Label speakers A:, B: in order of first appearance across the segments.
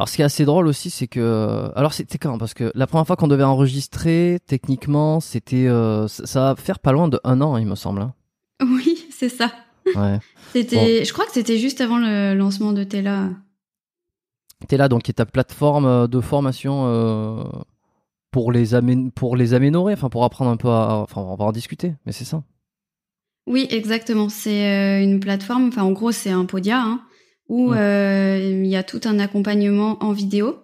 A: Alors ce qui est assez drôle aussi, c'est que... Alors c'était quand Parce que la première fois qu'on devait enregistrer, techniquement, c'était... euh, ça va faire pas loin de un an, il me semble. hein.
B: Oui, c'est ça.
A: Ouais.
B: C'était, je crois que c'était juste avant le lancement de Tela.
A: T'es là, donc, qui est ta plateforme euh, de formation euh, pour, les amé- pour les améliorer, enfin pour apprendre un peu à... Enfin, on va en discuter, mais c'est ça.
B: Oui, exactement. C'est une plateforme. Enfin, en gros, c'est un Podia hein, où
A: Mm.
B: euh, il y a tout un accompagnement en vidéo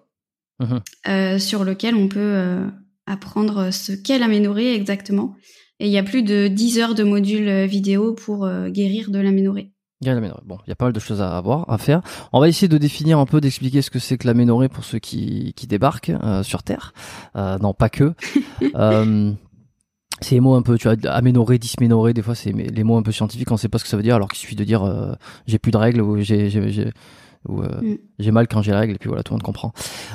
A: Mhm.
B: euh, sur lequel on peut euh, apprendre ce qu'est l'aménorrhée exactement. Et il y a plus de 10 heures de modules vidéo pour guérir de l'aménorrhée.
A: Il y a l'aménorrhée. Bon, il y a pas mal de choses à avoir, à faire. On va essayer de définir un peu, d'expliquer ce que c'est que l'aménorrhée pour ceux qui, qui débarquent euh, sur Terre. Euh, non, pas que. euh, c'est les mots un peu, tu vois, aménorrhée, dysménorrhée, des fois c'est les mots un peu scientifiques, on sait pas ce que ça veut dire, alors qu'il suffit de dire euh, j'ai plus de règles ou j'ai j'ai euh,
B: Mm.
A: j'ai mal quand j'ai règles et puis voilà tout le monde comprend.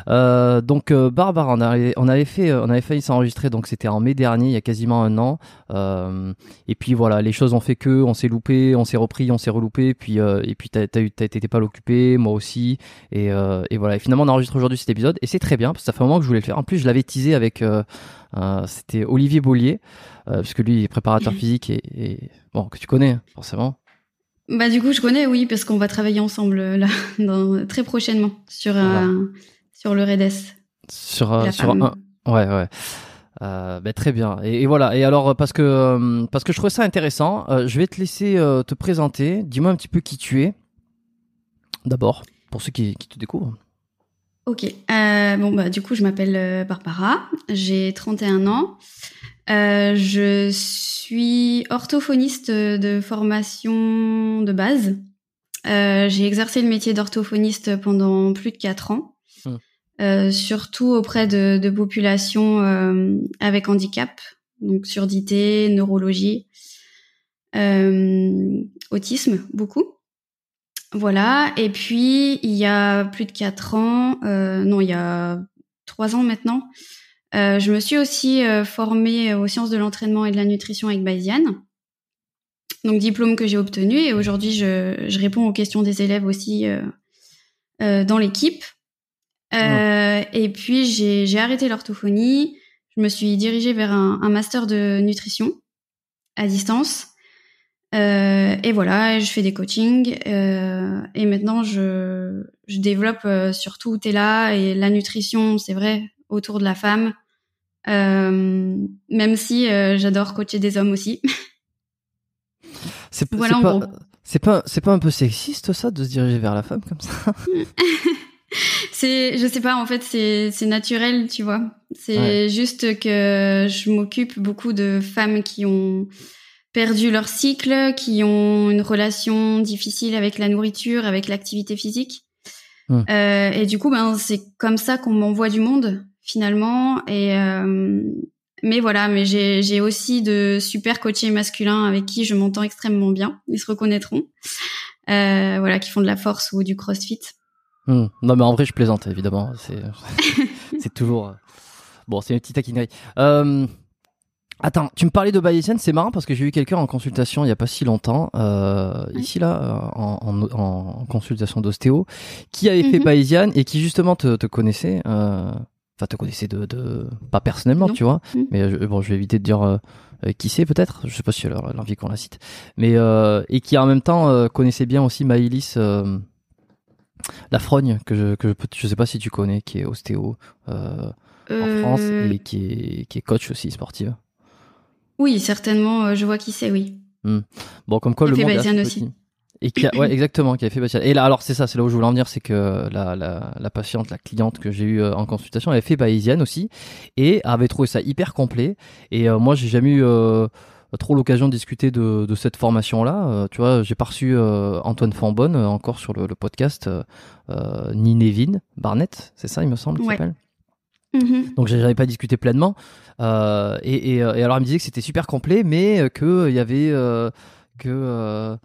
A: Euh, donc euh, Barbara, on avait on avait fait euh, on avait failli s'enregistrer donc c'était en mai dernier, il y a quasiment un an. Euh, et puis voilà, les choses ont fait que, on s'est loupé, on s'est repris, on s'est reloupé, puis euh, et puis t'as été pas l'occupé, moi aussi, et, euh, et voilà. Et finalement on enregistre aujourd'hui cet épisode et c'est très bien parce que ça fait un moment que je voulais le faire. En plus je l'avais teasé avec euh, euh, c'était Olivier Bollier euh, parce que lui il est préparateur physique et, et bon que tu connais hein, forcément.
B: Bah du coup, je connais, oui, parce qu'on va travailler ensemble euh, là, dans, très prochainement sur euh, sur le REDES.
A: Sur sur
B: femme.
A: un ouais ouais. Euh, ben, très bien. Et, et voilà. Et alors parce que parce que je trouvais ça intéressant, euh, je vais te laisser te présenter. Dis-moi un petit peu qui tu es. D'abord, pour ceux qui, qui te découvrent.
B: Ok. Bon, bah, du coup, je m'appelle Barbara. J'ai 31 ans. Euh, je suis orthophoniste de formation de base. Euh, j'ai exercé le métier d'orthophoniste pendant plus de 4 ans.
A: Hmm.
B: Euh, surtout auprès de, de populations euh, avec handicap, donc surdité, neurologie, euh, autisme, beaucoup. Voilà. Et puis, il y a plus de quatre ans, euh, non, il y a trois ans maintenant, euh, je me suis aussi euh, formée aux sciences de l'entraînement et de la nutrition avec Bayesian. Donc, diplôme que j'ai obtenu. Et aujourd'hui, je, je réponds aux questions des élèves aussi euh, euh, dans l'équipe. Euh, Et puis, j'ai j'ai arrêté l'orthophonie. Je me suis dirigée vers un, un master de nutrition à distance. Euh, et voilà, je fais des coachings. euh, et maintenant, je, je développe euh, surtout Tela et la nutrition, c'est vrai, autour de la femme. Euh, même si euh, j'adore coacher des hommes aussi.
A: C'est pas,
B: Voilà,
A: c'est pas, c'est pas, c'est pas un peu sexiste ça de se diriger vers la femme comme ça?
B: C'est, je sais pas, en fait, c'est, c'est naturel, tu vois. C'est
A: Ouais.
B: juste que je m'occupe beaucoup de femmes qui ont perdu leur cycle, qui ont une relation difficile avec la nourriture, avec l'activité physique.
A: Hmm.
B: Euh, et du coup, ben, c'est comme ça qu'on m'envoie du monde, finalement. Et, euh, mais voilà, mais j'ai, aussi de super coachés masculins avec qui je m'entends extrêmement bien. Ils se reconnaîtront. Euh, voilà, qui font de la force ou du crossfit.
A: Hmm. Non mais en vrai je plaisante évidemment. C'est, toujours. euh, Bon c'est une petite taquinerie. Euh... Attends, tu me parlais de Bayesian, c'est marrant parce que j'ai eu quelqu'un en consultation il y a pas si longtemps, euh, ici là, euh, en, en, en consultation d'ostéo, qui avait fait
B: Mhm.
A: Bayesian et qui justement te, te connaissait, euh, enfin te connaissait de, de pas personnellement,
B: Non.
A: tu vois,
B: Mhm.
A: mais euh, je, bon je vais éviter de dire euh, euh, qui c'est peut-être, je sais pas si elle a l'envie qu'on la cite, mais et qui en même temps connaissait bien aussi Maïlis, La Frogne, que je, que je, sais pas si tu connais, qui est ostéo en France et qui est, qui est coach aussi sportive.
B: Oui, certainement, je vois qui c'est, oui.
A: Hmm. Bon, comme quoi le monde aussi. Et qui a, ouais, exactement, qui a fait Bayesian. Et là, alors c'est ça, c'est là où je voulais en venir, c'est que la, la, la, patiente, la cliente que j'ai eue en consultation, elle avait fait Bayesian aussi et avait trouvé ça hyper complet. Et moi, j'ai jamais eu trop l'occasion de discuter de, de cette formation-là. Euh, tu vois, j'ai pas reçu euh, Antoine Fambonne euh, encore sur le, le podcast, ni Nevin Barnett, c'est ça, il me semble, qu'il s'appelle. Mm-hmm. Donc j'avais pas discuté pleinement. Et, et, et, alors elle me disait que c'était super complet, mais que il y avait que euh,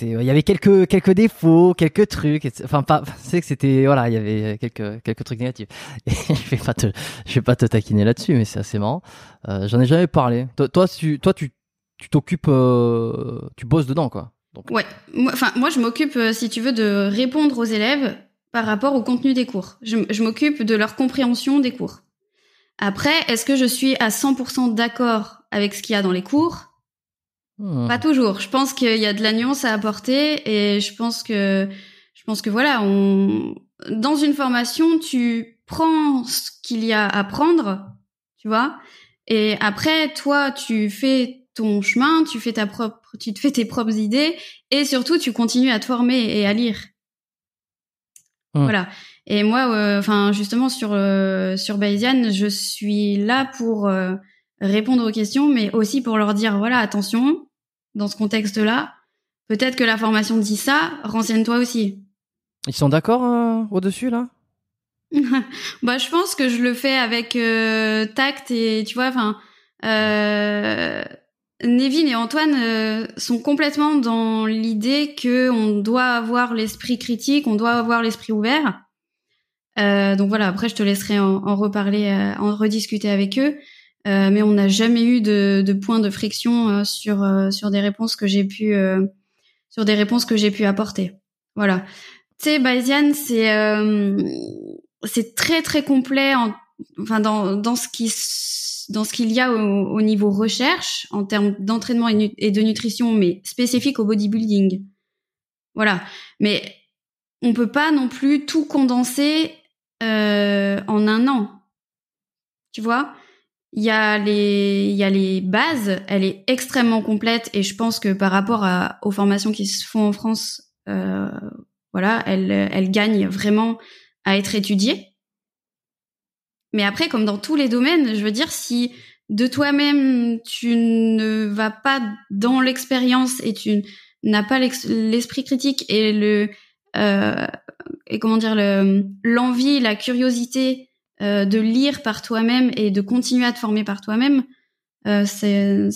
A: il y avait quelques quelques défauts, quelques trucs. Enfin, pas. C'est que c'était voilà, il y avait quelques quelques trucs négatifs. Je vais pas te je vais pas te taquiner là-dessus, mais c'est assez marrant. Euh, J'en ai jamais parlé. Toi, toi, tu toi tu tu t'occupes, euh, tu bosses dedans quoi.
B: Ouais. Enfin, moi, je m'occupe, euh, si tu veux, de répondre aux élèves par rapport au contenu des cours. Je, je m'occupe de leur compréhension des cours. Après, est-ce que je suis à 100% d'accord avec ce qu'il y a dans les cours? Hmm. Pas toujours. Je pense qu'il y a de la nuance à apporter et je pense que je pense que voilà, on dans une formation, tu prends ce qu'il y a à prendre, tu vois, et après toi, tu fais ton chemin, tu fais ta propre, tu te fais tes propres idées et surtout tu continues à te former et à lire. Hmm. Voilà. Et moi, euh, enfin justement sur euh, sur Bayesian, je suis là pour euh, répondre aux questions, mais aussi pour leur dire voilà attention, dans ce contexte-là, peut-être que la formation dit ça, renseigne-toi aussi.
A: Ils sont d'accord euh, au-dessus là?
B: Bah, je pense que je le fais avec euh, tact et tu vois, enfin, euh, Nevin et Antoine euh, sont complètement dans l'idée que on doit avoir l'esprit critique, on doit avoir l'esprit ouvert. donc voilà, après je te laisserai en, en reparler, en rediscuter avec eux. Euh, mais on n'a jamais eu de, de point de friction euh, sur euh, sur des réponses que j'ai pu sur des réponses que j'ai pu apporter. Voilà. Tu sais, Bayesian, c'est c'est très très complet en, enfin dans dans ce qui dans ce qu'il y a au, niveau recherche en termes d'entraînement et, de nutrition, mais spécifique au bodybuilding. Voilà. Mais on peut pas non plus tout condenser euh, en un an. Tu vois? Il y a les, il y a les bases. Elle est extrêmement complète et je pense que par rapport à, aux formations qui se font en France, euh, voilà, elle, elle gagne vraiment à être étudiée. Mais après, comme dans tous les domaines, je veux dire, si de toi-même tu ne vas pas dans l'expérience et tu n'as pas l'esprit critique et le euh, et comment dire le l'envie, la curiosité euh, de lire par toi-même et de continuer à te former par toi-même, euh, c'est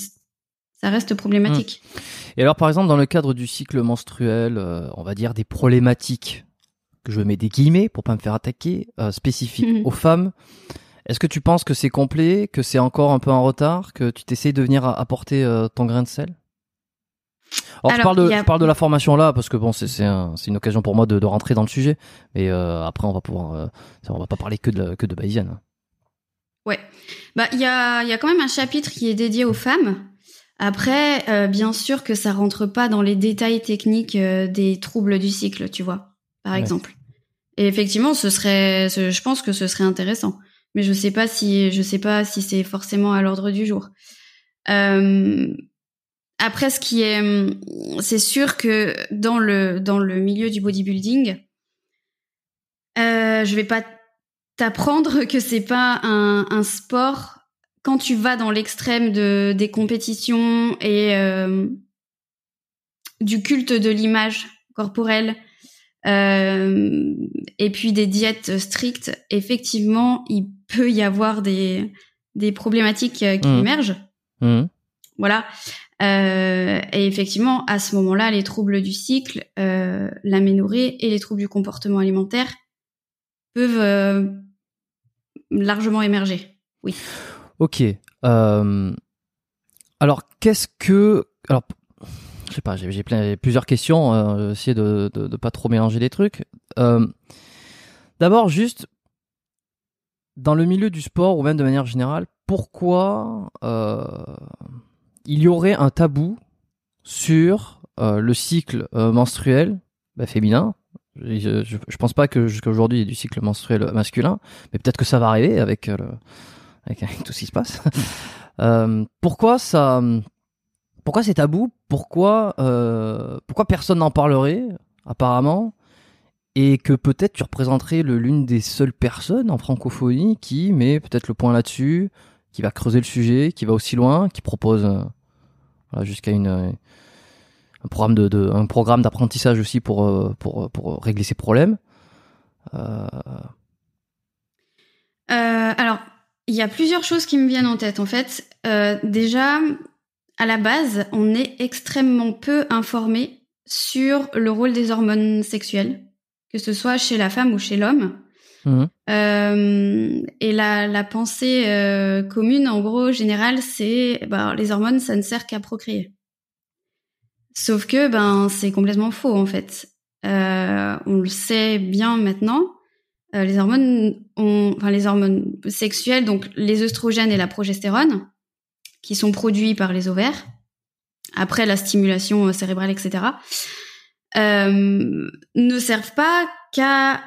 B: ça reste problématique.
A: Mmh. Et alors, par exemple, dans le cadre du cycle menstruel, euh, on va dire des problématiques que je mets des guillemets pour pas me faire attaquer, spécifiques mmh. aux femmes. Est-ce que tu penses que c'est complet, que c'est encore un peu en retard, que tu t'essayes de venir apporter ton grain de sel? Alors, je, parle de, je parle de la formation là parce que bon c'est c'est un, une occasion pour moi de, de, rentrer dans le sujet mais euh, après on va pouvoir euh, on va pas parler que de que de Bayesian.
B: Ouais. Bah il y a il y a quand même un chapitre qui est dédié aux femmes. Après euh, bien sûr que ça rentre pas dans les détails techniques des troubles du cycle, tu vois. Par exemple. Et effectivement, ce serait je pense que ce serait intéressant. Mais je sais pas si je sais pas si c'est forcément à l'ordre du jour. Euh, après, ce qui est, hum, c'est sûr que dans le dans le milieu du bodybuilding, euh, je vais pas t'apprendre que c'est pas un, un, sport quand tu vas dans l'extrême de des compétitions et euh, du culte de l'image corporelle euh, et puis des diètes strictes. Effectivement, il peut y avoir des des problématiques euh, qui mmh. émergent. Mmh. Voilà. Euh, et effectivement, à ce moment-là, les troubles du cycle, euh, l'aménorrhée et les troubles du comportement alimentaire peuvent euh, largement émerger. Oui.
A: Ok. Euh, alors, qu'est-ce que... Alors, je sais pas, j'ai plein, plusieurs questions. Euh, essayer de, de, de, pas trop mélanger les trucs. Euh, d'abord, juste dans le milieu du sport ou même de manière générale, pourquoi il y aurait un tabou sur euh, le cycle euh, menstruel bah, féminin, Je, je, pense pas que jusqu'à aujourd'hui il y ait du cycle menstruel masculin, mais peut-être que ça va arriver avec, avec, tout ce qui se passe. pourquoi ça pourquoi c'est tabou? Pourquoi, euh, pourquoi personne n'en parlerait, apparemment? Et que peut-être tu représenterais l'une des seules personnes en francophonie qui met peut-être le point là-dessus, qui va creuser le sujet, qui va aussi loin, qui propose euh, jusqu'à une un programme d'apprentissage aussi pour, euh, pour régler ces problèmes.
B: alors, il y a plusieurs choses qui me viennent en tête en fait. déjà, à la base, on est extrêmement peu informé sur le rôle des hormones sexuelles, que ce soit chez la femme ou chez l'homme. Mmh. Euh, et la, pensée euh, commune, en gros, générale, c'est bah, les hormones, ça ne sert qu'à procréer. Sauf que ben c'est complètement faux en fait. Euh, on le sait bien maintenant. les hormones, ont, enfin les hormones sexuelles, donc les œstrogènes et la progestérone, qui sont produits par les ovaires, après la stimulation cérébrale, etc., ne servent pas qu'à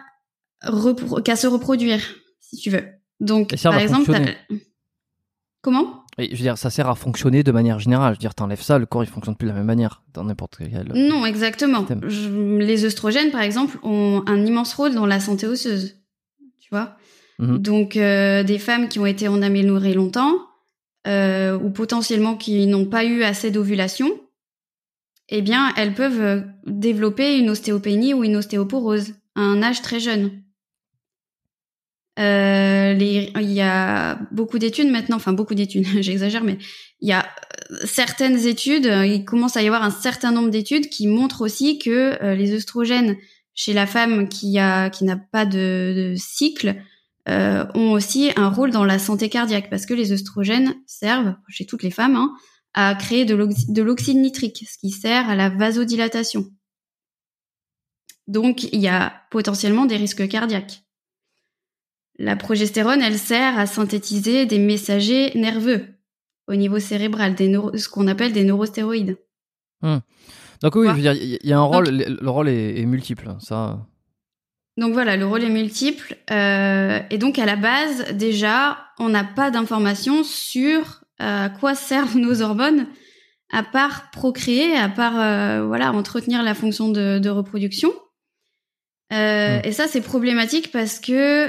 B: qu'à se reproduire, si tu veux. Donc, par exemple, comment?
A: Je veux dire, ça sert à fonctionner de manière générale. Je veux dire, t'enlèves ça, le corps il fonctionne plus de la même manière dans n'importe quel.
B: Non, exactement. les œstrogènes, par exemple, ont un immense rôle dans la santé osseuse. Tu vois? Mhm. Donc, euh, des femmes qui ont été en améliorées longtemps, euh, ou potentiellement qui n'ont pas eu assez d'ovulation, eh bien, elles peuvent euh, développer une ostéopénie ou une ostéoporose à un âge très jeune. Euh, il y a beaucoup d'études maintenant, enfin beaucoup d'études, j'exagère, mais il y a euh, certaines études, il commence à y avoir un certain nombre d'études qui montrent aussi que les œstrogènes chez la femme qui a qui n'a pas de, de cycle euh, ont aussi un rôle dans la santé cardiaque parce que les œstrogènes servent, chez toutes les femmes, hein, à créer de l'oxyde nitrique, ce qui sert à la vasodilatation. Donc, il y a potentiellement des risques cardiaques. La progestérone, elle sert à synthétiser des messagers nerveux au niveau cérébral, des ce qu'on appelle des neurostéroïdes.
A: Hum. Donc oui, il y a un rôle, le rôle est, est multiple, ça.
B: Donc voilà, le rôle est multiple. Euh, et donc à la base, déjà, on n'a pas d'informations sur euh, à quoi servent nos hormones, à part procréer, à part euh, voilà entretenir la fonction de, reproduction. Hmm. Et ça, c'est problématique parce que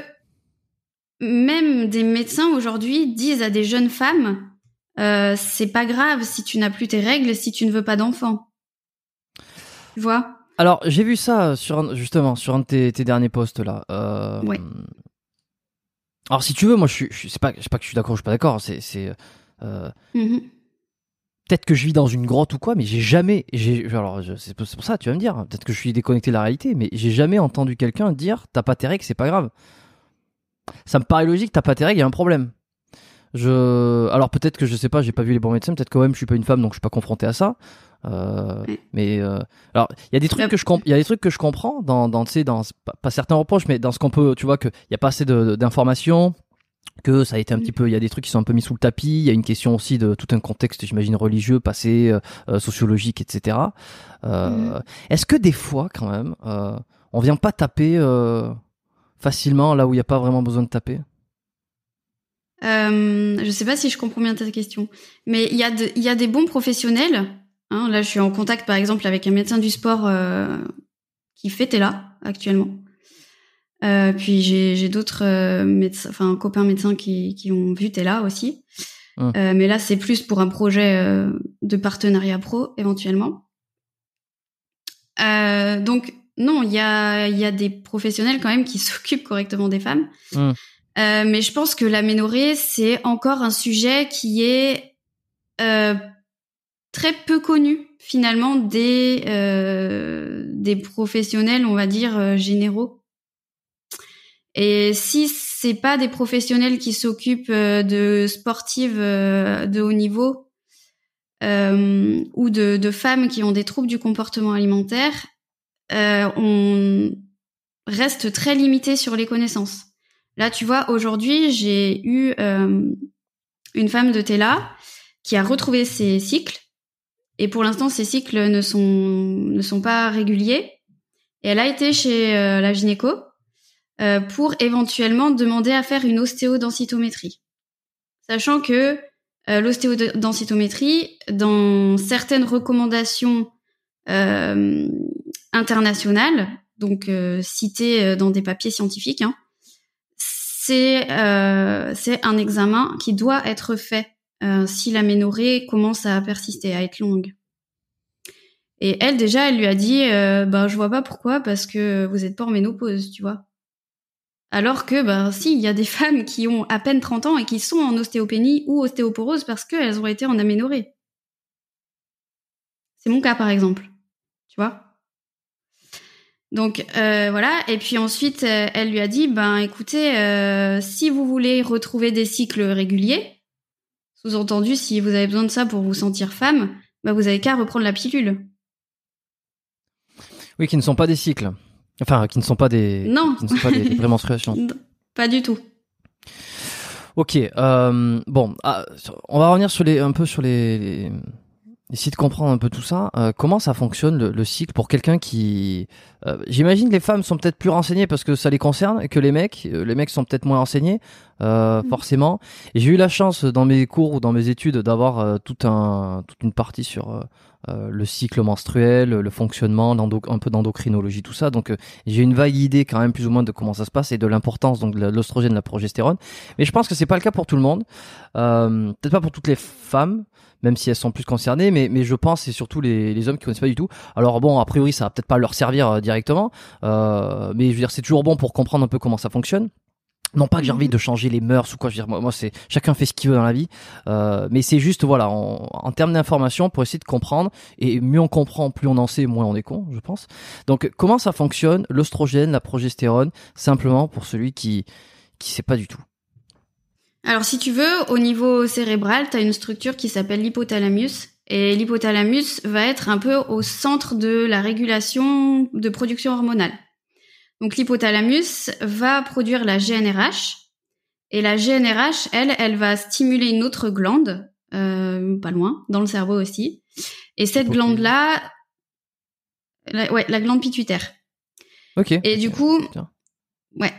B: même des médecins aujourd'hui disent à des jeunes femmes, c'est pas grave si tu n'as plus tes règles, si tu ne veux pas d'enfant. Tu vois?
A: Alors, j'ai vu ça sur justement sur un de tes, derniers posts là. Euh, alors, si tu veux, moi, je suis, je, sais pas, pas que je suis d'accord, je suis pas d'accord. C'est, c'est euh, mm-hmm. peut-être que je vis dans une grotte ou quoi, mais j'ai jamais, j'ai, alors, c'est pour ça, tu vas me dire. Peut-être que je suis déconnecté de la réalité, mais j'ai jamais entendu quelqu'un dire, t'as pas tes règles, c'est pas grave. Ça me paraît logique, t'as pas tes règles, il y a un problème. Je, alors peut-être que je sais pas, j'ai pas vu les bons médecins, peut-être quand même je suis pas une femme donc je suis pas confronté à ça. Euh, mais euh, alors il y a des trucs que je il y a des trucs que je comprends dans dans tu sais dans pas, certains reproches mais dans ce qu'on peut tu vois que il y a pas assez d'informations que ça a été un mm. petit peu il y a des trucs qui sont un peu mis sous le tapis il y a une question aussi de tout un contexte j'imagine religieux passé euh, sociologique etc mm. est-ce que des fois quand même on vient pas taper facilement là où il n'y a pas vraiment besoin de taper
B: euh, je sais pas si je comprends bien ta question, mais il y, a il y a des bons professionnels. Hein, là, je suis en contact, par exemple, avec un médecin du sport euh, qui fait Tela actuellement. Euh, puis j'ai d'autres médecins, enfin copains médecins qui, qui ont vu Tela aussi. Hum. Mais là, c'est plus pour un projet de partenariat pro éventuellement. donc non, il y a, y a des professionnels quand même qui s'occupent correctement des femmes. Hum. Euh, mais je pense que l'aménorrhée, c'est encore un sujet qui est euh, très peu connu finalement des euh, des professionnels, on va dire euh, généraux. Et si c'est pas des professionnels qui s'occupent de sportives de haut niveau ou de, de, femmes qui ont des troubles du comportement alimentaire, on reste très limité sur les connaissances. Là, tu vois, aujourd'hui, j'ai eu euh, une femme de Tela qui a retrouvé ses cycles. Et pour l'instant, ses cycles ne sont, ne sont pas réguliers. Et elle a été chez la gynéco pour éventuellement demander à faire une ostéodensitométrie. Sachant que l'ostéodensitométrie, dans certaines recommandations internationales, donc citées dans des papiers scientifiques, hein, c'est c'est un examen qui doit être fait euh, si la ménorrhée commence à persister, à être longue. Et elle, déjà, elle lui a dit, euh, ben, je vois pas pourquoi, parce que vous êtes pas en ménopause, tu vois. Alors que, ben, si, il y a des femmes qui ont à peine 30 ans et qui sont en ostéopénie ou ostéoporose parce qu'elles ont été en aménorrhée. C'est mon cas, par exemple. Tu vois donc euh, voilà, et puis ensuite elle lui a dit ben écoutez, si vous voulez retrouver des cycles réguliers, sous-entendu, si vous avez besoin de ça pour vous sentir femme, bah vous avez qu'à reprendre la pilule.
A: Oui, qui ne sont pas des cycles. Enfin, qui ne sont pas des.
B: Non.
A: Qui ne sont pas des.
B: Pas du tout.
A: Ok. Euh, bon, ah, on va revenir sur les, un peu sur les, essayer de comprendre un peu tout ça. Euh, comment ça fonctionne le, cycle pour quelqu'un qui, euh, j'imagine que les femmes sont peut-être plus renseignées parce que ça les concerne que les mecs. Euh, les mecs sont peut-être moins renseignés, mm. forcément. J'ai eu la chance dans mes cours ou dans mes études d'avoir un, toute une partie sur le cycle menstruel, le fonctionnement, un peu d'endocrinologie, tout ça. Donc j'ai une vague idée quand même plus ou moins de comment ça se passe et de l'importance donc de l'ostrogène, de la progestérone. Mais je pense que c'est pas le cas pour tout le monde. peut-être pas pour toutes les femmes même si elles sont plus concernées, mais, mais je pense c'est surtout les, les hommes qui connaissent pas du tout. Alors bon, a priori ça va peut-être pas leur servir euh, directement, euh, mais je veux dire c'est toujours bon pour comprendre un peu comment ça fonctionne. Non pas que j'ai envie de changer les mœurs ou quoi, je veux dire moi, c'est chacun fait ce qu'il veut dans la vie, euh, mais c'est juste voilà en, en termes d'information pour essayer de comprendre et mieux on comprend, plus on en sait, moins on est con, je pense. Donc comment ça fonctionne l'ostrogène, la progestérone, simplement pour celui qui qui sait pas du tout?
B: Alors si tu veux, au niveau cérébral, tu as une structure qui s'appelle l'hypothalamus. Et l'hypothalamus va être un peu au centre de la régulation de production hormonale. Donc l'hypothalamus va produire la GNRH. Et la GNRH, elle, elle va stimuler une autre glande, euh, pas loin, dans le cerveau aussi. Et cette glande-là, ouais, la glande pituitaire.
A: Ok.
B: Et du coup, ouais,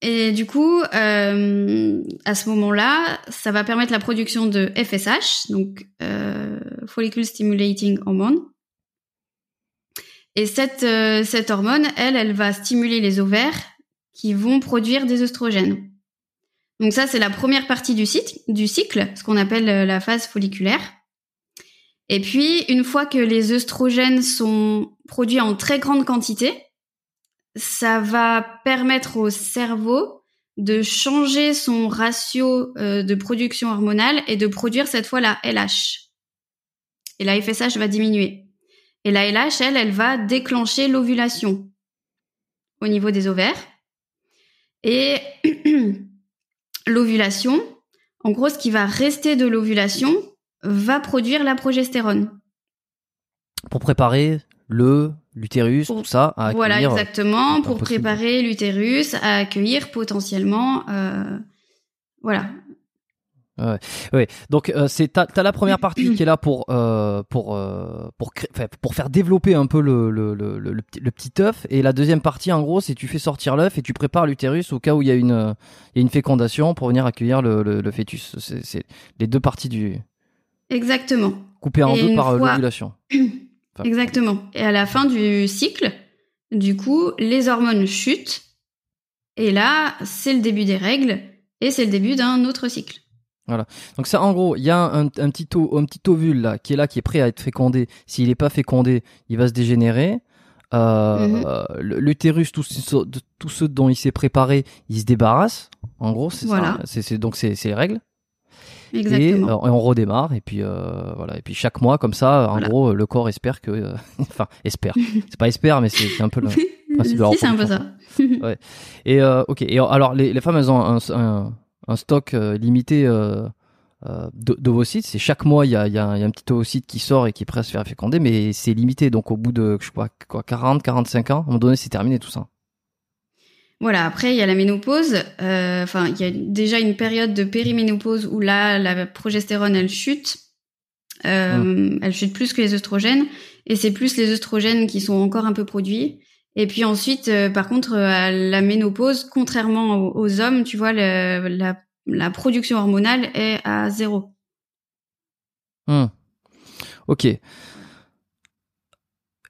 B: et du coup, euh, à ce moment-là, ça va permettre la production de FSH, donc euh, Follicle Stimulating Hormone. Et cette, euh, cette hormone, elle, elle va stimuler les ovaires qui vont produire des oestrogènes. Donc ça, c'est la première partie du, cycle, ce qu'on appelle euh, la phase folliculaire. Et puis, une fois que les œstrogènes sont produits en très grande quantité, ça va permettre au cerveau de changer son ratio euh, de production hormonale et de produire cette fois la LH. Et la FSH va diminuer. Et la LH, elle, elle va déclencher l'ovulation au niveau des ovaires. Et l'ovulation, en gros, ce qui va rester de l'ovulation va produire la progestérone.
A: Pour préparer le l'utérus, tout ça, à
B: Voilà, euh, exactement, pour préparer l'utérus à accueillir potentiellement, euh, voilà.
A: Ouais, ouais. Donc euh, c'est t'as, as la première partie qui est là pour euh, pour euh, pour pour faire développer un peu le le, le, le, le petit œuf et la deuxième partie en gros c'est tu fais sortir l'œuf et tu prépares l'utérus au cas où il y a une il y a une fécondation pour venir accueillir le, le, fœtus. C'est, les deux parties du.
B: Exactement.
A: Coupé en deux par l'ovulation.
B: Exactement. Et à la fin du cycle, du coup, les hormones chutent. Et là, c'est le début des règles et c'est le début d'un autre cycle.
A: Voilà. Donc ça, en gros, il y a un, petit un petit ovule là qui est là, qui est prêt à être fécondé. S'il n'est pas fécondé, il va se dégénérer. Euh, mhm. L'utérus, tout, tout ce dont il s'est préparé, il se débarrasse. En gros, c'est ça. C'est donc c'est les règles.
B: Exactement.
A: Euh, et, on redémarre et puis euh, voilà et puis chaque mois comme ça en gros le corps espère que euh, enfin espère c'est pas espère mais c'est un peu le
B: principe si, c'est un peu ça
A: ouais. et ok et alors les, les femmes elles ont un, un, stock limité d'ovocytes c'est chaque mois il y a, y, y a, un petit ovocyte qui sort et qui est prêt à se faire féconder mais c'est limité donc au bout de je crois quoi 40 45 ans à un moment donné c'est terminé tout ça
B: voilà, après, il y a la ménopause. Euh, enfin, il y a déjà une période de périménopause où là, la progestérone, elle chute. Euh, Elle chute plus que les œstrogènes. Et c'est plus les œstrogènes qui sont encore un peu produits. Et puis ensuite, par contre, à la ménopause, contrairement aux, hommes, tu vois, la, la, production hormonale est à zéro.
A: Hmm. Ok.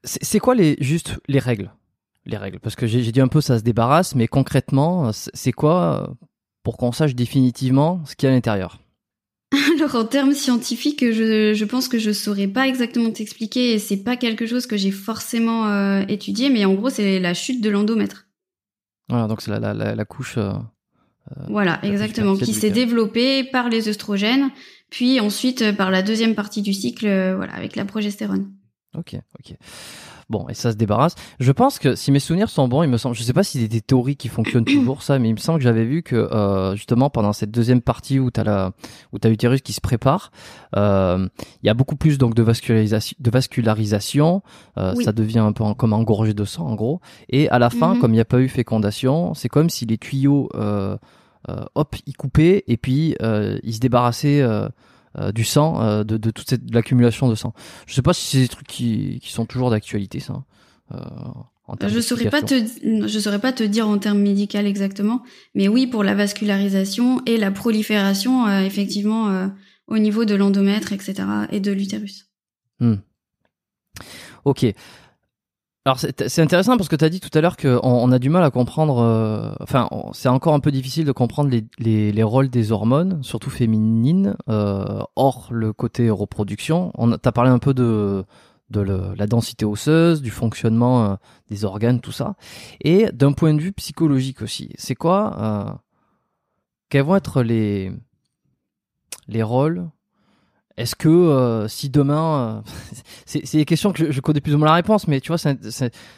A: C'est quoi les juste les règles? Les règles, parce que j'ai dit un peu ça se débarrasse, mais concrètement, c'est quoi pour qu'on sache définitivement ce qu'il y a à l'intérieur?
B: Alors en termes scientifiques, je, je pense que je saurais pas exactement t'expliquer et c'est pas quelque chose que j'ai forcément euh, étudié, mais en gros c'est la chute de l'endomètre.
A: Voilà, donc c'est la, la, la, couche. Euh,
B: euh, voilà, exactement, qui s'est développée par les œstrogènes, puis ensuite par la deuxième partie du cycle, voilà, avec la progestérone.
A: Ok, ok. Bon, et ça se débarrasse. Je pense que si mes souvenirs sont bons, il me semble, je sais pas s'il y a des théories qui fonctionnent toujours ça, mais il me semble que j'avais vu que euh, justement pendant cette deuxième partie où t'as la, où t'as l'utérus qui se prépare, euh, il y a beaucoup plus donc de vascularisation, de vascularisation. Euh, Ça devient un peu comme engorgé de sang en gros. Et à la fin, mhm. comme il n'y a pas eu fécondation, c'est comme si les tuyaux, euh, euh hop, ils coupaient et puis euh, ils se débarrassaient euh, du sang, euh, de, de, toute cette l'accumulation de sang. Je sais pas si c'est des trucs qui, qui sont toujours d'actualité, ça. Euh,
B: je saurais pas te, je saurais pas te dire en termes médicaux exactement, mais oui pour la vascularisation et la prolifération, effectivement, au niveau de l'endomètre, etc., et de l'utérus.
A: Hmm. Ok. Alors c'est intéressant parce que tu as dit tout à l'heure qu'on on a du mal à comprendre, euh, enfin c'est encore un peu difficile de comprendre les, les, les rôles des hormones, surtout féminines, euh, hors le côté reproduction. On t'as parlé un peu de de la densité osseuse, du fonctionnement euh, des organes, tout ça, et d'un point de vue psychologique aussi. C'est quoi Quels vont être les les rôles est-ce que euh, si demain, euh, c'est des questions que je, connais plus ou moins la réponse, mais tu vois, c'est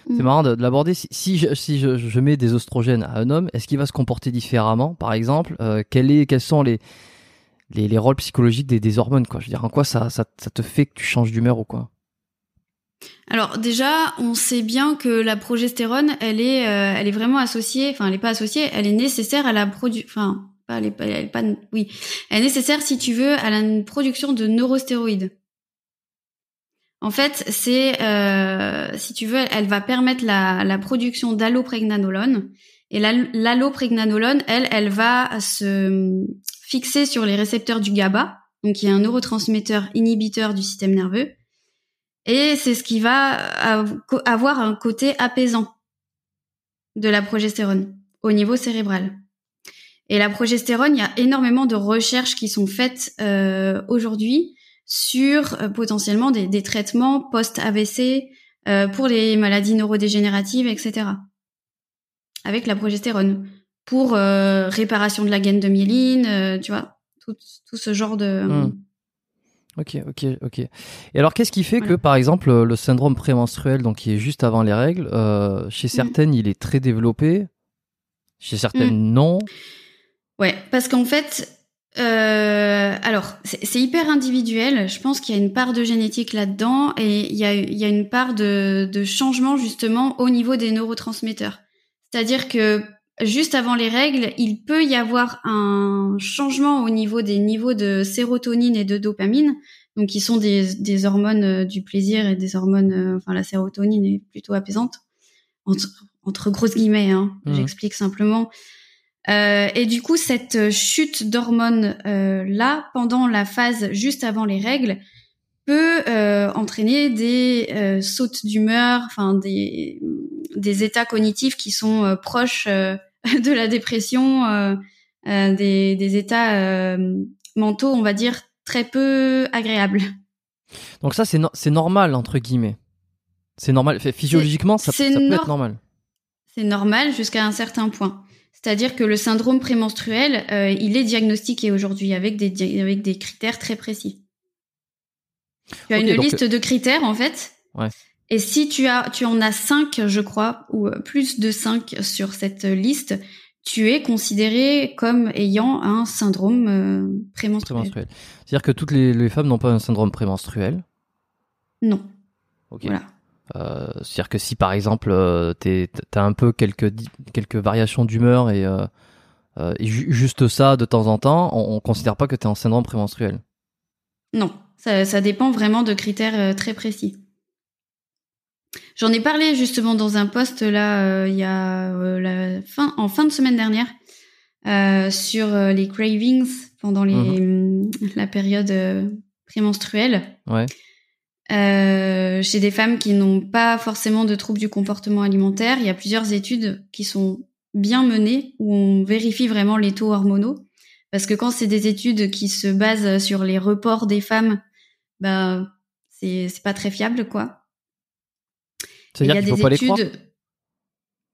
A: mm. marrant de, l'aborder. Si, si, je, si je, mets des oestrogènes à un homme, est-ce qu'il va se comporter différemment, par exemple euh, est, Quels sont les, les, les rôles psychologiques des, des, hormones quoi? Je veux dire, en quoi ça, ça, ça te fait que tu changes d'humeur ou quoi?
B: Alors déjà, on sait bien que la progestérone, elle est, euh, elle est vraiment associée, enfin, elle n'est pas associée, elle est nécessaire à la production, enfin, elle est oui, elle nécessaire si tu veux à la production de neurostéroïdes. En fait, c'est, euh, si tu veux, elle va permettre la, production d'allopregnanolone. Et l'allopregnanolone, elle, elle va se fixer sur les récepteurs du GABA, donc qui est un neurotransmetteur inhibiteur du système nerveux. Et c'est ce qui va avoir un côté apaisant de la progestérone au niveau cérébral. Et la progestérone, il y a énormément de recherches qui sont faites euh, aujourd'hui sur euh, potentiellement des, traitements post-AVC euh, pour les maladies neurodégénératives, etc. Avec la progestérone pour réparation de la gaine de myéline, tu vois, tout, ce genre de.
A: Hmm. Ok, ok, ok. Et alors, qu'est-ce qui fait que, par exemple, le syndrome prémenstruel, donc qui est juste avant les règles, chez hmm. certaines, il est très développé, chez certaines, hmm. non?
B: Ouais, parce qu'en fait, euh, alors c'est hyper individuel. Je pense qu'il y a une part de génétique là-dedans et il y a, il y a une part de, de changement justement au niveau des neurotransmetteurs. C'est-à-dire que juste avant les règles, il peut y avoir un changement au niveau des niveaux de sérotonine et de dopamine, donc qui sont des, des hormones euh, du plaisir et des hormones, euh, enfin la sérotonine est plutôt apaisante entre, entre grosses guillemets. Hein, mmh. J'explique simplement. Euh, et du coup, cette chute d'hormones euh, là, pendant la phase juste avant les règles, peut euh, entraîner des sautes d'humeur, enfin des, des états cognitifs qui sont proches de la dépression, des, des états mentaux, on va dire, très peu agréables.
A: Donc ça, c'est c'est normal entre guillemets. C'est normal. Physiologiquement, ça, ça peut être normal.
B: C'est normal jusqu'à un certain point. C'est-à-dire que le syndrome prémenstruel, euh, il est diagnostiqué aujourd'hui avec des, avec des critères très précis. Tu as une liste de critères en fait.
A: Ouais.
B: Et si tu as, tu en as cinq, je crois, ou euh, plus de cinq sur cette liste, tu es considéré comme ayant un syndrome euh, prémenstruel.
A: C'est-à-dire que toutes les, les femmes n'ont pas un syndrome prémenstruel?
B: Non.
A: Ok. Voilà. Euh, c'est-à-dire que si par exemple euh, t'as un peu quelques quelques variations d'humeur et, euh, juste ça de temps en temps, on, on considère pas que t'es en syndrome prémenstruel.
B: Non, ça, ça, dépend vraiment de critères très précis. J'en ai parlé justement dans un post là, il y a la fin, en fin de semaine dernière, sur les cravings pendant les, mhm. la période prémenstruelle.
A: Ouais.
B: Euh, chez des femmes qui n'ont pas forcément de troubles du comportement alimentaire, il y a plusieurs études qui sont bien menées où on vérifie vraiment les taux hormonaux. Parce que quand c'est des études qui se basent sur les reports des femmes, ben c'est c'est pas très fiable quoi.
A: Il y a des études.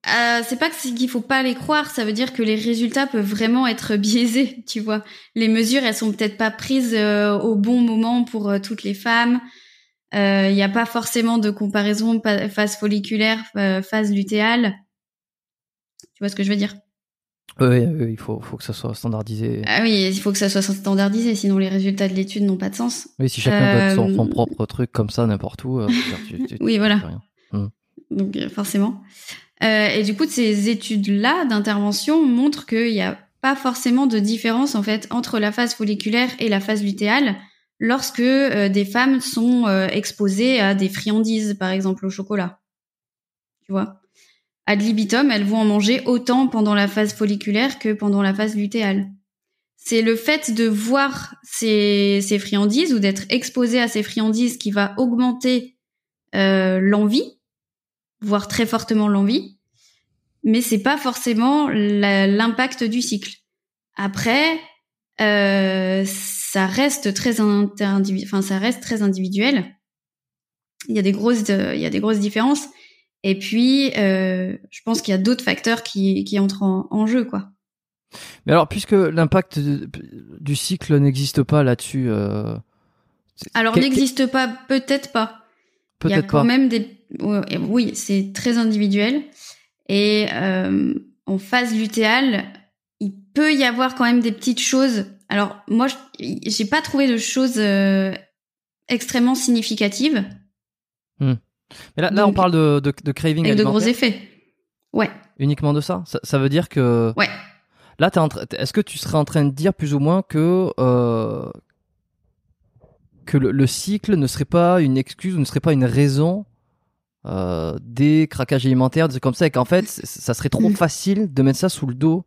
B: Euh, c'est pas qu'il faut pas les croire, ça veut dire que les résultats peuvent vraiment être biaisés, tu vois. Les mesures, elles sont peut-être pas prises euh, au bon moment pour euh, toutes les femmes. Il euh, n'y a pas forcément de comparaison phase folliculaire, euh, phase lutéale. Tu vois ce que je veux dire?
A: Oui, il faut, faut que ça soit standardisé.
B: Ah oui, il faut que ça soit standardisé, sinon les résultats de l'étude n'ont pas de sens.
A: Oui, si chacun donne son, euh, propre truc comme ça n'importe où.
B: oui, voilà. Mmh. Donc forcément. et du coup, ces études-là d'intervention montrent qu'il n'y a pas forcément de différence en fait entre la phase folliculaire et la phase lutéale lorsque euh, des femmes sont euh, exposées à des friandises, par exemple au chocolat. Tu vois? Ad libitum, elles vont en manger autant pendant la phase folliculaire que pendant la phase lutéale. C'est le fait de voir ces, friandises ou d'être exposé à ces friandises qui va augmenter euh, l'envie, voire très fortement l'envie, mais c'est pas forcément l'impact du cycle. Après, euh, ça reste très enfin ça reste très individuel. Il y a des grosses, il y a des grosses différences. Et puis, euh, je pense qu'il y a d'autres facteurs qui, qui entrent en, jeu, quoi.
A: Mais alors, puisque l'impact du cycle n'existe pas là-dessus. Euh,
B: alors, n'existe pas, peut-être pas.
A: Peut-être
B: Il y a quand même des. Oui, c'est très individuel. Et euh, en phase lutéale, il peut y avoir quand même des petites choses. Alors moi, j'ai pas trouvé de choses euh, extrêmement significatives.
A: Hmm. Mais là, là, on parle de, de, de craving
B: avec de gros effets. Ouais.
A: Uniquement de ça, ça, veut dire que.
B: Ouais.
A: Là, est-ce que tu serais en train de dire plus ou moins que euh, que le, cycle ne serait pas une excuse ou ne serait pas une raison euh, des craquages alimentaires, des comme ça, et qu'en fait, ça serait trop facile de mettre ça sous le dos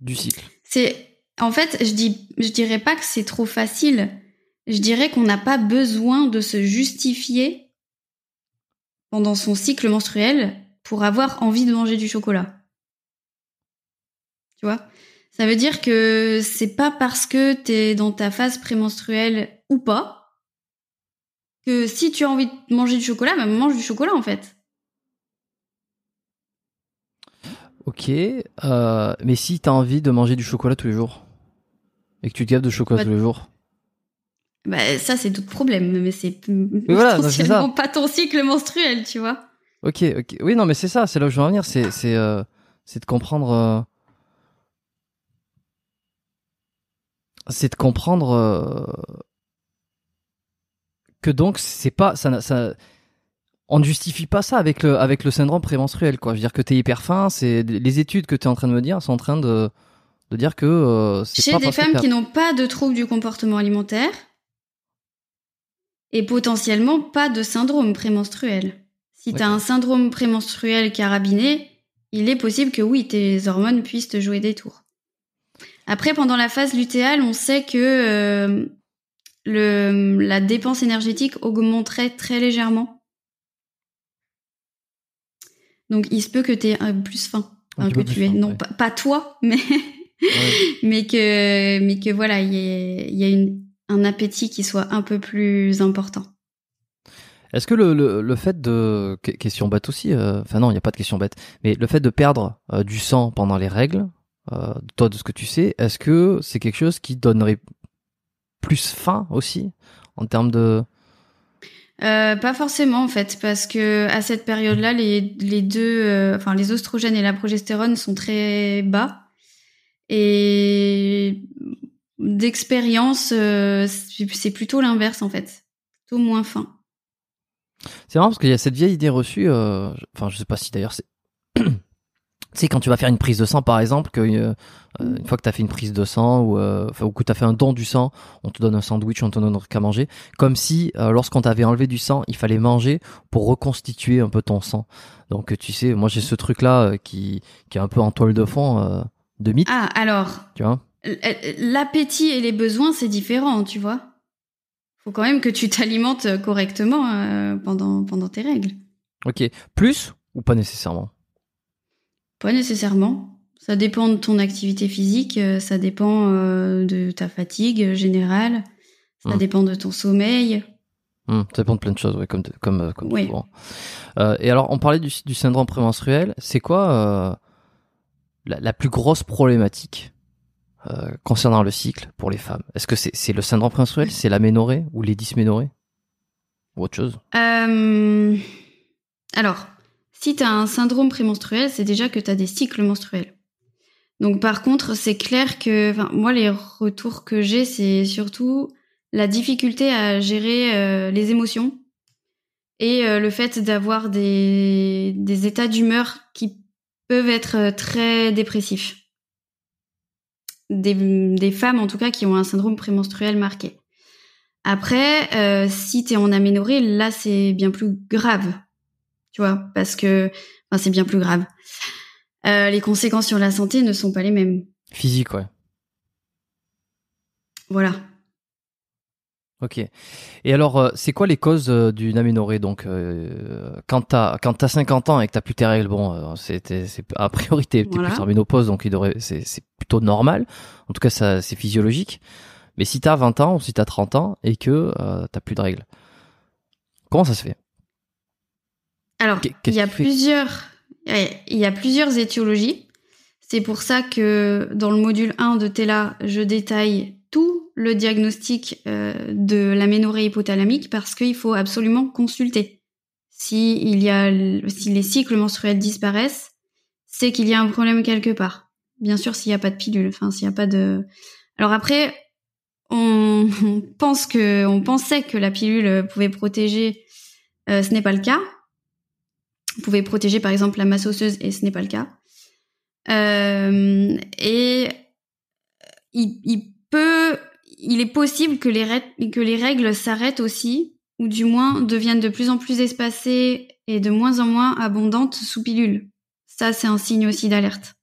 A: du cycle?
B: C'est en fait, je dirais pas que c'est trop facile. Je dirais qu'on n'a pas besoin de se justifier pendant son cycle menstruel pour avoir envie de manger du chocolat. Tu vois? Ça veut dire que c'est pas parce que tu es dans ta phase prémenstruelle ou pas que si tu as envie de manger du chocolat, bah mange du chocolat en fait.
A: Ok, euh, mais si tu as envie de manger du chocolat tous les jours? Et que tu te de chocolat bah, tous les jours
B: bah, ça c'est tout problème, mais c'est potentiellement pas ton cycle menstruel, tu vois.
A: Ok, ok, oui non mais c'est ça, c'est là où je veux en venir, c'est c'est euh, de comprendre, euh, c'est de comprendre que donc c'est pas ça ça on ne justifie pas ça avec le, avec le syndrome prémenstruel, quoi. Je veux dire que tu es hyper fin, c'est les études que tu es en train de me dire sont en train de, de dire que euh,
B: Chez des femmes qui n'ont pas de troubles du comportement alimentaire et potentiellement pas de syndrome prémenstruel. Si tu as un syndrome prémenstruel carabiné, il est possible que oui, tes hormones puissent te jouer des tours. Après, pendant la phase lutéale, on sait que euh, le, la dépense énergétique augmenterait très légèrement. Donc il se peut que tu aies plus faim, que tu es non pas, toi, mais mais que mais que voilà, il y a, y un appétit qui soit un peu plus important.
A: Est-ce que le, le, fait de question bête aussi, euh, enfin non, il n'y a pas de question bête, mais le fait de perdre euh, du sang pendant les règles, euh, toi de ce que tu sais, est-ce que c'est quelque chose qui donnerait plus faim aussi en termes de
B: euh, pas forcément en fait, parce que à cette période-là, les, les deux, euh, enfin les oestrogènes et la progestérone sont très bas. Et d'expérience, euh, c'est plutôt l'inverse en fait, plutôt moins fin.
A: C'est marrant parce qu'il y a cette vieille idée reçue. enfin, je sais pas si d'ailleurs c'est tu sais, quand tu vas faire une prise de sang, par exemple, que euh, une fois que tu as fait une prise de sang ou, euh, ou que tu as fait un don du sang, on te donne un sandwich, on te donne un truc à manger, comme si euh, lorsqu'on t'avait enlevé du sang, il fallait manger pour reconstituer un peu ton sang. Donc tu sais, moi j'ai ce truc-là qui, qui est un peu en toile de fond de.
B: Ah, alors,
A: Tu vois
B: l'appétit et les besoins, c'est différent, tu vois. Faut quand même que tu t'alimentes correctement pendant, pendant tes règles.
A: Ok. Plus ou pas nécessairement
B: Pas nécessairement. Ça dépend de ton activité physique, euh, ça dépend euh, de ta fatigue générale, ça
A: Hmm.
B: dépend de ton sommeil.
A: Hmm, Ça dépend de plein de choses, ouais, comme, comme, euh, comme
B: Oui.
A: souvent. Euh, et alors, on parlait du, du syndrome prémenstruel. C'est quoi euh, la, plus grosse problématique euh, concernant le cycle pour les femmes Est-ce que c'est le syndrome prémenstruel, c'est l'aménorrhée ou les dysménorrhées Ou autre chose?
B: Euh, Alors, si tu as un syndrome prémenstruel, c'est déjà que tu as des cycles menstruels. Donc par contre, c'est clair que moi, les retours que j'ai, c'est surtout la difficulté à gérer euh, les émotions et le fait d'avoir des, des états d'humeur qui peuvent être euh, très dépressifs. Des, des femmes, en tout cas, qui ont un syndrome prémenstruel marqué. Après, euh, si tu es en aménorrhée, là, c'est bien plus grave. Tu vois, parce que enfin, c'est bien plus grave. Euh, les conséquences sur la santé ne sont pas les mêmes.
A: Physique, ouais.
B: Voilà.
A: Ok. Et alors, euh, c'est quoi les causes euh, d'une aménorrhée Donc, euh, quand t'as quand t'as 50 ans et que t'as plus tes règles, bon, euh, c'est t'es- c'est a priori t'es
B: Voilà.
A: plus en ménopause, donc c'est plutôt normal. En tout cas, ça c'est physiologique. Mais si t'as 20 ans ou si t'as 30 ans et que euh, t'as plus de règles, comment ça se fait?
B: Alors, il y a plusieurs, il y a plusieurs étiologies. C'est pour ça que dans le module 1 de TELA, je détaille tout le diagnostic euh, de l'aménorrhée hypothalamique parce qu'il faut absolument consulter. Si il y a, si les cycles menstruels disparaissent, c'est qu'il y a un problème quelque part. Bien sûr, s'il n'y a pas de pilule, enfin s'il n'y a pas de. Alors après, on, on pense que, on pensait que la pilule pouvait protéger. Euh, ce n'est pas le cas. Vous pouvez protéger par exemple la masse osseuse et ce n'est pas le cas. Euh, et il peut, il est possible que les, règles- que les règles s'arrêtent aussi, ou du moins deviennent de plus en plus espacées et de moins en moins abondantes sous pilule. Ça, c'est un signe aussi d'alerte.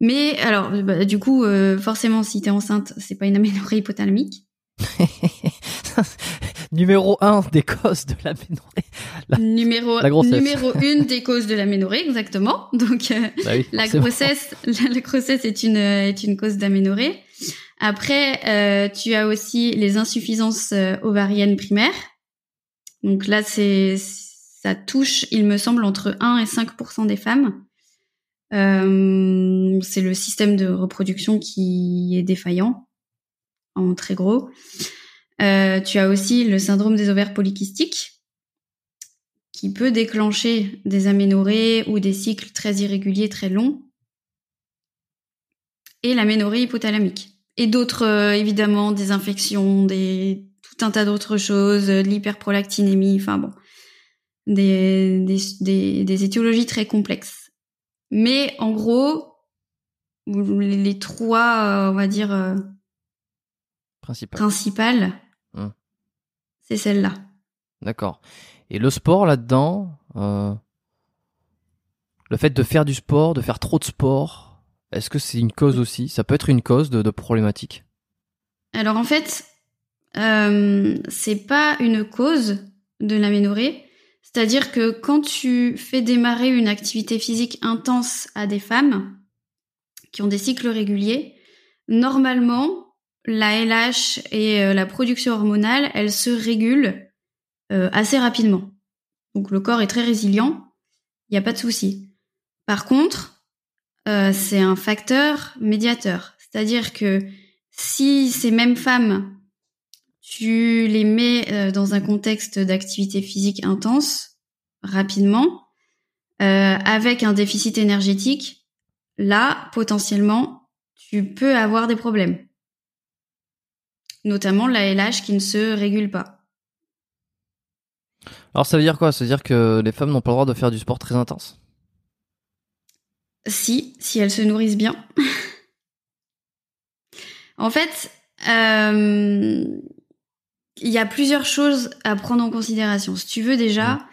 B: Mais alors, bah, du coup, euh, forcément, si t'es enceinte, c'est pas une aménorrhée hypothalamique.
A: Numéro 1 des causes de l'aménorrhée. La-
B: numéro,
A: la
B: numéro une des causes de l'aménorrhée, exactement. Donc, euh,
A: Bah oui,
B: La grossesse, la, la grossesse est une est une cause d'aménorrhée. Après, euh, tu as aussi les insuffisances euh, ovariennes primaires. Donc là, c'est ça touche, il me semble, entre 1 et 5% des femmes. Euh, c'est le système de reproduction qui est défaillant, en très gros. Tu as aussi le syndrome des ovaires polykystiques, qui peut déclencher des aménorrhées ou des cycles très irréguliers, très longs, et l'aménorrhée hypothalamique. Et d'autres, euh, évidemment, des infections, des tout un tas d'autres choses, euh, de l'hyperprolactinémie, enfin bon, des, des, des, des étiologies très complexes. Mais en gros, les, les trois, euh, on va dire, euh,
A: Principal.
B: principales,
A: Hum.
B: c'est celle-là.
A: D'accord. Et le sport là-dedans, le fait de faire du sport, de faire trop de sport, est-ce que c'est une cause aussi? Ça peut être une cause de, problématique.
B: Alors en fait, euh, c'est pas une cause de l'aménorrhée. C'est-à-dire que quand tu fais démarrer une activité physique intense à des femmes qui ont des cycles réguliers, normalement, la LH et euh, la production hormonale, elles se régulent euh, assez rapidement. Donc le corps est très résilient, il n'y a pas de souci. Par contre, euh, c'est un facteur médiateur. C'est-à-dire que si ces mêmes femmes, tu les mets euh, dans un contexte d'activité physique intense, rapidement, euh, avec un déficit énergétique, là, potentiellement, tu peux avoir des problèmes. Notamment la LH qui ne se régule pas.
A: Alors ça veut dire quoi? Ça veut dire que les femmes n'ont pas le droit de faire du sport très intense?
B: Si, si elles se nourrissent bien. en fait, euh, il y a plusieurs choses à prendre en considération. Si tu veux déjà,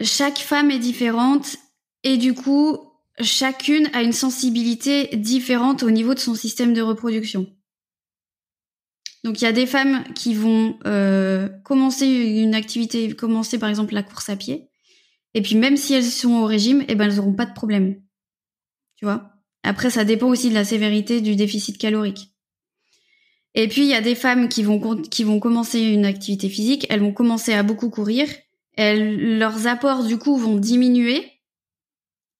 B: chaque femme est différente et du coup, chacune a une sensibilité différente au niveau de son système de reproduction. Donc il y a des femmes qui vont euh, commencer une activité, commencer par exemple la course à pied, et puis même si elles sont au régime, eh ben elles n'auront pas de problème. Tu vois Après ça dépend aussi de la sévérité du déficit calorique. Et puis il y a des femmes qui vont qui vont commencer une activité physique, elles vont commencer à beaucoup courir, elles, leurs apports du coup vont diminuer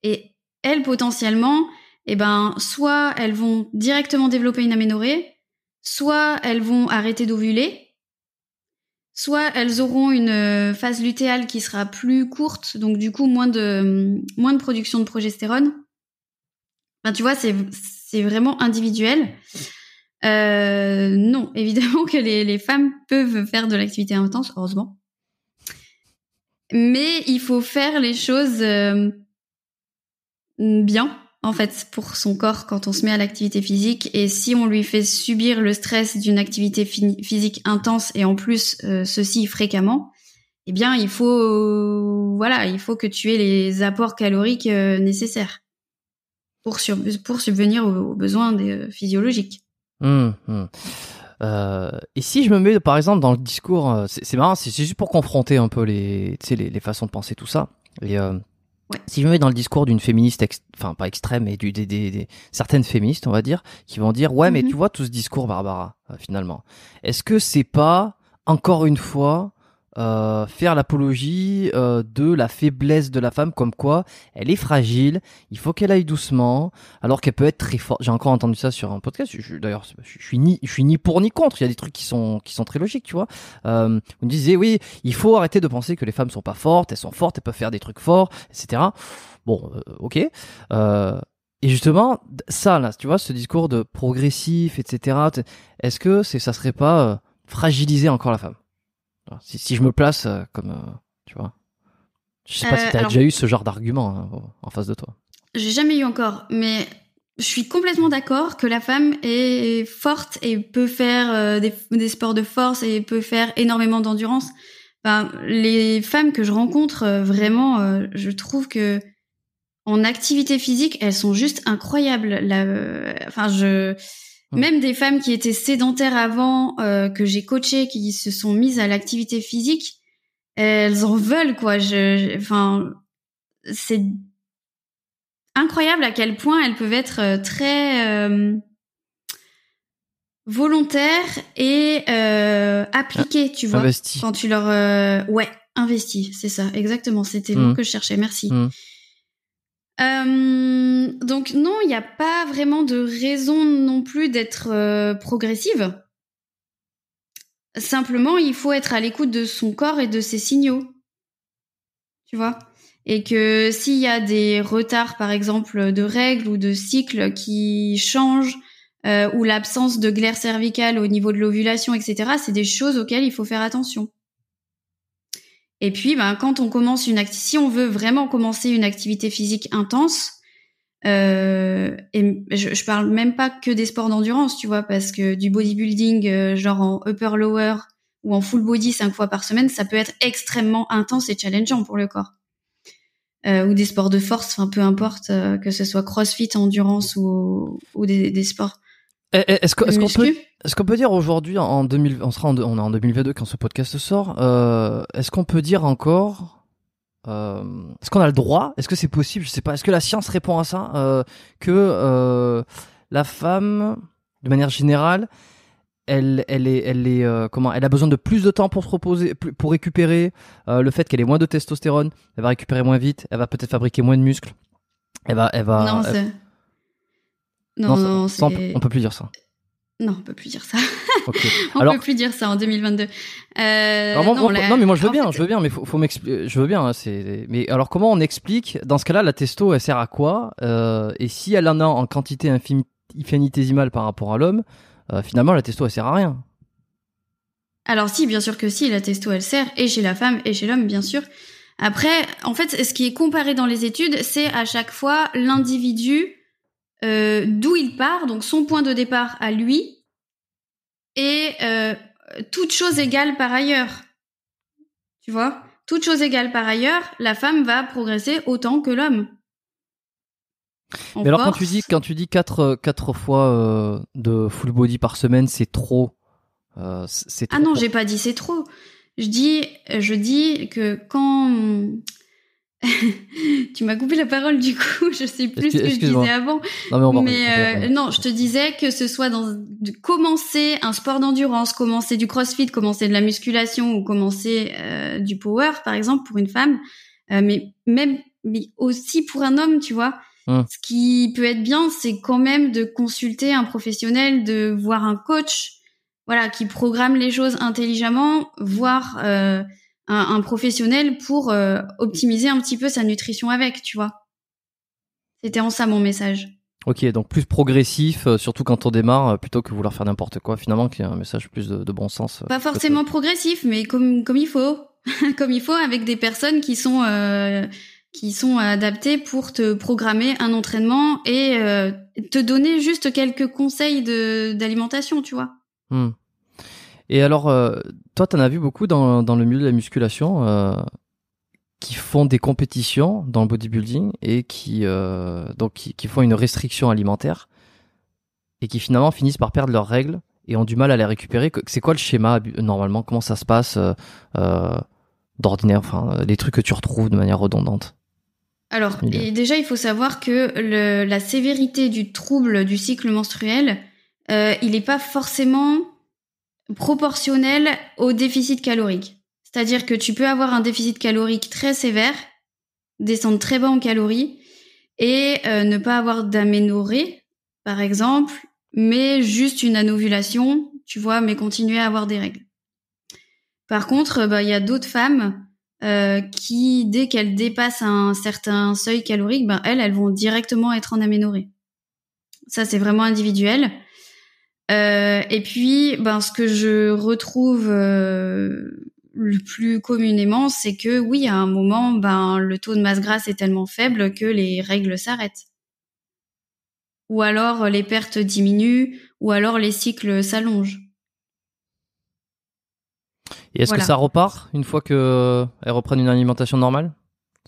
B: et elles potentiellement, eh ben soit elles vont directement développer une aménorrhée, soit elles vont arrêter d'ovuler, soit elles auront une euh, phase lutéale qui sera plus courte, donc du coup moins de moins de production de progestérone. Ben, tu vois, c'est c'est vraiment individuel. Euh, non, évidemment que les, les femmes peuvent faire de l'activité intense, heureusement. Mais il faut faire les choses euh, bien en fait pour son corps quand on se met à l'activité physique et si on lui fait subir le stress d'une activité physique intense et en plus euh, ceci fréquemment eh bien il faut voilà il faut que tu aies les apports caloriques euh, nécessaires pour pour subvenir aux, besoins des, euh, physiologiques
A: mmh, mmh. et si je me mets par exemple dans le discours c'est marrant c'est juste pour confronter un peu les, les, les façons de penser tout ça et si je me mets dans le discours d'une féministe, enfin pas extrême, mais du, des, des, certaines féministes, on va dire, qui vont dire ouais, mais tu mhm. vois tout ce discours, Barbara, euh, finalement, est-ce que c'est pas encore une fois euh, faire l'apologie euh, de la faiblesse de la femme, comme quoi elle est fragile, il faut qu'elle aille doucement, alors qu'elle peut être très forte. J'ai encore entendu ça sur un podcast. D'ailleurs, je, suis ni, je suis ni pour ni contre. Il y a des trucs qui sont qui sont très logiques, tu vois. Euh, on disait oui, il faut arrêter de penser que les femmes sont pas fortes, elles sont fortes, elles peuvent faire des trucs forts, etc. Bon, euh, ok. et justement, ça là, tu vois, ce discours de progressif, etc. Est-ce que c'est ça serait pas fragiliser encore la femme? Si, si je me place euh, comme, euh, tu vois. Je sais pas si euh, tu as déjà eu ce genre d'argument hein, en face de toi.
B: J'ai jamais eu encore, mais je suis complètement d'accord que la femme est forte et peut faire des, des, sports de force et peut faire énormément d'endurance. Enfin, les femmes que je rencontre, vraiment, je trouve que en activité physique, elles sont juste incroyables. La, enfin, je. Même des femmes qui étaient sédentaires avant, euh, que j'ai coachées, qui se sont mises à l'activité physique, elles en veulent quoi. Je, enfin, c'est incroyable à quel point elles peuvent être euh, très euh, volontaires et euh, appliquées, tu vois.
A: Investi.
B: Quand tu leur, euh, ouais, investi, c'est ça, exactement. C'était le mot mmh. que je cherchais. Merci. Mmh. Euh, donc non, il n'y a pas vraiment de raison non plus d'être euh, progressive. Simplement, il faut être à l'écoute de son corps et de ses signaux. Tu vois? Et que s'il y a des retards, par exemple, de règles ou de cycles qui changent, euh, ou l'absence de glaire cervicale au niveau de l'ovulation, etc., c'est des choses auxquelles il faut faire attention. Et puis, ben, quand on commence une activité, si on veut vraiment commencer une activité physique intense, euh, et je, je, parle même pas que des sports d'endurance, tu vois, parce que du bodybuilding, euh, genre en upper lower ou en full body cinq fois par semaine, ça peut être extrêmement intense et challengeant pour le corps. Euh, ou des sports de force, enfin peu importe, euh, que ce soit CrossFit, endurance ou, ou des, des sports
A: eh, eh, est-ce qu'on peut, est qu'on peut dire aujourd'hui en 2000, on sera en, on est en 2022 quand ce podcast sort, euh, est-ce qu'on peut dire encore, euh, est-ce qu'on a le droit, est-ce que c'est possible, je sais pas, est-ce que la science répond à ça, euh, que la femme, de manière générale, elle, elle est, elle est, euh, comment, elle a besoin de plus de temps pour se reposer, pour récupérer euh, le fait qu'elle ait moins de testostérone, elle va récupérer moins vite, elle va peut-être fabriquer moins de muscles, elle va, elle va.
B: Non,
A: elle,
B: non, non,
A: on peut plus dire ça.
B: Non, on peut plus dire ça. on peut plus dire ça en 2022.
A: Euh, non, mais moi je veux bien, je veux bien, mais faut, faut m'expliquer. Je veux bien. Hein, c'est. Mais alors comment on explique Dans ce cas-là, la testo, elle sert à quoi euh, Et si elle en a en quantité infinitésimale par rapport à l'homme, euh, finalement la testo, elle sert à rien.
B: Alors si, bien sûr que si, la testo, elle sert et chez la femme et chez l'homme, bien sûr. Après, en fait, ce qui est comparé dans les études, c'est à chaque fois l'individu euh, d'où il part, donc son point de départ à lui, et euh, toute chose égale par ailleurs. Tu vois? Toute chose égale par ailleurs, la femme va progresser autant que l'homme.
A: Mais alors quand tu dis quand tu dis quatre quatre fois euh, de full body par semaine, c'est trop. Euh, c'est
B: ah non, j'ai pas dit c'est trop. Je dis je dis que quand tu m'as coupé la parole du coup, je sais plus ce que je disais avant. Non, mais, euh, non, je te disais que ce soit dans de commencer un sport d'endurance, commencer du crossfit, commencer de la musculation ou commencer euh, du power par exemple pour une femme, euh, mais même mais aussi pour un homme, tu vois. Hum. Ce qui peut être bien, c'est quand même de consulter un professionnel, de voir un coach, voilà, qui programme les choses intelligemment, voir un, professionnel pour euh, optimiser un petit peu sa nutrition avec, tu vois. C'était en ça mon message.
A: Ok, donc plus progressif, euh, surtout quand on démarre, euh, plutôt que vouloir faire n'importe quoi. Finalement, qui est un message plus de, bon sens.
B: Pas forcément progressif, mais comme comme il faut, comme il faut, avec des personnes qui sont qui sont adaptées pour te programmer un entraînement et te donner juste quelques conseils de d'alimentation, tu vois.
A: Hmm. Et alors, euh, toi, tu en as vu beaucoup dans, dans, le milieu de la musculation euh, qui font des compétitions dans le bodybuilding et qui, euh, donc, qui, font une restriction alimentaire et qui finalement finissent par perdre leurs règles et ont du mal à les récupérer. C'est quoi le schéma normalement? Comment ça se passe d'ordinaire? Enfin, les trucs que tu retrouves de manière redondante.
B: Alors, et déjà, il faut savoir que le, la sévérité du trouble du cycle menstruel, il n'est pas forcément proportionnel au déficit calorique. C'est-à-dire que tu peux avoir un déficit calorique très sévère, descendre très bas en calories et euh, ne pas avoir d'aménorrhée, par exemple, mais juste une anovulation, tu vois, mais continuer à avoir des règles. Par contre, bah, il y a d'autres femmes euh, qui, dès qu'elles dépassent un certain seuil calorique, ben elles, elles vont directement être en aménorrhée. Ça, c'est vraiment individuel. Euh, et puis, ben, ce que je retrouve euh, le plus communément, c'est que oui, à un moment, ben, le taux de masse grasse est tellement faible que les règles s'arrêtent. Ou alors les pertes diminuent, ou alors les cycles s'allongent.
A: Et est-ce que ça repart une fois qu'elles reprennent une alimentation normale,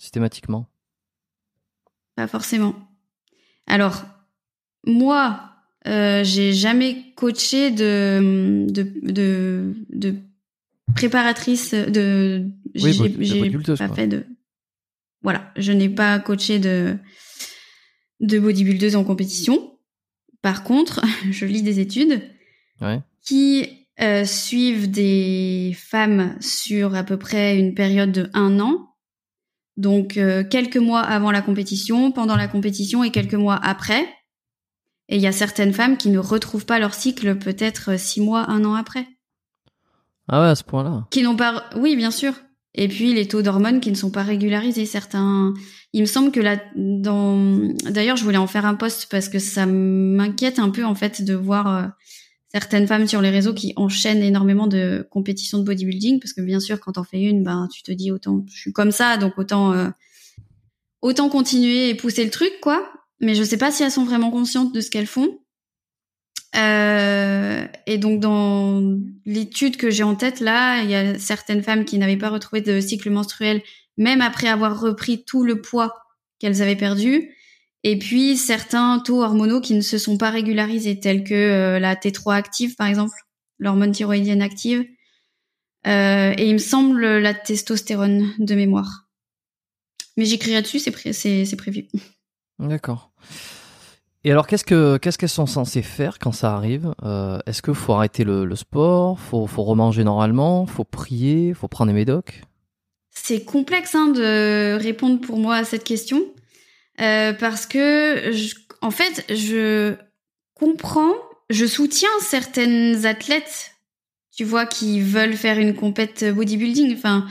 A: systématiquement?
B: Pas forcément. Alors, moi, euh, j'ai jamais coaché de de de, de préparatrice de
A: oui, j'ai pas
B: fait de voilà. Je n'ai pas coaché de de bodybuildeuse en compétition. Par contre je lis des études
A: ouais.
B: qui euh, suivent des femmes sur à peu près une période de un an. Donc euh, quelques mois avant la compétition pendant la compétition et quelques mois après et il y a certaines femmes qui ne retrouvent pas leur cycle peut-être six mois, un an après.
A: Ah ouais, à ce point-là.
B: Qui n'ont pas, oui, bien sûr. Et puis les taux d'hormones qui ne sont pas régularisés. Certains, il me semble que là, dans, d'ailleurs, je voulais en faire un post parce que ça m'inquiète un peu en fait de voir euh, certaines femmes sur les réseaux qui enchaînent énormément de compétitions de bodybuilding parce que bien sûr, quand on fait une, ben tu te dis autant, je suis comme ça, donc autant euh, autant continuer et pousser le truc, quoi mais je sais pas si elles sont vraiment conscientes de ce qu'elles font. Euh, et donc dans l'étude que j'ai en tête là, il y a certaines femmes qui n'avaient pas retrouvé de cycle menstruel même après avoir repris tout le poids qu'elles avaient perdu. Et puis certains taux hormonaux qui ne se sont pas régularisés, tels que euh, la T3 active par exemple, l'hormone thyroïdienne active. Euh, et il me semble la testostérone de mémoire. Mais j'écrirai dessus, c'est prévu.
A: D'accord. Et alors, qu'est-ce que qu'elles sont censées faire quand ça arrive euh, Est-ce qu'il faut arrêter le, sport Faut faut remanger normalement Faut prier Faut prendre des médocs?
B: C'est complexe hein, de répondre pour moi à cette question euh, parce que en fait, je comprends, je soutiens certaines athlètes, tu vois, qui veulent faire une compète bodybuilding. Enfin,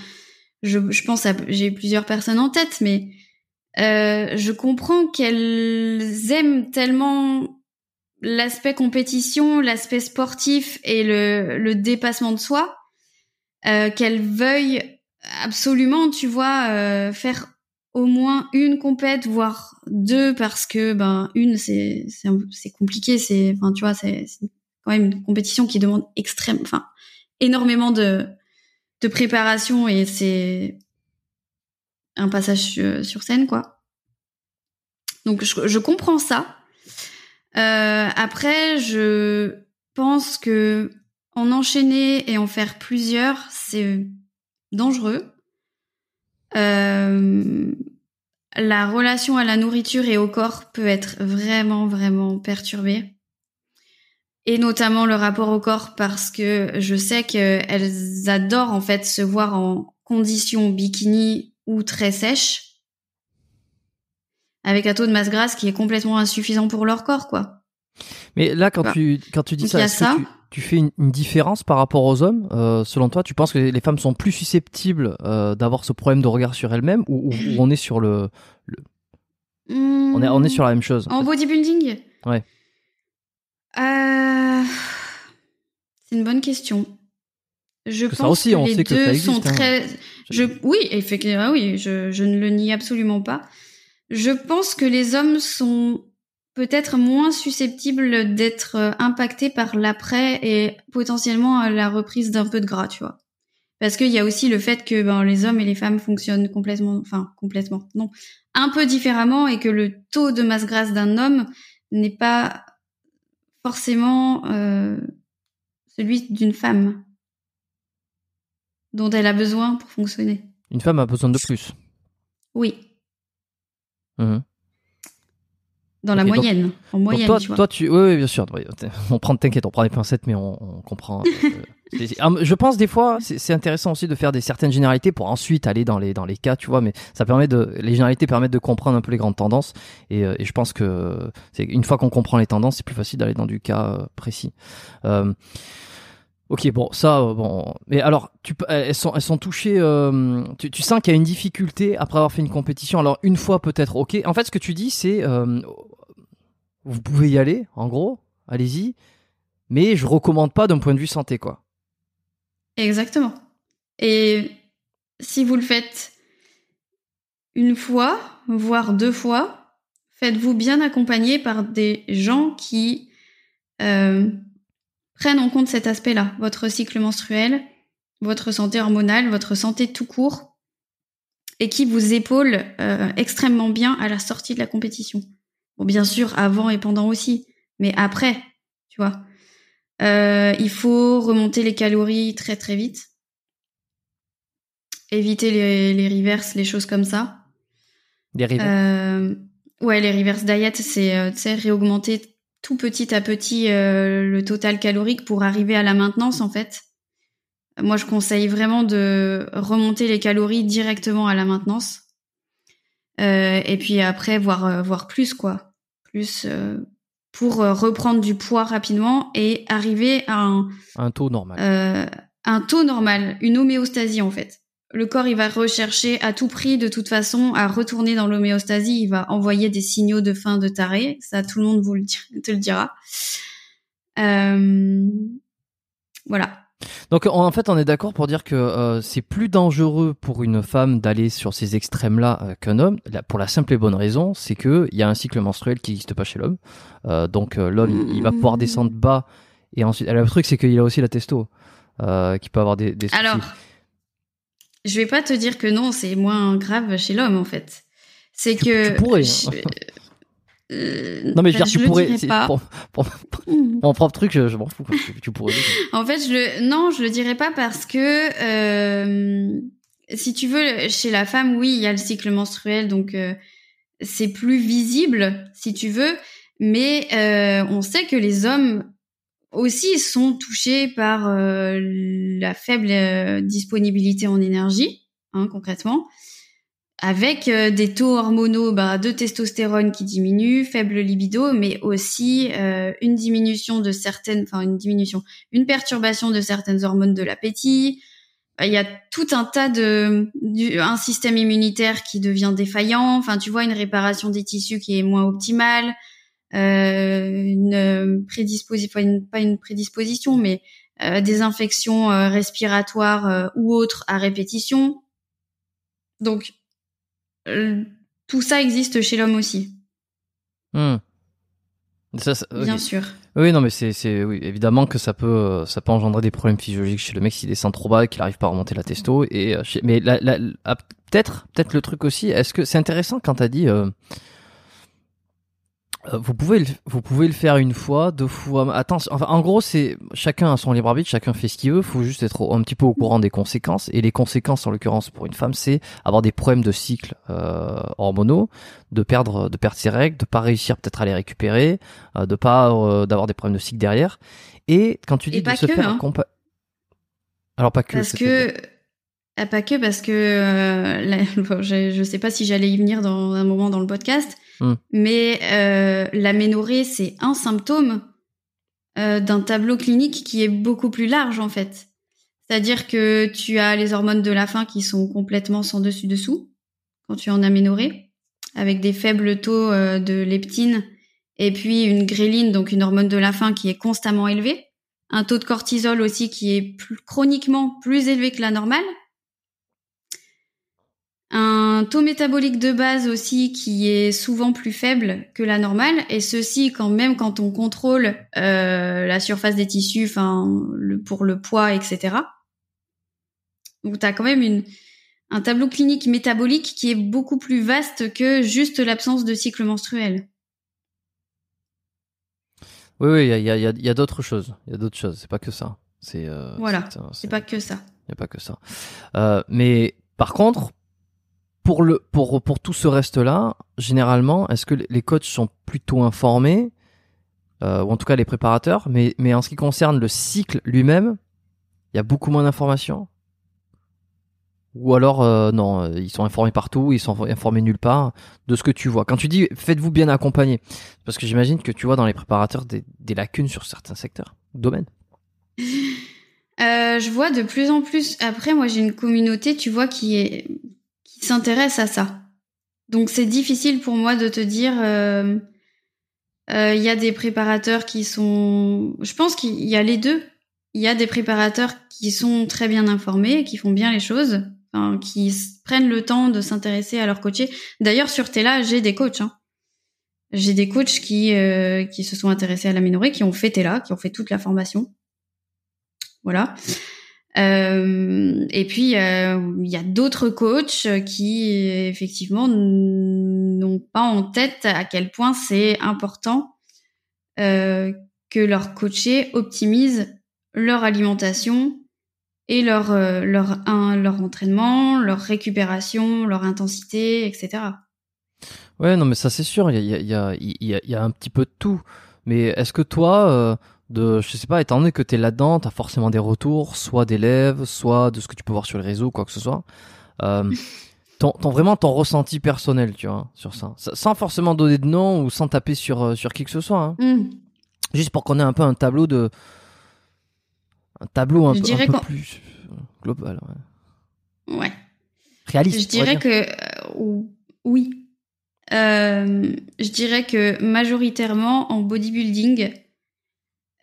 B: je, je pense à j'ai plusieurs personnes en tête, mais euh, je comprends qu'elles aiment tellement l'aspect compétition, l'aspect sportif et le, le dépassement de soi, euh, qu'elles veuillent absolument, tu vois, euh, faire au moins une compète, voire deux, parce que ben une c'est c'est compliqué, c'est enfin tu vois c'est quand même une compétition qui demande extrême, enfin énormément de de préparation et c'est un passage sur scène quoi. Donc je, comprends ça. Euh, après, je pense que en enchaîner et en faire plusieurs, c'est dangereux. Euh, la relation à la nourriture et au corps peut être vraiment, vraiment perturbée. Et notamment le rapport au corps parce que je sais qu'elles adorent en fait se voir en conditions bikini ou très sèches avec un taux de masse grasse qui est complètement insuffisant pour leur corps, quoi.
A: Mais là, quand tu quand tu dis ça, ça. Tu, fais une, différence par rapport aux hommes euh, Selon toi, tu penses que les, femmes sont plus susceptibles euh, d'avoir ce problème de regard sur elles-mêmes ou, on est sur le, on est on est sur la même chose
B: En bodybuilding?
A: Ouais.
B: Euh... C'est une bonne question. Je pense
A: ça aussi,
B: que
A: on
B: les
A: sait
B: deux
A: que ça existe,
B: sont
A: hein.
B: très. Je oui, effectivement, ah oui, je, je ne le nie absolument pas. Je pense que les hommes sont peut-être moins susceptibles d'être euh, impactés par l'après et potentiellement la reprise d'un peu de gras, tu vois. Parce qu'il y a aussi le fait que ben, les hommes et les femmes fonctionnent complètement, enfin complètement, non, un peu différemment et que le taux de masse grasse d'un homme n'est pas forcément euh, celui d'une femme dont elle a besoin pour fonctionner.
A: Une femme a besoin de plus.
B: Oui.
A: Mhm.
B: Dans la moyenne, en moyenne,
A: toi,
B: tu vois.
A: Toi, tu, oui, bien sûr. On prend, t'inquiète, on prend des pincettes, mais on, on comprend. Euh, ah, je pense des fois, c'est intéressant aussi de faire des certaines généralités pour ensuite aller dans les dans les cas, tu vois. Mais ça permet de, les généralités permettent de comprendre un peu les grandes tendances. Et, euh, et je pense que c'est une fois qu'on comprend les tendances, c'est plus facile d'aller dans du cas euh, précis. Euh, Ok, bon, ça, bon. Mais alors, tu, elles sont, elles sont touchées. Euh, tu, sens qu'il y a une difficulté après avoir fait une compétition. Alors, une fois peut-être, ok. En fait, ce que tu dis, c'est, euh, vous pouvez y aller, en gros, allez-y. Mais je recommande pas d'un point de vue santé, quoi.
B: Exactement. Et si vous le faites une fois, voire deux fois, faites-vous bien accompagner par des gens qui euh, prennent en compte cet aspect-là, votre cycle menstruel, votre santé hormonale, votre santé tout court, et qui vous épaule euh, extrêmement bien à la sortie de la compétition. Bon, bien sûr, avant et pendant aussi, mais après, tu vois. Euh, il faut remonter les calories très très vite. Éviter les, les reverses, les choses comme ça.
A: Les reverses
B: euh, Ouais, les reverse diet, c'est euh, réaugmenter tout petit à petit euh, le total calorique pour arriver à la maintenance en fait. Moi, je conseille vraiment de remonter les calories directement à la maintenance. Euh, et puis après, voir, euh, voir plus, quoi. Plus pour reprendre du poids rapidement et arriver à un,
A: un taux normal.
B: un taux normal, une homéostasie en fait le corps, il va rechercher à tout prix, de toute façon, à retourner dans l'homéostasie. Il va envoyer des signaux de fin de taré. Ça, tout le monde vous le te le dira. Euh, voilà.
A: Donc en fait, on est d'accord pour dire que euh, c'est plus dangereux pour une femme d'aller sur ces extrêmes-là euh, qu'un homme, pour la simple et bonne raison, c'est que il y a un cycle menstruel qui n'existe pas chez l'homme. donc l'homme, il va pouvoir descendre bas et ensuite. Le truc, c'est qu'il a aussi la testo, qui peut avoir des, des soucis.
B: Alors, je vais pas te dire que non, c'est moins grave chez l'homme en fait. C'est que.
A: Tu pourrais. Hein.
B: Euh,
A: non mais je veux dire,
B: je
A: tu pourrais.
B: Pas.
A: Pour, pour, pour, mon propre truc, je, je m'en fous. Tu, tu, pourrais.
B: en fait, je le, non, je le dirais pas parce que euh, si tu veux, chez la femme, oui, il y a le cycle menstruel, donc euh, c'est plus visible, si tu veux. Mais euh, on sait que les hommes aussi sont touchés par euh, la faible euh, disponibilité en énergie, hein, concrètement, avec euh, des taux hormonaux bah, de testostérone qui diminuent, faible libido, mais aussi une diminution de certaines, enfin une diminution, une perturbation de certaines hormones de l'appétit. Il y a tout un tas de, un système immunitaire qui devient défaillant. Enfin, tu vois, une réparation des tissus qui est moins optimale euh, une prédisposition, pas une prédisposition, mais euh, des infections euh, respiratoires ou autres à répétition. Donc, tout ça existe chez l'homme aussi.
A: Hmm.
B: Bien sûr.
A: Oui, non, mais c'est, oui, évidemment que ça peut, ça peut engendrer des problèmes physiologiques chez le mec s'il descend trop bas et qu'il n'arrive pas à remonter la testo. Et, mais ah, peut-être, peut-être le truc aussi. Est-ce que c'est intéressant quand t'as dit, euh, vous pouvez le, vous pouvez le faire une fois, deux fois. Attention, enfin, en gros, c'est chacun a son libre arbitre, chacun fait ce qu'il veut. Faut juste être un petit peu au courant des conséquences. Et les conséquences, en l'occurrence pour une femme, c'est avoir des problèmes de cycle euh, hormonaux, de perdre, de perdre ses règles, de pas réussir peut-être à les récupérer, euh, de pas euh, d'avoir des problèmes de cycle derrière. Et quand tu dis de se faire
B: hein.
A: alors pas que
B: parce que ah, pas que parce que euh, je, je sais pas si j'allais y venir dans un moment dans le podcast Hmm. Mais euh, l'aménorrhée, c'est un symptôme euh, d'un tableau clinique qui est beaucoup plus large en fait. C'est-à-dire que tu as les hormones de la faim qui sont complètement sans dessus dessous quand tu es en aménorrhée, avec des faibles taux euh, de leptine et puis une gréline, donc une hormone de la faim qui est constamment élevée, un taux de cortisol aussi qui est chroniquement plus élevé que la normale, un taux métabolique de base aussi qui est souvent plus faible que la normale, et ceci quand même quand on contrôle euh, la surface des tissus, enfin pour le poids, etc. Donc tu as quand même une, un tableau clinique métabolique qui est beaucoup plus vaste que juste l'absence de cycle menstruel.
A: Oui, oui, il y a, y a, y a d'autres choses. Il y a d'autres choses. C'est pas que ça. C'est euh,
B: voilà. C'est pas que ça.
A: Il y a pas que ça. Euh, mais par contre, pour le pour pour tout ce reste là, généralement, est-ce que les coachs sont plutôt informés euh, ou en tout cas les préparateurs, mais mais en ce qui concerne le cycle lui-même, il y a beaucoup moins d'informations? Ou alors euh, non, euh, ils sont informés partout, ils sont informés nulle part de ce que tu vois. Quand tu dis faites-vous bien accompagner, parce que j'imagine que tu vois dans les préparateurs des, des lacunes sur certains secteurs, domaines.
B: Je vois de plus en plus. Après, moi, j'ai une communauté, tu vois, qui est s'intéresse à ça. Donc c'est difficile pour moi de te dire. Euh, euh, il y a des préparateurs qui sont. Je pense qu'il y a les deux. Il y a des préparateurs qui sont très bien informés, qui font bien les choses, qui prennent le temps de s'intéresser à leur coacher. D'ailleurs, sur Tela, j'ai des coachs. Hein. J'ai des coachs qui euh, qui se sont intéressés à la minorité, qui ont fait Tela, qui ont fait toute la formation. Voilà. Euh, et puis euh, il y a d'autres coachs qui effectivement n'ont pas en tête à quel point c'est important euh, que leurs coachés optimisent leur alimentation et leur leur leur entraînement, leur récupération, leur intensité, etc.
A: Ouais, non, mais ça c'est sûr, il y a, y, y a un petit peu de tout. Mais est-ce que toi, de, je sais pas, étant donné que tu es là-dedans, tu as forcément des retours, soit d'élèves, soit de ce que tu peux voir sur les réseaux, quoi que ce soit. Euh, ton, vraiment ton ressenti personnel, tu vois, sur ça. Sans forcément donner de nom ou sans taper sur, euh, sur qui que ce soit. Hein. Mm. Juste pour qu'on ait un peu un tableau de. Un tableau un, peu, un peu plus global.
B: Ouais. ouais.
A: Réaliste.
B: Je dirais que. Euh, oui. Euh, je dirais que majoritairement en bodybuilding, euh,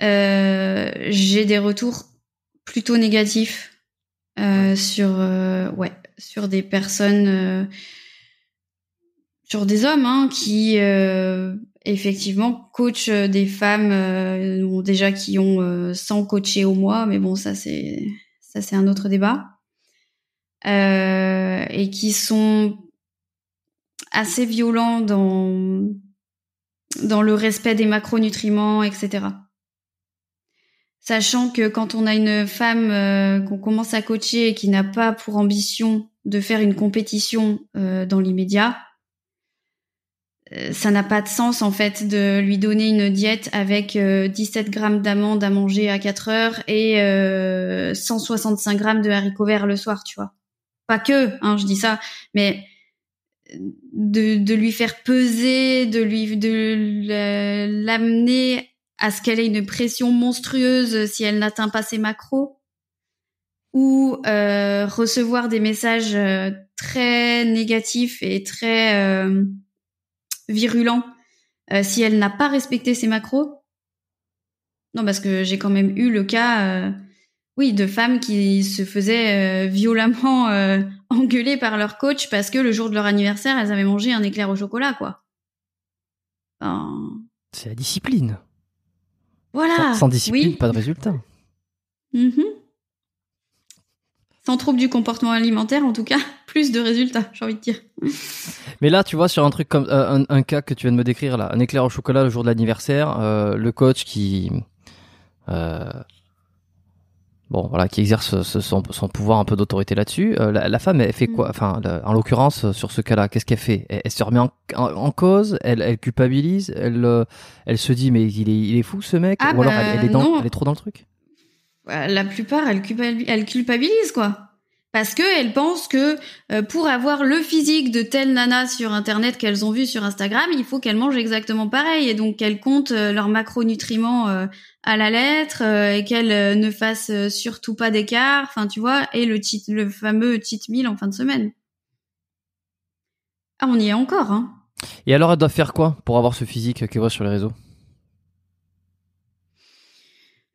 B: j'ai des retours plutôt négatifs euh, sur euh, ouais sur des personnes sur des hommes hein, qui effectivement coachent des femmes euh, déjà qui ont 100 coachés au mois mais bon ça c'est ça c'est un autre débat. Euh, et qui sont assez violents dans dans le respect des macronutriments etc sachant que quand on a une femme euh, qu'on commence à coacher et qui n'a pas pour ambition de faire une compétition euh, dans l'immédiat, euh, ça n'a pas de sens en fait de lui donner une diète avec 17 grammes d'amandes à manger à 4 heures et 165 grammes de haricots verts le soir, tu vois. Pas que, hein, je dis ça, mais de, de lui faire peser, de lui de l'amener à ce qu'elle ait une pression monstrueuse si elle n'atteint pas ses macros ou euh, recevoir des messages euh, très négatifs et très euh, virulents si elle n'a pas respecté ses macros. Non, parce que j'ai quand même eu le cas, oui, de femmes qui se faisaient violemment engueulées par leur coach parce que le jour de leur anniversaire, elles avaient mangé un éclair au chocolat, quoi.
A: C'est la discipline.
B: Voilà.
A: Sans, discipline, pas de résultat.
B: Mhm. Sans trouble du comportement alimentaire, en tout cas, plus de résultats, j'ai envie de dire.
A: Mais là, tu vois, sur un truc comme euh, un, cas que tu viens de me décrire là, un éclair au chocolat le jour de l'anniversaire, euh, le coach qui euh, bon voilà qui exerce son, pouvoir un peu d'autorité là-dessus. La, femme elle fait quoi mm. enfin en l'occurrence sur ce cas-là qu'est-ce qu'elle fait elle, se remet en, cause elle, elle, culpabilise elle elle se dit mais il est il est fou ce mec
B: ah
A: ou alors elle, est dans, elle, est trop dans le truc
B: la plupart elle culpabilise, elle culpabilise quoi parce que elles pensent que euh, pour avoir le physique de telle nana sur internet qu'elles ont vu sur Instagram, il faut qu'elles mangent exactement pareil et donc qu'elles comptent euh, leurs macronutriments euh, à la lettre et qu'elles ne fassent surtout pas d'écart, enfin tu vois, et le fameux cheat meal en fin de semaine. Ah, on y est encore hein.
A: Et alors elles doivent faire quoi pour avoir ce physique qu'elles voient sur les réseaux?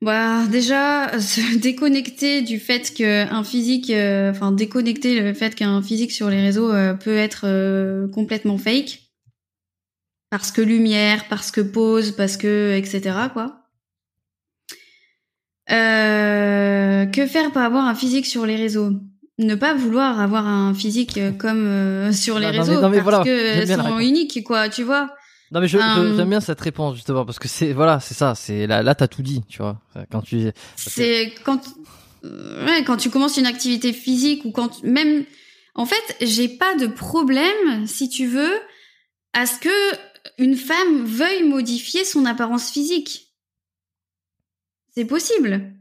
B: Bah déjà se déconnecter du fait qu'un physique, euh, enfin déconnecter le fait qu'un physique sur les réseaux euh, peut être euh, complètement fake, parce que lumière, parce que pose, parce que etc quoi. que faire pour avoir un physique sur les réseaux? Ne pas vouloir avoir un physique comme sur les réseaux parce que sont uniques quoi, tu vois?
A: Non mais je, euh, j'aime bien cette réponse justement parce que c'est voilà c'est ça c'est là là t'as tout dit tu vois. Quand tu
B: c'est quand ouais, quand tu commences une activité physique ou quand même en fait j'ai pas de problème si tu veux à ce que une femme veuille modifier son apparence physique. C'est possible.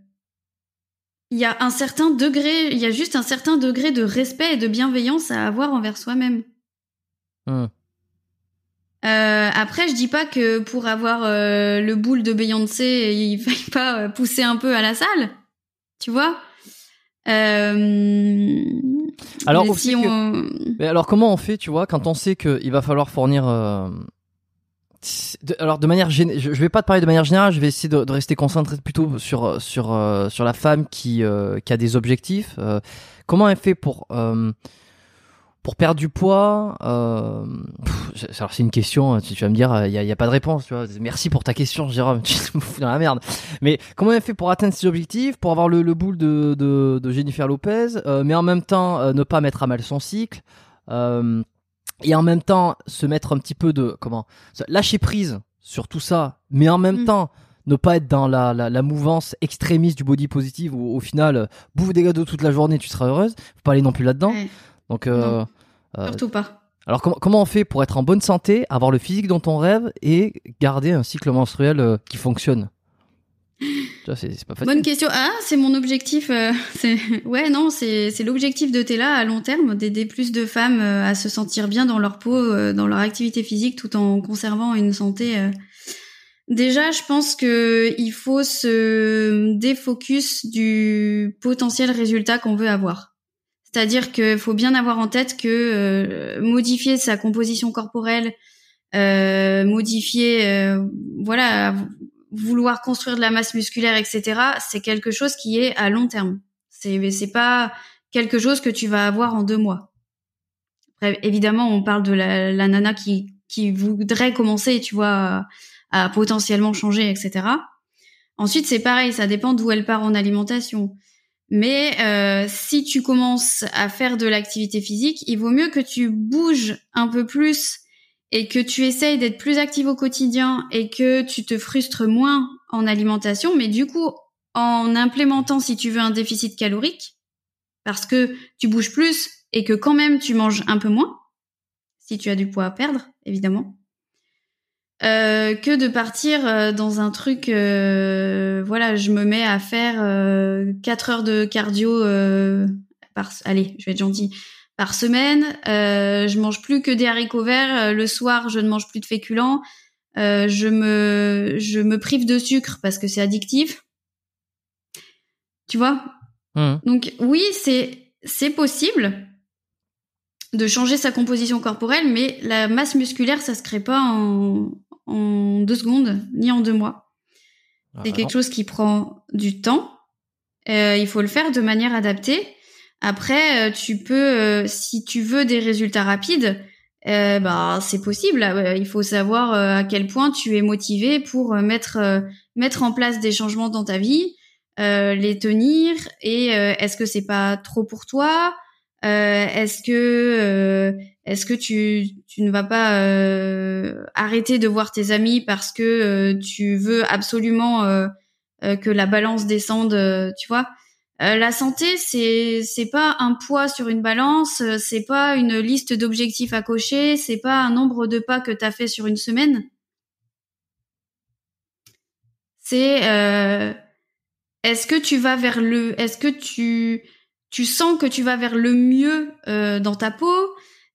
B: Il y a un certain degré il y a juste un certain degré de respect et de bienveillance à avoir envers soi-même. Hum. Euh, après, je dis pas que pour avoir euh, le boule de Beyoncé, il faille pas euh, pousser un peu à la salle, tu vois. Euh,
A: alors, aussi mais alors, comment on fait, tu vois, quand on sait qu'il va falloir fournir. Alors, de manière générale, je vais pas te parler de manière générale, je vais essayer de, de rester concentré plutôt sur sur sur la femme qui qui a des objectifs. comment elle fait pour pour perdre du poids, euh, alors c'est une question, tu vas me dire, il n'y a, a, pas de réponse, tu vois. Merci pour ta question, Jérôme, tu me fous dans la merde. Mais comment elle fait pour atteindre ses objectifs, pour avoir le, le boule de, de, de, Jennifer Lopez, euh, mais en même temps euh, ne pas mettre à mal son cycle, euh, et en même temps se mettre un petit peu de, comment, lâcher prise sur tout ça, mais en même mm. temps ne pas être dans la, la, la, mouvance extrémiste du body positive où au final, bouffe des gâteaux toute la journée, tu seras heureuse. Faut pas aller non plus là-dedans. Donc, euh,
B: euh, surtout pas.
A: Alors comment, comment on fait pour être en bonne santé, avoir le physique dont on rêve et garder un cycle menstruel euh, qui fonctionne?
B: C'est pas facile. Bonne question. Ah, c'est mon objectif. c'est ouais, non, c'est l'objectif de Tela à long terme d'aider plus de femmes à se sentir bien dans leur peau, dans leur activité physique, tout en conservant une santé. Déjà, je pense que il faut se défocus du potentiel résultat qu'on veut avoir. C'est-à-dire qu'il faut bien avoir en tête que euh, modifier sa composition corporelle, euh, modifier, euh, voilà, vouloir construire de la masse musculaire, etc. C'est quelque chose qui est à long terme. C'est c'est pas quelque chose que tu vas avoir en deux mois. évidemment, on parle de la, la nana qui voudrait commencer, tu vois, à potentiellement changer, etc. Ensuite, c'est pareil, ça dépend d'où elle part en alimentation. Mais euh, si tu commences à faire de l'activité physique, il vaut mieux que tu bouges un peu plus et que tu essayes d'être plus active au quotidien et que tu te frustres moins en alimentation, mais du coup en implémentant, si tu veux, un déficit calorique, parce que tu bouges plus et que quand même tu manges un peu moins, si tu as du poids à perdre, évidemment. Euh, que de partir euh, dans un truc euh, voilà je me mets à faire 4 heures de cardio par allez je vais être gentil par semaine. Je mange plus que des haricots verts. Le soir je ne mange plus de féculents. Je me je me prive de sucre parce que c'est addictif. Tu vois? Mmh. donc oui c'est c'est possible de changer sa composition corporelle, mais la masse musculaire, ça se crée pas en, en deux secondes, ni en deux mois. c'est quelque chose qui prend du temps. Euh, il faut le faire de manière adaptée. Après, euh, tu peux, euh, si tu veux des résultats rapides, euh, bah c'est possible. Il faut savoir à quel point tu es motivé pour mettre mettre en place des changements dans ta vie, les tenir. Et est-ce que c'est pas trop pour toi? Est-ce que est-ce que tu tu ne vas pas arrêter de voir tes amis parce que tu veux absolument que la balance descende, tu vois? Euh, la santé, c'est c'est pas un poids sur une balance, euh, c'est pas une liste d'objectifs à cocher, c'est pas un nombre de pas que tu as fait sur une semaine. C'est euh, est-ce que tu vas vers le est-ce que tu tu sens que tu vas vers le mieux dans ta peau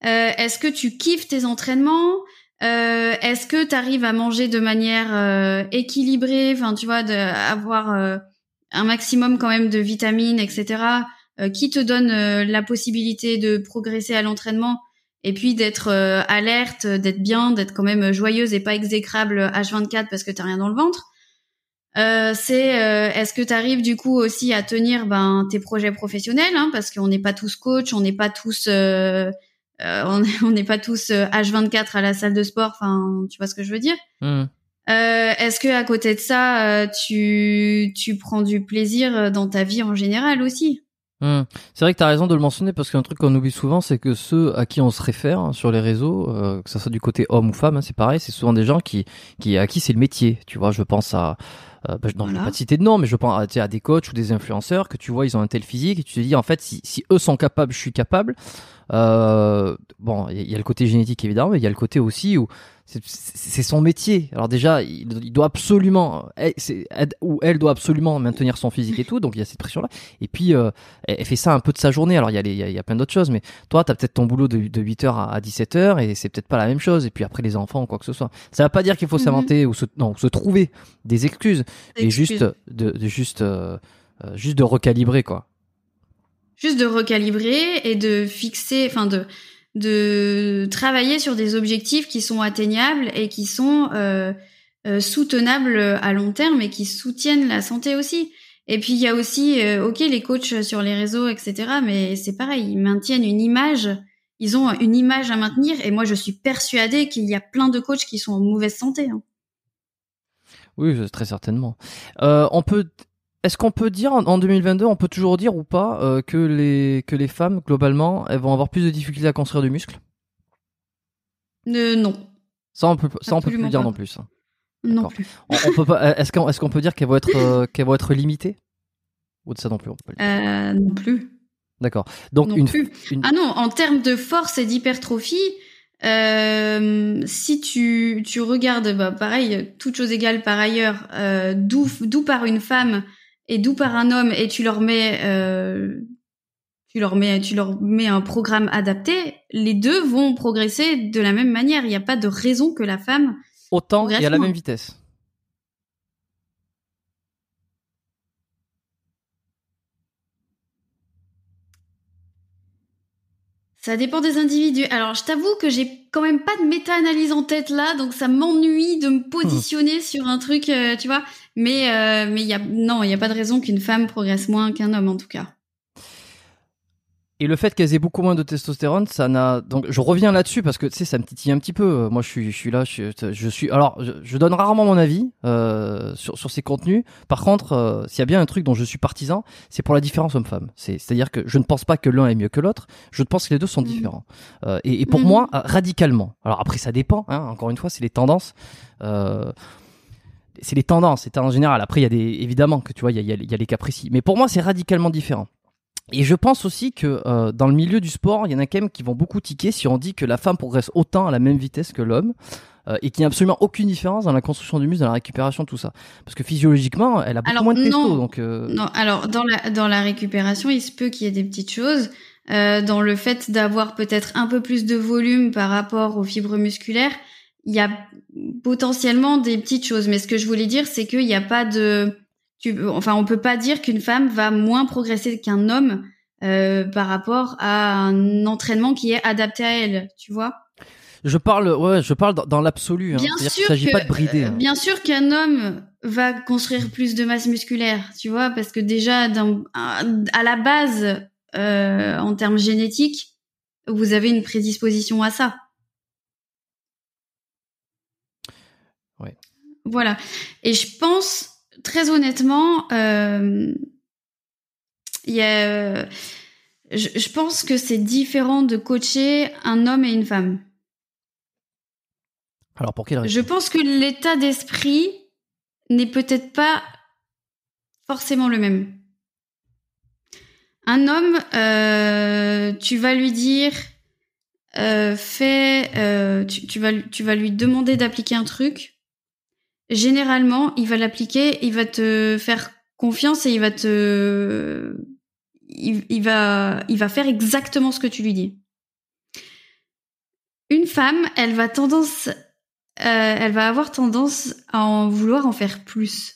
B: Est-ce que tu kiffes tes entraînements? Est-ce que tu arrives à manger de manière équilibrée? Enfin, tu vois, d'avoir un maximum quand même de vitamines, etc., euh, qui te donne euh, la possibilité de progresser à l'entraînement et puis d'être euh, alerte, d'être bien, d'être quand même joyeuse et pas exécrable H24 parce que t'as rien dans le ventre? C'est est-ce que tu arrives du coup aussi à tenir ben tes projets professionnels hein, parce qu'on n'est pas tous coach, on n'est pas tous on n'est pas tous H24 à la salle de sport, enfin tu vois ce que je veux dire? Mmh. Euh, Est-ce que à côté de ça, euh, tu tu prends du plaisir euh, dans ta vie en général aussi?
A: Hmm. C'est vrai que tu as raison de le mentionner parce qu'un truc qu'on oublie souvent, c'est que ceux à qui on se réfère hein, sur les réseaux, euh, que ça soit du côté homme ou femme, hein, c'est pareil, c'est souvent des gens qui, qui à qui c'est le métier. Tu vois, je pense à euh, bah, non, je vais pas te citer de nom, mais je pense à, à, des coachs ou des influenceurs que tu vois, ils ont un tel physique et tu te dis en fait, si, si eux sont capables, je suis capable. Euh, bon, il y, a le côté génétique évidemment, mais il y a le côté aussi où c'est son métier. Alors déjà, il, doit absolument, ou elle doit absolument maintenir son physique et tout, donc il y a cette pression-là. Et puis, euh, elle, fait ça un peu de sa journée. Alors il y a, il y a, plein d'autres choses, mais toi, tu as peut-être ton boulot de, de 8h à, 17h et c'est peut-être pas la même chose. Et puis après, les enfants ou quoi que ce soit. Ça va pas dire qu'il faut mhm. s'inventer ou se, non, se trouver des excuses, mais juste de, de juste, euh, juste de recalibrer, quoi.
B: Juste de recalibrer et de fixer, enfin de de travailler sur des objectifs qui sont atteignables et qui sont euh, euh, soutenables à long terme et qui soutiennent la santé aussi. Et puis il y a aussi, euh, ok, les coachs sur les réseaux, etc. Mais c'est pareil, ils maintiennent une image, ils ont une image à maintenir. Et moi, je suis persuadée qu'il y a plein de coachs qui sont en mauvaise santé. Hein.
A: Oui, très certainement. on peut est-ce qu'on peut dire en 2022, on peut toujours dire ou pas euh, que les que les femmes globalement, elles vont avoir plus de difficultés à construire du muscle?
B: Euh, Non.
A: Ça on peut ça on peut plus dire non plus.
B: Non plus.
A: On, peut pas. Est-ce qu'on est-ce qu'on peut dire qu'elles vont être euh, qu'elles vont être limitées? Ou de ça non plus
B: euh, Non plus.
A: D'accord. Donc une,
B: Ah non, en termes de force et d'hypertrophie, euh, si tu, tu regardes, bah, pareil, toute chose égale par ailleurs, euh, d'où par une femme et d'où par un homme et tu leur mets euh, tu leur mets tu leur mets un programme adapté, les deux vont progresser de la même manière. Il n'y a pas de raison que la femme
A: autant et à la même vitesse.
B: Ça dépend des individus. Alors, je t'avoue que j'ai quand même pas de méta-analyse en tête là, donc ça m'ennuie de me positionner sur un truc, euh, tu vois. Mais euh, mais il y a non, il y a pas de raison qu'une femme progresse moins qu'un homme en tout cas.
A: Et le fait qu'elles aient beaucoup moins de testostérone, ça n'a donc je reviens là-dessus parce que tu sais ça me titille un petit peu. Moi je suis je suis là, je, suis alors je, donne rarement mon avis euh, sur sur ces contenus. Par contre, euh, s'il y a bien un truc dont je suis partisan, c'est pour la différence homme-femme. C'est c'est-à-dire que je ne pense pas que l'un est mieux que l'autre. Je pense que les deux sont mmh. différents. Euh, et, et, pour mmh. moi radicalement. Alors après ça dépend. Hein, encore une fois, c'est les tendances. Euh, c'est les tendances, c'est en général. Après, il y a des, évidemment que tu vois, il y a, il y a les cas précis. Mais pour moi, c'est radicalement différent. Et je pense aussi que euh, dans le milieu du sport, il y en a quand même qui vont beaucoup tiquer si on dit que la femme progresse autant à la même vitesse que l'homme euh, et qu'il n'y a absolument aucune différence dans la construction du muscle, dans la récupération, tout ça. Parce que physiologiquement, elle a beaucoup moins de testo. Donc,
B: euh... Non, alors dans la, dans la récupération, il se peut qu'il y ait des petites choses. Euh, dans le fait d'avoir peut-être un peu plus de volume par rapport aux fibres musculaires, il y a potentiellement des petites choses. Mais ce que je voulais dire, c'est qu'il n'y a pas de tu, enfin, on peut pas dire qu'une femme va moins progresser qu'un homme euh, par rapport à un entraînement qui est adapté à elle, tu vois?
A: Je parle, ouais, je parle dans, l'absolu. Hein. Bien sûr s'agit pas de brider. Hein.
B: Bien sûr qu'un homme va construire plus de masse musculaire, tu vois, parce que déjà, à la base, euh, en termes génétiques, vous avez une prédisposition à ça.
A: Ouais.
B: Voilà. Et je pense, très honnêtement, euh, y a, je, je pense que c'est différent de coacher un homme et une femme.
A: Alors pour quelle raison?
B: Je pense que l'état d'esprit n'est peut-être pas forcément le même. Un homme, euh, tu vas lui dire, euh, fais, euh, tu, tu vas, tu vas lui demander d'appliquer un truc. Généralement, il va l'appliquer, il va te faire confiance et il va te, il, il va, il va faire exactement ce que tu lui dis. Une femme, elle va tendance, euh, elle va avoir tendance à en vouloir en faire plus.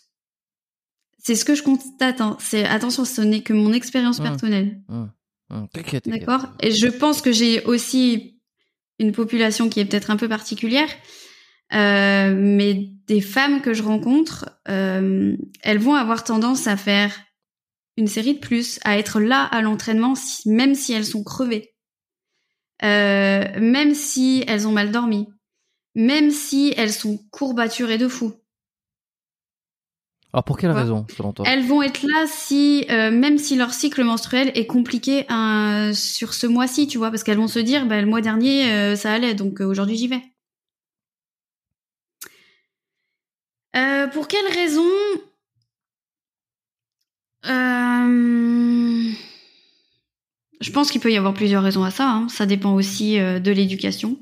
B: C'est ce que je constate. Hein. C'est attention, ce n'est que mon expérience
A: Mmh.
B: personnelle.
A: T'inquiète, t'inquiète.
B: D'accord? Et je pense que j'ai aussi une population qui est peut-être un peu particulière. Euh, mais des femmes que je rencontre, euh, elles vont avoir tendance à faire une série de plus, à être là à l'entraînement, si- même si elles sont crevées, Euh, même si elles ont mal dormi, même si elles sont courbaturées de fou.
A: Alors pour quelle raison, selon toi?
B: Elles vont être là si, euh, même si leur cycle menstruel est compliqué euh, sur ce mois-ci, tu vois, parce qu'elles vont se dire, bah, le mois dernier, euh, ça allait, donc euh, aujourd'hui, j'y vais. Euh, pour quelle raison Euh, Je pense qu'il peut y avoir plusieurs raisons à ça. hein. Ça dépend aussi euh, de l'éducation.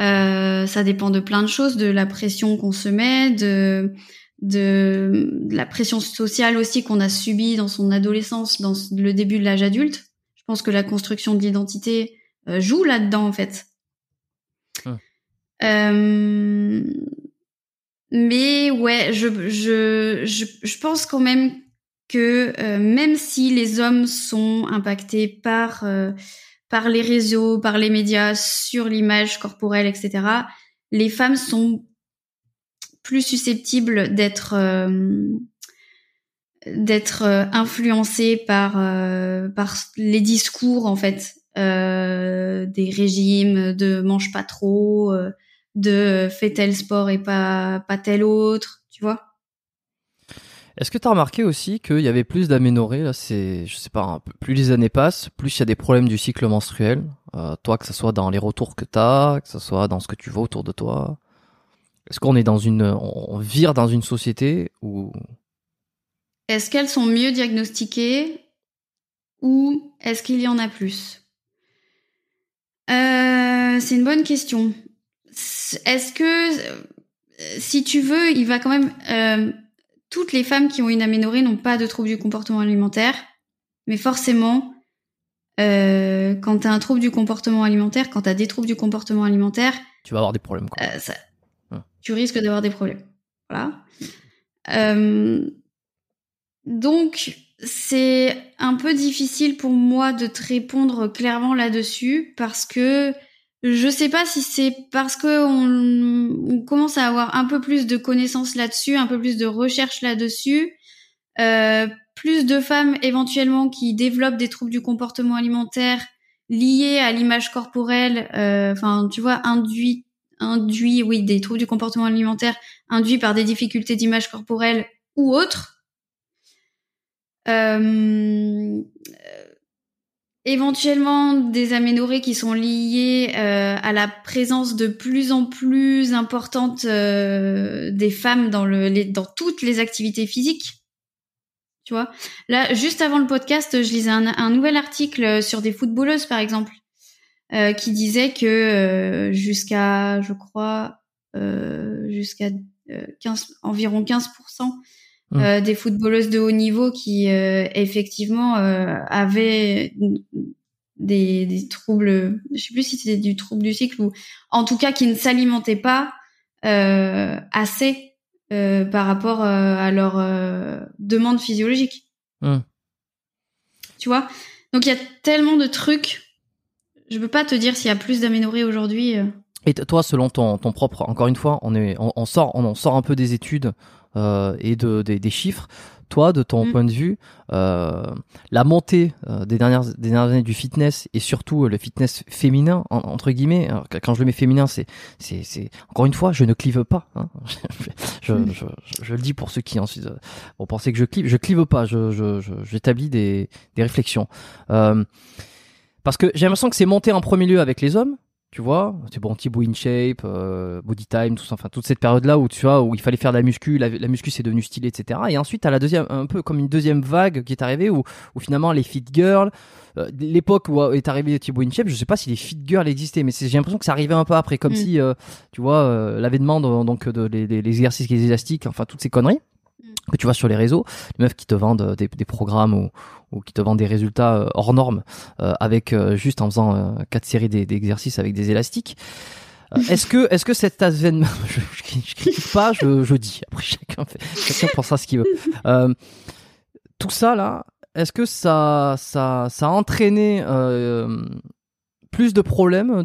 B: Euh, ça dépend de plein de choses, de la pression qu'on se met, de de, de la pression sociale aussi qu'on a subie dans son adolescence, dans le début de l'âge adulte. Je pense que la construction de l'identité joue là-dedans en fait.
A: Hum.
B: Euh, mais ouais, je, je, je, je pense quand même que euh, même si les hommes sont impactés par euh, par les réseaux, par les médias, sur l'image corporelle, etc., les femmes sont plus susceptibles d'être euh, d'être euh, influencées par euh, par les discours en fait euh, des régimes de mange pas trop, de fais tel sport et pas pas tel autre, tu vois.
A: Est-ce que tu as remarqué aussi qu'il y avait plus d'aménorrhées là c'est je sais pas plus les années passent plus il y a des problèmes du cycle menstruel euh, toi que ce soit dans les retours que tu as que ce soit dans ce que tu vois autour de toi? Est-ce qu'on est dans une on vire dans une société où
B: Est-ce qu'elles sont mieux diagnostiquées ou est-ce qu'il y en a plus? Euh, C'est une bonne question. Est-ce que, euh, si tu veux, il va quand même... euh, toutes les femmes qui ont une aménorrhée n'ont pas de trouble du comportement alimentaire, mais forcément, euh, quand tu as un trouble du comportement alimentaire, quand tu as des troubles du comportement alimentaire,
A: tu vas avoir des problèmes quoi.
B: euh, ça-
A: Ouais.
B: tu risques d'avoir des problèmes. Voilà. Euh, donc, c'est un peu difficile pour moi de te répondre clairement là-dessus parce que je sais pas si c'est parce que on, on commence à avoir un peu plus de connaissances là-dessus, un peu plus de recherches là-dessus, euh, plus de femmes éventuellement qui développent des troubles du comportement alimentaire liés à l'image corporelle, euh, enfin tu vois induit induit oui des troubles du comportement alimentaire induits par des difficultés d'image corporelle ou autres. Euh, éventuellement des aménorrhées qui sont liées euh, à la présence de plus en plus importante euh, des femmes dans le les- dans toutes les activités physiques. Tu vois, là juste avant le podcast, je lisais un, un nouvel article sur des footballeuses par exemple, euh, qui disait que euh, jusqu'à, je crois, euh, jusqu'à euh, 15, environ 15%
A: Mm.
B: euh, des footballeuses de haut niveau qui euh, effectivement euh, avaient des, des troubles, je sais plus si c'était du trouble du cycle ou en tout cas qui ne s'alimentaient pas euh, assez euh, par rapport à leur euh, demande physiologique.
A: Mm.
B: Tu vois? Donc il y a tellement de trucs. Je peux pas te dire s'il y a plus d'aménorrhées aujourd'hui.
A: Et toi, selon ton, ton propre, encore une fois, on, est, on, on sort, on, en sort un peu des études et de, des, des chiffres. toi, de ton
B: Mm.
A: point de vue, euh, la montée euh, des dernières des dernières années du fitness et surtout euh, le fitness féminin en- entre guillemets. Alors, quand je le mets féminin, c'est c'est c'est encore une fois, je ne clive pas. Hein. je,
B: Mm.
A: je, je, je le dis pour ceux qui ensuite euh, vont penser que je clive. Je clive pas. Je je je- j'établis des des réflexions. Euh, parce que j'ai l'impression que c'est monté en premier lieu avec les hommes. Tu vois, c'est bon, Thibaut InShape, euh, Body Time, tout ça, enfin toute cette période-là où tu vois où il fallait faire de la muscu, la, la muscu c'est devenu stylé, etc. Et ensuite, à la deuxième, un peu comme une deuxième vague qui est arrivée où, où finalement les fit girls, euh, l'époque où est arrivé Thibaut InShape, je sais pas si les fit girls existaient, mais c'est- j'ai l'impression que ça arrivait un peu après, comme
B: Mm.
A: si, euh, tu vois, euh, l'avènement de- donc de les- les exercices, les élastiques, enfin toutes ces conneries que tu vois sur les réseaux, les meufs qui te vendent euh, des, programmes ou, qui te vendent des résultats euh, hors normes euh, avec juste en faisant euh, quatre séries d'e- d'exercices avec des élastiques. Est-ce que est-ce que cet avènement, je, je, je critique pas, je, dis. Après chacun fait, chacun pensera ce qu'il veut. Tout ça là, est-ce que ça ça ça a entraîné plus de problèmes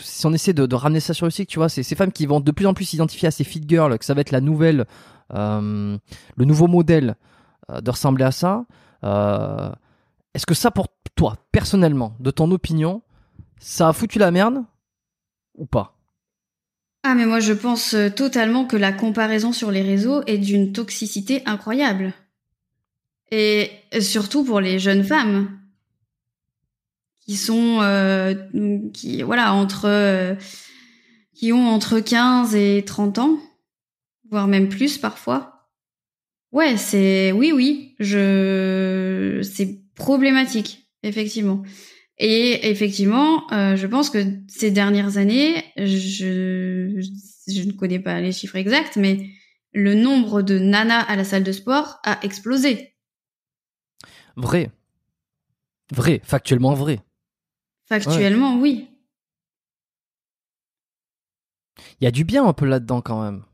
A: si on essaie de, ramener ça sur le cycle, tu vois, ces femmes qui vont de plus en plus s'identifier à ces fit girls, que ça va être la nouvelle, le nouveau modèle euh, de ressembler à ça. Euh, Est-ce que ça, pour toi, personnellement, de ton opinion, ça a foutu la merde ou pas?
B: Ah, mais moi, je pense euh, totalement que la comparaison sur les réseaux est d'une toxicité incroyable. Et surtout pour les jeunes femmes qui sont, euh, qui, voilà, entre, euh, qui ont entre 15 et 30 ans, voire même plus parfois. Ouais, c'est, oui, oui, je, c'est problématique, effectivement. Et effectivement, euh, je pense que ces dernières années, je, je ne connais pas les chiffres exacts, mais le nombre de nanas à la salle de sport a explosé.
A: Vrai. Vrai, factuellement vrai.
B: Factuellement, oui.
A: Il y a du bien un peu là-dedans quand même.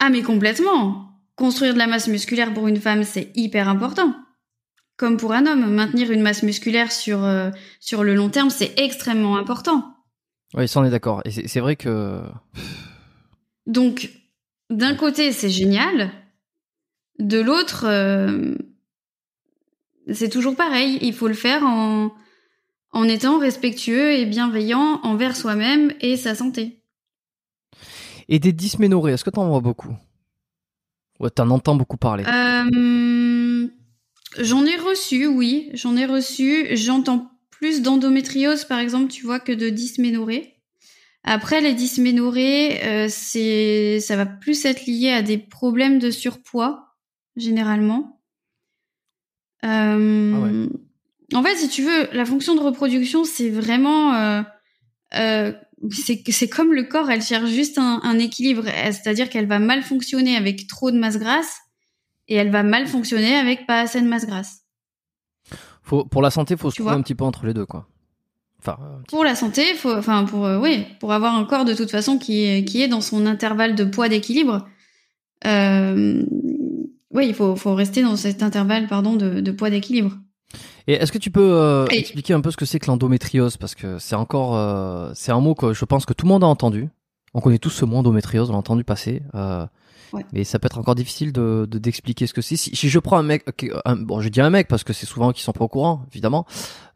B: Ah, mais complètement. Construire de la masse musculaire pour une femme, c'est hyper important. Comme pour un homme, maintenir une masse musculaire sur, euh, sur le long terme, c'est extrêmement important.
A: Oui, ça on est d'accord. Et c'est vrai que
B: Donc, d'un côté, c'est génial. De l'autre, euh, c'est toujours pareil. Il faut le faire en, en étant respectueux et bienveillant envers soi-même et sa santé.
A: Et des dysménorrhées, est-ce que t'en vois beaucoup? Ouais, t'en entends beaucoup parler.
B: Euh, j'en ai reçu, oui, j'en ai reçu. J'entends plus d'endométriose, par exemple, tu vois, que de dysménorrhée. Après, les dysménorrhées, euh, c'est, ça va plus être lié à des problèmes de surpoids, généralement. Euh,
A: Ah ouais.
B: En fait, si tu veux, la fonction de reproduction, c'est vraiment, euh, c'est, c'est comme le corps, elle cherche juste un, un équilibre, c'est-à-dire qu'elle va mal fonctionner avec trop de masse grasse et elle va mal fonctionner avec pas assez de masse grasse.
A: Faut, pour la santé, faut se
B: Tu
A: trouver un petit peu entre les deux, quoi. Enfin,
B: Pour la santé, faut, enfin pour euh, oui, pour avoir un corps de toute façon qui est qui est dans son intervalle de poids d'équilibre. Euh, oui, il faut faut rester dans cet intervalle pardon de, de poids d'équilibre.
A: Et est-ce que tu peux euh,
B: Et-
A: expliquer un peu ce que c'est que l'endométriose? Parce que c'est encore, euh, c'est un mot que je pense que tout le monde a entendu. On connaît tous ce mot endométriose, on l'a entendu passer. Euh,
B: Ouais.
A: Mais ça peut être encore difficile de de- d'expliquer ce que c'est. Si, si je prends un mec, un- bon, je dis un mec parce que c'est souvent eux qui sont pas au courant, évidemment.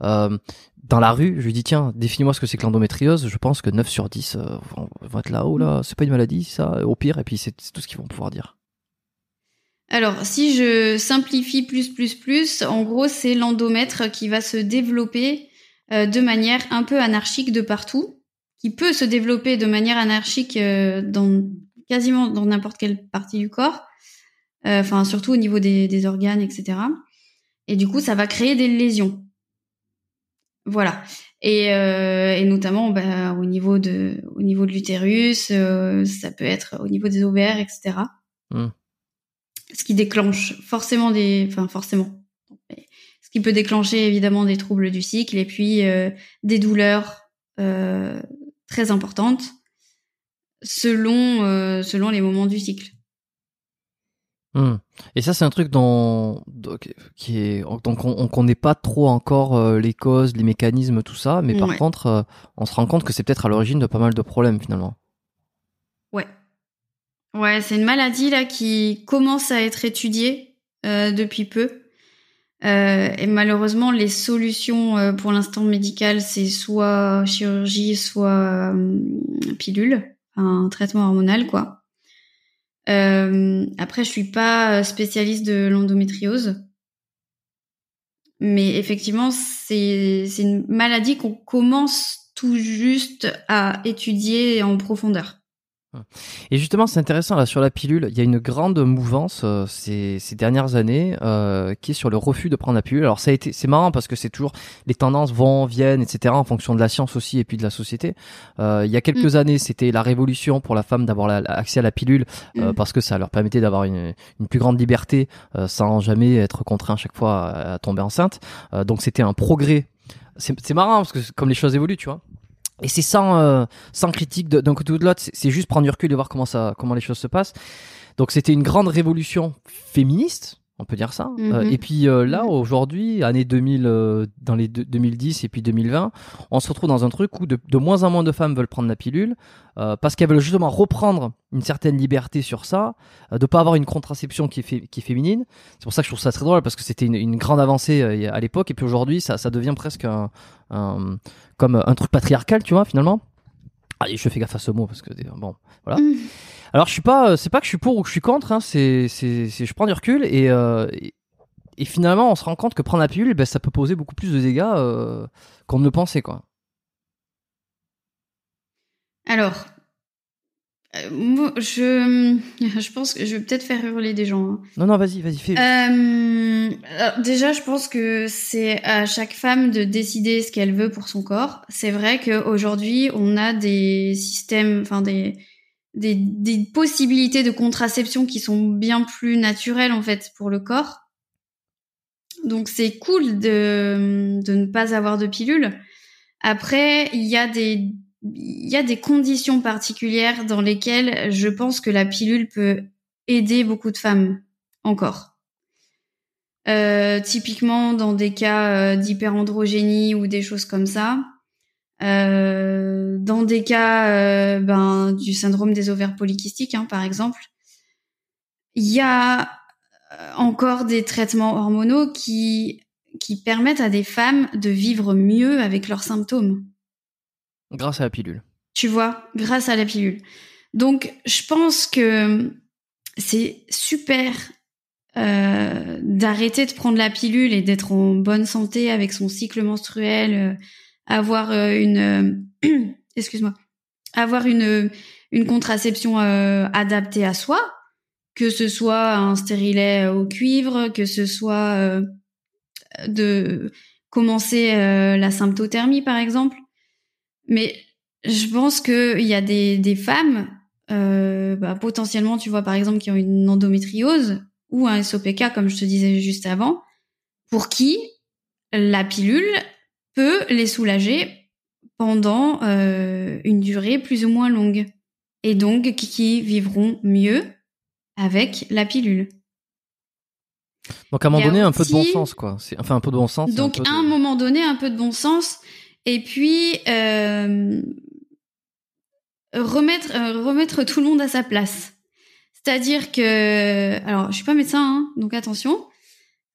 A: Euh, dans la rue, je lui dis tiens, définis-moi ce que c'est que l'endométriose. Je pense que 9 sur 10 euh, vont, vont être là. Oh là, c'est pas une maladie, ça? Au pire, et puis c'est c'est tout ce qu'ils vont pouvoir dire.
B: Alors, si je simplifie plus plus plus, en gros, c'est l'endomètre qui va se développer euh, de manière un peu anarchique de partout, qui peut se développer de manière anarchique euh, dans quasiment dans n'importe quelle partie du corps, euh, enfin surtout au niveau des, organes, etc. Et du coup, ça va créer des lésions. Voilà. Et, notamment bah, au niveau de au niveau de l'utérus, ça peut être au niveau des ovaires, etc ce qui déclenche forcément des, enfin forcément, ce qui peut déclencher évidemment des troubles du cycle et puis euh, des douleurs euh, très importantes selon euh, selon les moments du cycle.
A: Hmm. Et ça, c'est un truc dont, dont- qui est donc on, on connaît pas trop encore euh, les causes, les mécanismes, tout ça, mais par
B: Ouais.
A: contre, euh, on se rend compte que c'est peut-être à l'origine de pas mal de problèmes finalement.
B: Ouais. Ouais, c'est une maladie là qui commence à être étudiée euh, depuis peu. Euh, et malheureusement, les solutions euh, pour l'instant médicales, c'est soit chirurgie, soit euh, pilule, un traitement hormonal, quoi. Euh, après, je suis pas spécialiste de l'endométriose, mais effectivement, c'est une maladie qu'on commence tout juste à étudier en profondeur.
A: Et justement, c'est intéressant là sur la pilule. Il y a une grande mouvance euh, ces, ces, dernières années euh, qui est sur le refus de prendre la pilule. Alors ça a été, c'est marrant parce que c'est toujours les tendances vont, viennent, etc. En fonction de la science aussi et puis de la société. Euh, il y a quelques mm. années, c'était la révolution pour la femme d'avoir accès à la pilule euh, mm. parce que ça leur permettait d'avoir une, une, plus grande liberté euh, sans jamais être contraint à chaque fois à, à tomber enceinte. donc c'était un progrès. C'est marrant parce que comme les choses évoluent, tu vois. Et c'est sans, euh, sans critique d'un côté ou de l'autre, c'est juste prendre du recul et voir comment, ça, comment les choses se passent. Donc c'était une grande révolution féministe, on peut dire ça. Euh, mhm. et puis euh, là, aujourd'hui, année 2000, euh, dans les 2010 et puis 2020, on se retrouve dans un truc où de, de moins en moins de femmes veulent prendre la pilule parce qu'elles veulent justement reprendre une certaine liberté sur ça, de pas avoir une contraception qui est, qui est féminine. C'est pour ça que je trouve ça très drôle parce que c'était une, une, grande avancée à l'époque et puis aujourd'hui, ça, ça devient presque un, un, comme un truc patriarcal, tu vois, finalement. Je fais gaffe à ce mot parce que bon, voilà. Mm. Alors je suis pas, euh, c'est pas que je suis pour ou que je suis contre, hein, c'est, c'est, je prends du recul et, euh, et, finalement on se rend compte que prendre la pilule, ben, ça peut poser beaucoup plus de dégâts euh, qu'on ne le pensait quoi.
B: Alors, moi, je, je pense que je vais peut-être faire hurler des gens. Hein.
A: Non, non, vas-y, vas-y, fais.
B: déjà, je pense que c'est à chaque femme de décider ce qu'elle veut pour son corps. C'est vrai qu'aujourd'hui, on a des systèmes, enfin des, des, des, possibilités de contraception qui sont bien plus naturelles en fait pour le corps. Donc c'est cool de, de ne pas avoir de pilule. Après, il y a des il y a des conditions particulières dans lesquelles je pense que la pilule peut aider beaucoup de femmes encore. Euh, typiquement dans des cas euh, d'hyperandrogénie ou des choses comme ça. Euh, dans des cas ben, du syndrome des ovaires polykystiques, hein, par exemple, il y a encore des traitements hormonaux qui permettent à des femmes de vivre mieux avec leurs symptômes.
A: Grâce à la pilule.
B: Tu vois, grâce à la pilule. Donc, je pense que c'est super euh, d'arrêter de prendre la pilule et d'être en bonne santé avec son cycle menstruel, avoir euh, une euh, excuse-moi avoir une une contraception euh, adaptée à soi que ce soit un stérilet au cuivre que ce soit de commencer la symptothermie par exemple mais je pense que il y a des des femmes bah, potentiellement tu vois par exemple qui ont une endométriose ou un SOPK comme je te disais juste avant pour qui la pilule peut les soulager pendant euh, une durée plus ou moins longue et donc qui vivront mieux avec la pilule.
A: Donc à un moment donné, un peu de bon sens, quoi. Enfin, un peu de bon sens.
B: Donc à un moment donné, un peu de bon sens. Et puis euh, remettre euh, remettre tout le monde à sa place. C'est-à-dire que, alors, je suis pas médecin, hein, donc attention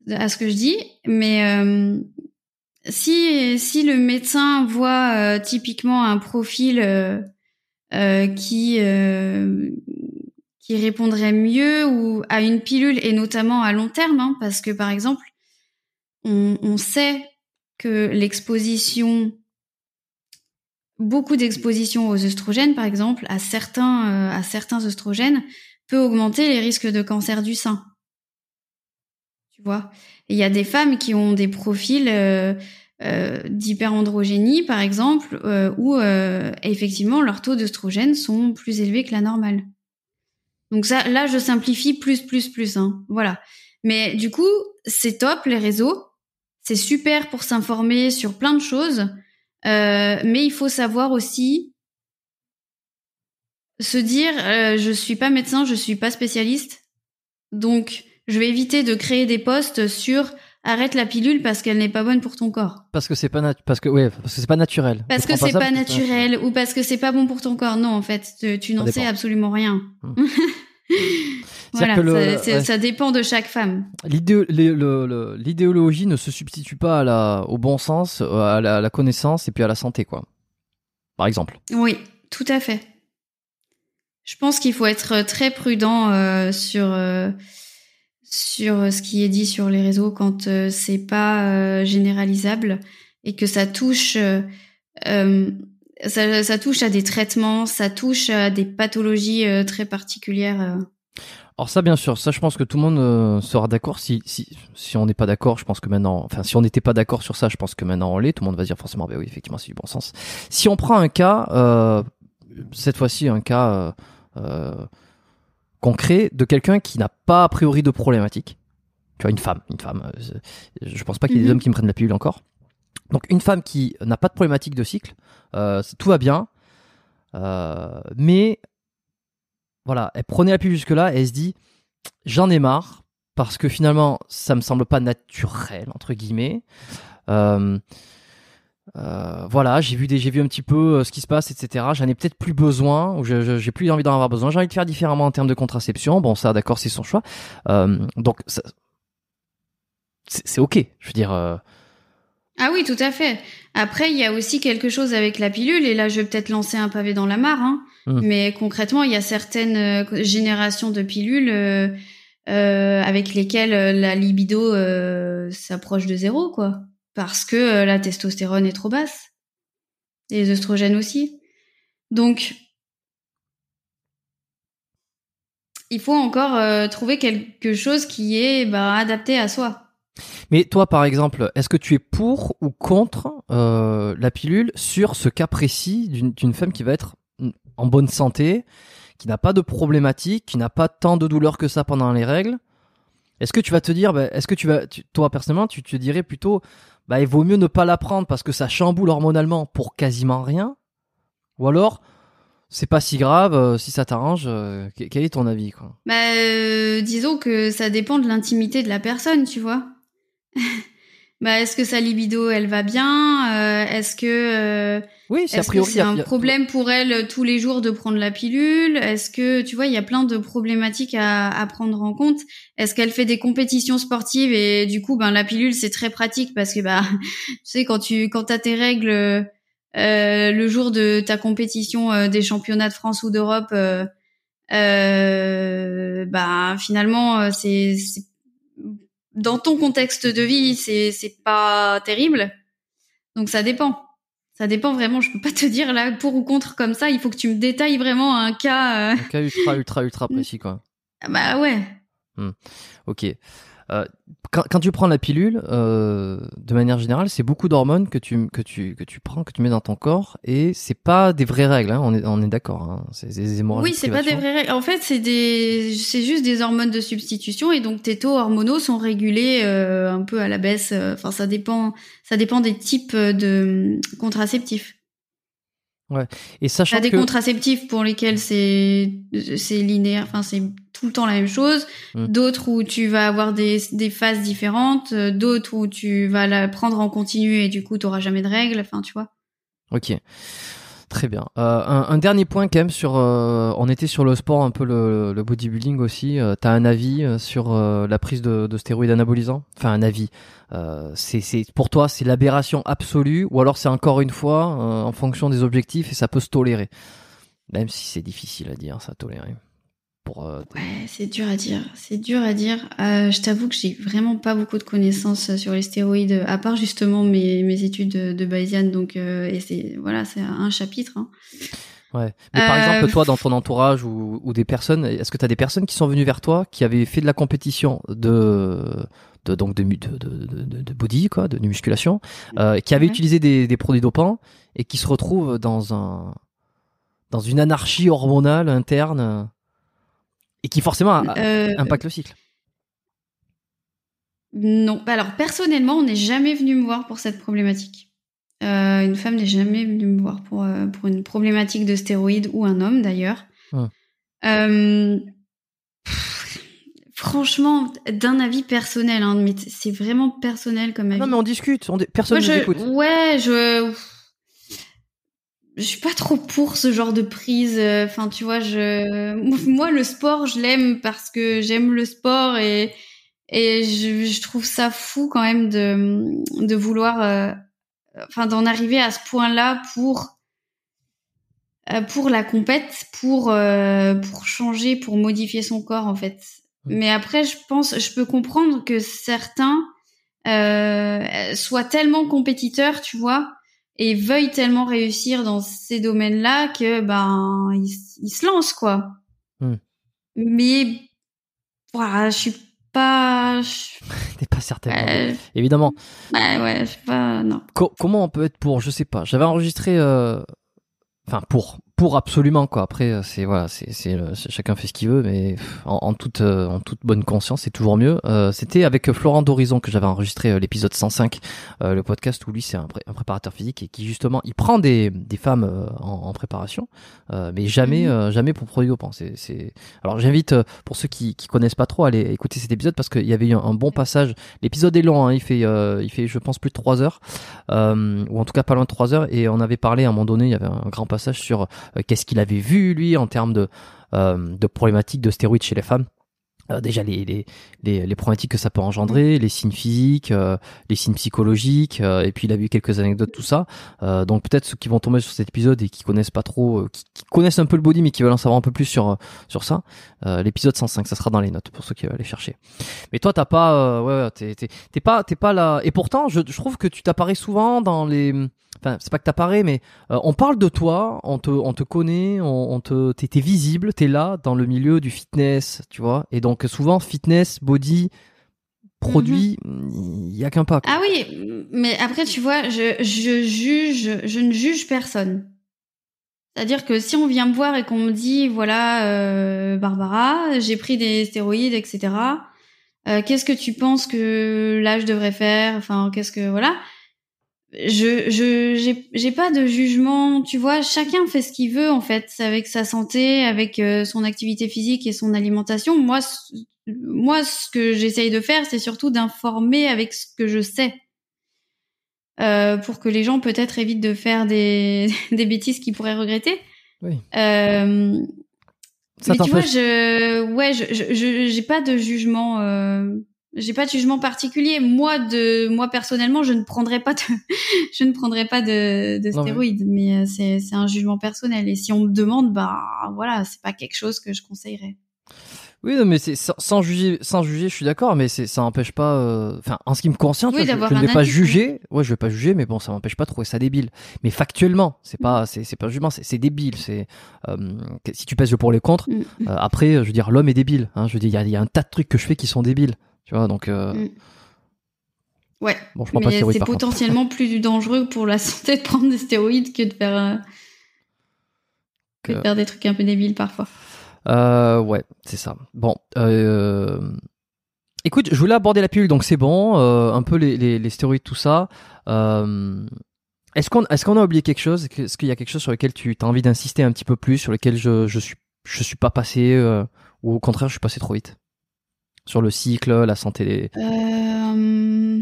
B: à ce que je dis, mais euh, si si le médecin voit euh, typiquement un profil euh, euh, qui qui répondrait mieux ou à une pilule et notamment à long terme, hein, parce que par exemple, on, on sait que l'exposition, beaucoup d'exposition aux œstrogènes, par exemple, à certains à certains œstrogènes, peut augmenter les risques de cancer du sein. Tu vois? Il y a des femmes qui ont des profils euh, euh, d'hyperandrogénie, par exemple, euh, où euh, effectivement leurs taux d'œstrogène sont plus élevés que la normale. Donc ça, là, je simplifie plus, plus, plus. Hein. Voilà. Mais du coup, c'est top les réseaux. C'est super pour s'informer sur plein de choses. mais il faut savoir aussi se dire, je suis pas médecin, je suis pas spécialiste. Donc, je vais éviter de créer des posts sur arrête la pilule parce qu'elle n'est pas bonne pour ton corps.
A: Parce que c'est pas parce que ouais, parce que c'est pas naturel.
B: Parce que c'est pas, naturel ou parce que c'est pas bon pour ton corps. Non, en fait, tu, n'en sais absolument rien. Hmm. voilà,
A: le-
B: ça, c'est-
A: ouais.
B: ça dépend de chaque femme.
A: L'idéologie ne se substitue pas à la, au bon sens, euh, à la, à la connaissance et puis à la santé, quoi. Par exemple.
B: Oui, tout à fait. Je pense qu'il faut être très prudent euh, sur euh, sur ce qui est dit sur les réseaux quand euh, c'est pas généralisable et que ça touche ça, ça touche à des traitements, ça touche à des pathologies euh, très particulières. euh.
A: Alors ça, bien sûr, ça, je pense que tout le monde euh, sera d'accord. Si, si, si on n'est pas d'accord, je pense que maintenant, enfin, si on n'était pas d'accord sur ça, je pense que maintenant on l'est. Tout le monde va dire forcément, ben oui, effectivement, c'est du bon sens. Si on prend un cas, euh, cette fois-ci, un cas euh, euh, concret de quelqu'un qui n'a pas a priori de problématique. Tu vois, une femme, une femme. je pense pas qu'il y ait des
B: Mhm.
A: hommes qui me prennent la pilule encore. Donc une femme qui n'a pas de problématique de cycle, euh, tout va bien, euh, mais voilà, elle prenait la pilule jusque-là et elle se dit j'en ai marre parce que finalement ça me semble pas naturel entre guillemets. Euh, voilà, j'ai vu des, j'ai vu un petit peu ce qui se passe, etc. J'en ai peut-être plus besoin, ou je- je- j'ai plus envie d'en avoir besoin. J'ai envie de faire différemment en termes de contraception. Bon, ça, d'accord, c'est son choix. Donc, c'est ok. Je veux dire,
B: Ah oui, tout à fait. Après, il y a aussi quelque chose avec la pilule, et là, je vais peut-être lancer un pavé dans la mare, hein.
A: Mm.
B: mais concrètement, il y a certaines euh, générations de pilules euh, euh, avec lesquelles la libido euh, s'approche de zéro, quoi, parce que la testostérone est trop basse, et les oestrogènes aussi. Donc, il faut encore euh, trouver quelque chose qui est bah, adapté à soi.
A: Mais toi, par exemple, est-ce que tu es pour ou contre euh, la pilule sur ce cas précis d'une femme qui va être en bonne santé, qui n'a pas de problématique, qui n'a pas tant de douleur que ça pendant les règles? Est-ce que tu vas te dire, bah, est-ce que tu vas, toi personnellement, tu te dirais plutôt, bah, il vaut mieux ne pas la prendre parce que ça chamboule hormonalement pour quasiment rien? Ou alors, c'est pas si grave, euh, si ça t'arrange, euh, que- quel est ton avis quoi?
B: Bah, disons que ça dépend de l'intimité de la personne, tu vois. bah, est-ce que sa libido, elle va bien Euh, Est-ce que euh,
A: Oui, c'est
B: que
A: priori. a-
B: un
A: a-
B: problème pour elle euh, tous les jours de prendre la pilule? Est-ce que tu vois, il y a plein de problématiques à, à prendre en compte? Est-ce qu'elle fait des compétitions sportives et du coup, ben la pilule c'est très pratique parce que bah, tu sais quand tu quand t'as tes règles euh, le jour de ta compétition euh, des championnats de France ou d'Europe. euh, euh, bah finalement euh, c'est- dans ton contexte de vie c'est c'est pas terrible. Donc ça dépend. Ça dépend vraiment. Je peux pas te dire là pour ou contre comme ça. Il faut que tu me détailles vraiment un cas euh,
A: Un cas ultra, ultra, ultra précis quoi.
B: ah bah ouais.
A: Ok. Euh, quand, quand tu prends la pilule, euh, de manière générale, c'est beaucoup d'hormones que tu, que, tu, que tu prends, que tu mets dans ton corps, et c'est pas des vraies règles, hein, on est, on est d'accord. Hein, c'est des hémorragies
B: oui c'est pas des vraies règles. En fait c'est des c'est juste des hormones de substitution et donc tes taux hormonaux sont régulés euh, un peu à la baisse. Enfin ça dépend ça dépend des types de hum, contraceptifs
A: Et sachant
B: T'as des
A: que
B: contraceptifs pour lesquels c'est c'est linéaire, enfin c'est tout le temps la même chose.
A: Mm.
B: D'autres où tu vas avoir des, des phases différentes, d'autres où tu vas la prendre en continu et du coup t'auras jamais de règles. Enfin tu vois.
A: Ok. Très bien. Euh, un, un dernier point quand même sur. euh, on était sur le sport, un peu le, le bodybuilding aussi. Euh, T'as un avis euh, sur euh, la prise de, de stéroïdes anabolisants? Enfin un avis. C'est pour toi c'est l'aberration absolue ou alors c'est encore une fois en fonction des objectifs et ça peut se tolérer? Même si c'est difficile à dire ça tolérer. Pour euh,
B: Ouais, c'est dur à dire. C'est dur à dire. Euh, je t'avoue que j'ai vraiment pas beaucoup de connaissances sur les stéroïdes, à part justement mes, mes études de, de Bayesian. Donc euh, et c'est voilà, c'est un chapitre. Hein.
A: Ouais. Mais par
B: Euh,
A: exemple, toi, dans ton entourage ou, ou des personnes, est-ce que tu as des personnes qui sont venues vers toi, qui avaient fait de la compétition de, de donc de, de, de, de, de body, quoi, de, de musculation, euh, qui avaient
B: Ouais.
A: utilisé des, des produits dopants et qui se retrouvent dans un dans une anarchie hormonale interne euh, et qui forcément
B: Euh,
A: impacte le cycle.
B: Non. Bah Alors personnellement, on n'est jamais venu me voir pour cette problématique. Euh, une femme n'est jamais venue me voir pour, euh, pour une problématique de stéroïdes ou un homme d'ailleurs. Euh, pff, franchement, d'un avis personnel, hein, mais c'est vraiment personnel comme avis.
A: Non, mais on discute, on, personne ne nous
B: je-
A: écoute.
B: Ouais, je. Je suis pas trop pour ce genre de prise. Enfin, tu vois, je, moi, le sport, je l'aime parce que j'aime le sport et et je, je, trouve ça fou quand même de de vouloir, euh, enfin, d'en arriver à ce point-là pour euh, pour la compète, pour euh, pour changer, pour modifier son corps en fait. Mmh. Mais après, je pense, je peux comprendre que certains soient tellement compétiteurs, tu vois, et veuille tellement réussir dans ces domaines-là que ben il, se lance quoi. Hmm. Mais voilà, je suis pas.
A: T'es pas certaine. Évidemment.
B: Ouais, ouais, je sais pas. Non.
A: comment on peut être pour Je sais pas. J'avais enregistré. Euh... Enfin, pour pour absolument quoi. Après euh, c'est voilà, c'est c'est chacun fait ce qu'il veut, mais en, toute euh, en toute bonne conscience, c'est toujours mieux. Euh, C'était avec Florent d'Horizon que j'avais enregistré euh, l'épisode 105, le podcast où lui c'est un, un, préparateur physique et qui justement il prend des des femmes en, en, préparation, mais jamais mhm. jamais pour produit dopant. C'est c'est alors j'invite pour ceux qui qui connaissent pas trop à aller écouter cet épisode parce qu'il y avait eu un, bon passage. L'épisode est long, hein, il fait il fait je pense plus de 3 heures ou en tout cas pas loin de 3 heures et on avait parlé à un moment donné, il y avait un grand passage sur euh, qu'est-ce qu'il avait vu lui en termes de, euh, de problématiques de stéroïdes chez les femmes. Euh, déjà les, les, les, les, problématiques que ça peut engendrer, les signes physiques, les signes psychologiques, et puis il a vu quelques anecdotes, tout ça. donc peut-être ceux qui vont tomber sur cet épisode et qui connaissent pas trop, qui, connaissent un peu le body mais qui veulent en savoir un peu plus sur sur ça, l'épisode 105, ça sera dans les notes pour ceux qui veulent aller chercher. Mais toi t'as pas, ouais, ouais t'es, t'es, pas t'es pas là. Et pourtant je, je trouve que tu t'apparais souvent dans les enfin c'est pas que t'apparais mais euh, on parle de toi on te on te connaît on, on te t'es visible t'es là dans le milieu du fitness tu vois. Et donc souvent fitness body produit il y a qu'un pas
B: ah oui mais après tu vois je je juge je ne juge personne. C'est-à-dire que si on vient me voir et qu'on me dit voilà euh, Barbara j'ai pris des stéroïdes etc euh, qu'est-ce que tu penses que là je devrais faire? Enfin qu'est-ce que voilà je je j'ai pas de jugement tu vois chacun fait ce qu'il veut en fait avec sa santé avec euh, son activité physique et son alimentation. Moi moi ce que j'essaye de faire c'est surtout d'informer avec ce que je sais. Euh, pour que les gens peut-être évitent de faire des des bêtises qu'ils pourraient regretter. Oui. euh, mais tu vois je ouais je je j'ai pas de jugement euh, j'ai pas de jugement particulier. Moi, de moi personnellement, je ne prendrais pas de, je ne prendrais pas de, de stéroïdes, mais, euh, c'est c'est un jugement personnel. Et si on me demande, bah voilà, c'est pas quelque chose que je conseillerais.
A: Oui, non, mais c'est sans, juger, sans juger, je suis d'accord, mais c'est ça n'empêche pas. Euh, enfin, en ce qui me concerne, je, ne vais pas juger. Ouais, je vais pas juger, mais bon, ça m'empêche pas de trouver ça débile. Mais factuellement, c'est pas, c'est c'est pas un jugement, c'est débile. C'est euh, si tu pèses le pour les contre. Mm. après, je veux dire, l'homme est débile. Hein, je veux dire, il y a, un tas de trucs que je fais qui sont débiles. Tu vois, donc. Euh... Mm.
B: Ouais. Bon, je mais c'est potentiellement plus dangereux pour la santé de prendre des stéroïdes que de faire, euh, que... de faire des trucs un peu débiles parfois.
A: Euh, ouais, c'est ça. Bon. Euh... Écoute, je voulais aborder la pilule, donc c'est bon. Un peu les, les, les, stéroïdes, tout ça. Est-ce qu'on qu'on a oublié quelque chose? Est-ce qu'il y a quelque chose sur lequel tu as envie d'insister un petit peu plus, sur lequel je je suis je suis pas passé ou au contraire je suis passé trop vite? Sur le cycle, la santé
B: euh...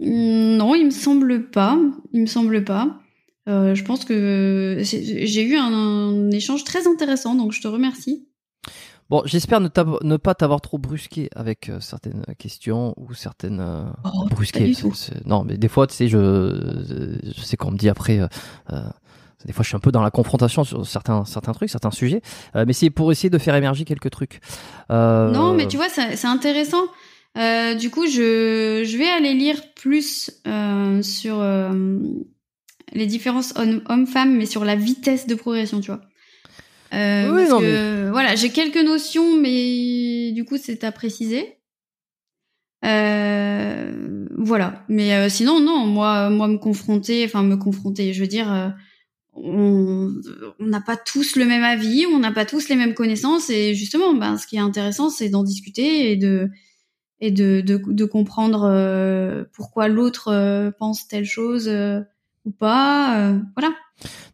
B: Non, il me semble pas. Il me semble pas. Euh, je pense que j'ai eu un, échange très intéressant, donc je te remercie.
A: Bon, j'espère ne, ne, pas t'avoir trop brusqué avec euh, certaines questions ou certaines euh,
B: oh, brusquées.
A: Non, mais des fois, tu sais, je, je sais qu'on me dit après, des fois, je suis un peu dans la confrontation sur certains certains trucs, certains sujets, euh, mais c'est pour essayer de faire émerger quelques trucs.
B: Euh... Non, mais tu vois, c'est intéressant. Euh, du coup, je, je vais aller lire plus sur les différences hommes-femmes, mais sur la vitesse de progression, tu vois. Euh, oui, parce que, voilà, j'ai quelques notions, mais du coup, c'est à préciser. voilà, mais sinon, non, moi, moi, me confronter, enfin, me confronter, je veux dire on n'a pas tous le même avis, on n'a pas tous les mêmes connaissances et justement, ben, ce qui est intéressant, c'est d'en discuter et de et de, de, comprendre euh, pourquoi l'autre euh, pense telle chose euh, ou pas. voilà.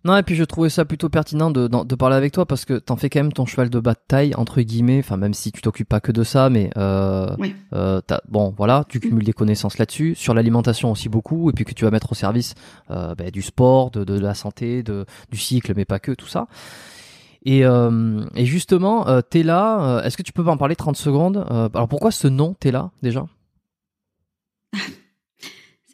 A: Non, et puis je trouvais ça plutôt pertinent de, de, parler avec toi parce que t'en fais quand même ton cheval de bataille, entre guillemets, enfin même si tu t'occupes pas que de ça, mais euh, euh, bon voilà, tu cumules des connaissances là-dessus, sur l'alimentation aussi beaucoup, et puis que tu vas mettre au service euh, ben, du sport, de, de, la santé, de, du cycle, mais pas que, tout ça. Et, euh, et justement, t'es là, est-ce que tu peux m'en parler 30 secondes Alors pourquoi ce nom, t'es là déjà?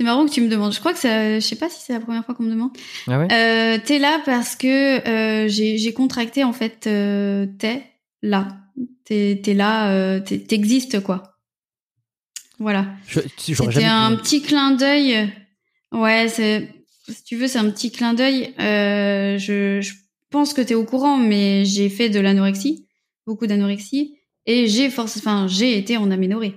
B: C'est marrant que tu me demandes. Je crois que ça, je sais pas si c'est la première fois qu'on me demande.
A: Ah ouais
B: euh, t'es là parce que euh, j'ai contracté en fait. Euh, t'es là. T'es es là. Euh, t'existes quoi. Voilà. C'était un petit clin d'œil. Ouais, c'est si tu veux, c'est un petit clin d'œil. Je, je pense que t'es au courant, mais j'ai fait de l'anorexie, beaucoup d'anorexie, et j'ai force, enfin, j'ai été en aménorrhée.